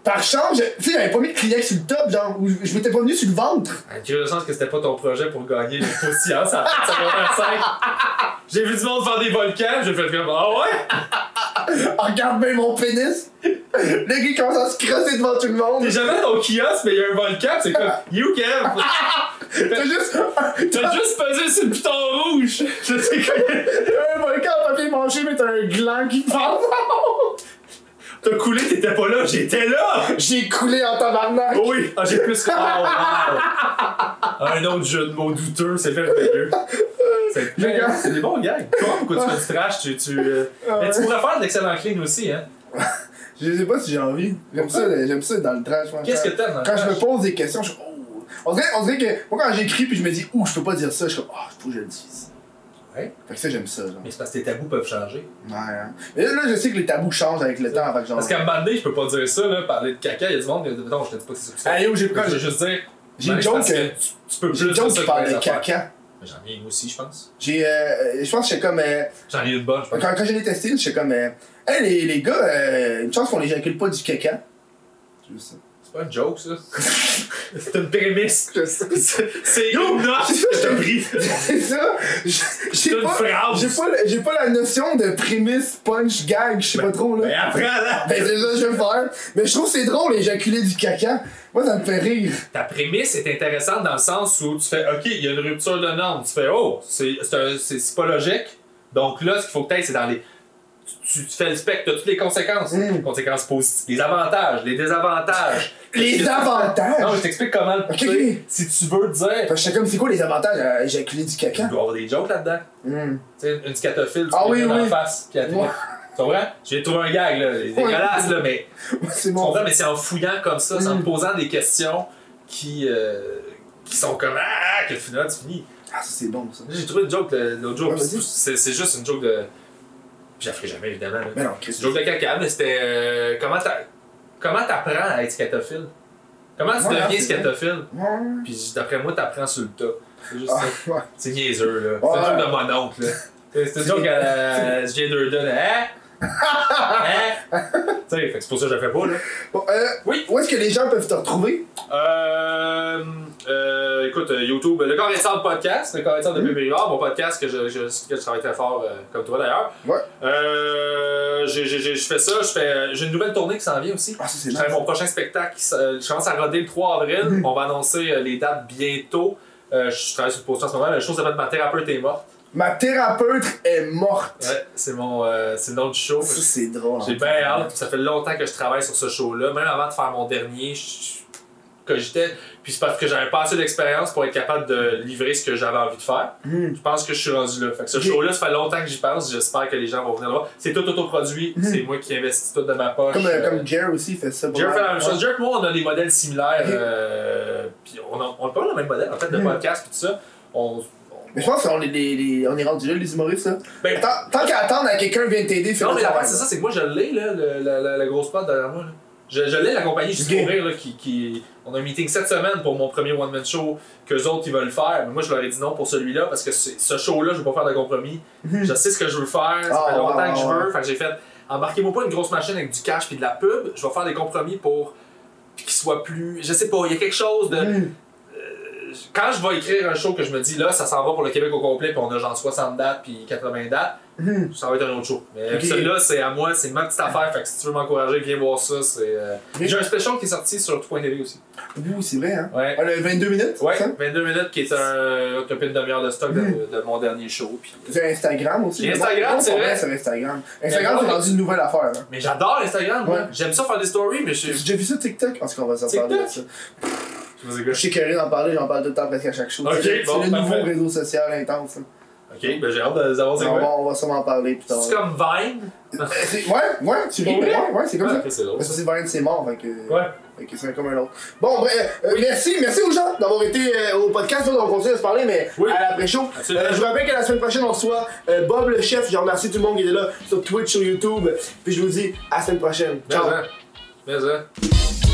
Par chance, je- tu sais, j'avais pas mis de Kleenex sur le top, genre, ou je m'étais pas venu sur le ventre. J'ai le sens que c'était pas ton projet pour gagner les sciences à ça va 25. J'ai vu du monde faire des volcans, j'ai fait comme, ah ouais? Ah, regarde bien mon pénis. Le gars commence à se creuser devant tout le monde. T'es jamais dans ton kiosque, mais il y a un volcan, c'est comme, you Kev! T'as juste T'as juste pesé sur le bouton rouge! Je sais que un volcan en papier mâché, mais t'as un gland qui part. t'as coulé, t'étais pas là, j'étais là! J'ai coulé en tabarnak. Oui! Ah, j'ai plus que. Oh, wow. Un autre jeu de mots douteux, c'est merveilleux. C'est Les gars. c'est des bons gags. Toi, pourquoi tu fais du trash? Tu, tu, euh, Mais tu pourrais faire de l'excellent clean aussi, hein? Je sais pas si j'ai envie. J'aime ça, j'aime ça dans le trash. moi. Qu'est-ce que t'aimes dans le Quand je me pose des questions, je suis. On dirait, on dirait que moi quand j'écris puis je me dis ouh je peux pas dire ça, je suis comme oh faut que je le dise. Ouais. Fait que ça, j'aime ça, genre. Mais c'est parce que tes tabous peuvent changer. Ouais, hein. Mais là, je sais que les tabous changent avec le temps, fait que genre. Parce qu'à un moment donné, je peux pas dire ça, là, parler de caca, il y a du monde qui Non, je te dis pas que c'est ça. que c'est. Ah, yo, j'ai Je pas. veux juste dire. J'ai une ben, joke que Tu, tu peux J'ai plus une joke dire qui parle les de caca. Mais J'en ai une aussi, je pense. J'ai. Euh, je pense que j'étais comme. euh, J'en ai une bonne, je pense. quand quand j'ai les testé, j'étais comme. Euh, hey, les, les gars, euh, une chance qu'on éjacule pas du caca. C'est juste ça? C'est pas une joke, ça. c'est une prémisse. C'est une note je- pris. C'est ça. J'ai- pas. J'ai pas, j'ai pas la notion de prémisse, punch, gag, je sais pas trop là. Mais apprends, là. Ben c'est ça que je veux faire. Mais je trouve que c'est drôle éjaculer du caca. Moi ça me fait rire. Ta prémisse est intéressante dans le sens où tu fais OK, il y a une rupture de normes. Tu fais Oh, c'est c'est pas logique. Donc là, ce qu'il faut que tu c'est dans les. Tu, fais le spectre de toutes les conséquences. Mm. Les conséquences positives, les avantages, les désavantages. Les avantages. Non, je t'explique comment le pousser. Si tu veux dire. Fait que j'étais comme c'est quoi les avantages à éjaculer du Il caca? doit y avoir des jokes là-dedans. Hmm. Tu sais, une scatophile, tu Ah oui, mettre dans oui. la face. Puis elle Ouais. Tu comprends? J'ai trouvé un gag, là. C'est dégueulasse, là, mais. C'est Tu bon. comprends? Mais c'est en fouillant comme ça, c'est en Mm. te posant des questions qui. euh, qui sont comme Ah, que finalement tu finis. Ah ça c'est bon ça. J'ai trouvé une joke l'autre jour, Ouais, vas-y. c'est juste une joke de. Je la ferai jamais, évidemment. là. Mais non, une joke de caca, mais c'était. euh, comment t'a- comment t'apprends à être scatophile? Comment tu deviens scatophile? Puis d'après moi, t'apprends sur le tas. C'est juste ça. Ah, ouais. C'est niaiseux, là. C'est une joke de mon oncle, là. C'est une joke à je viens de donner. Hein? Hein? tu sais, c'est pour ça que je la fais pas, là. Bon, euh, Oui. où est-ce que les gens peuvent te retrouver? Euh, euh, écoute, YouTube, le corps et sable podcast, le corps de Mm. Bébé mon podcast que je, je, que je travaille très fort, euh, comme toi d'ailleurs. Ouais. Euh, je fais ça, je fais, j'ai une nouvelle tournée qui s'en vient aussi. Ah c'est Je nice. fais mon prochain spectacle, je commence à roder le 3 avril. Mm. On va annoncer les dates bientôt. Euh, je travaille sur le poster en ce moment. La chose s'appelle Ma thérapeute est morte. Ma thérapeute est morte. Ouais, c'est mon, euh, c'est le nom du show. Ça c'est drôle. J'ai bien hâte, ça fait longtemps que je travaille sur ce show-là. Même avant de faire mon dernier, je- cogitais. Puis c'est parce que j'avais pas assez d'expérience pour être capable de livrer ce que j'avais envie de faire. Hmm. Je pense que je suis rendu là. Fait que ce show-là, ça fait longtemps que j'y pense. J'espère que les gens vont venir le voir. C'est tout autoproduit. Mhm. C'est moi qui investis tout de ma poche. Comme, euh, Euh, comme Jer aussi fait ça. Jer fait la même chose. Jer et moi, on a des modèles similaires. Euh, puis on a, on a pas le même modèle, en fait, de Mhm. podcast et tout ça. On- Mais je pense qu'on est, les, les- on est rendu là, les humoristes, là. Ben, Tant, tant qu'à attendre à quelqu'un vienne t'aider, Non, mais la c'est ça, c'est que moi, je l'ai, là, le- la, la, la grosse pote derrière moi. Là. Je, je l'ai, la compagnie Juste Ok. pour rire, là, qui, qui. On a un meeting cette semaine pour mon premier one-man show, qu'eux autres, ils veulent faire. Mais moi, je leur ai dit non pour celui-là, parce que ce show-là, je veux pas faire de compromis. Mhm. Je sais ce que je veux faire, ça Ah, fait longtemps ouais, que je veux. ouais. Fait que j'ai fait, embarquez-moi pas une grosse machine avec du cash puis de la pub, je vais faire des compromis pour qu'il soit plus. Je sais pas, il y a quelque chose de. Hmm. Quand je vais écrire un show que je me dis là, ça s'en va pour le Québec au complet, puis on a genre 60 dates puis 80 dates, Hmm. ça va être un autre show. Mais celui-là, c'est à moi, c'est ma petite affaire. Fait que si tu veux m'encourager, viens voir ça. C'est, euh. J'ai un special qui est sorti sur Tout.tv aussi. Ouh, c'est vrai, hein. Ouais. Ah, le 22 minutes, Ouais, ça? 22 minutes qui est un, peu une demi-heure de stock de, Mm. de mon dernier show. Puis... Instagram aussi. J'ai Instagram, c'est vrai. Sur Instagram. Instagram, c'est rendu une nouvelle affaire. Mais j'adore Instagram. Ouais. J'aime ça faire des stories, mais je J'ai déjà vu ça TikTok? En tout cas, on va s'en parler de ça. Je suis curieux d'en parler, j'en parle tout le temps presque à chaque chose. C'est bon, c'est le nouveau parfait. réseau social intense. Ok, ben j'ai hâte de savoir c'est On quoi. va, on va sûrement en parler plus tard. C'est comme Vine? C'est- Ouais, ouais, tu ris, ouais, ouais, c'est comme Ah, ça. c'est. Mais ça, c'est Vine, c'est mort, fait que. Ouais. Fait que c'est comme un autre. Bon, bref, euh, merci, merci aux gens d'avoir été euh, au podcast. On continue à se parler, mais Oui. à l'après-show. Euh, je vous rappelle que la semaine prochaine, on reçoit euh, Bob le chef. Je remercie tout le monde qui était là sur Twitch, sur YouTube. Puis je vous dis à la semaine prochaine. Mais Ciao. Mais ça.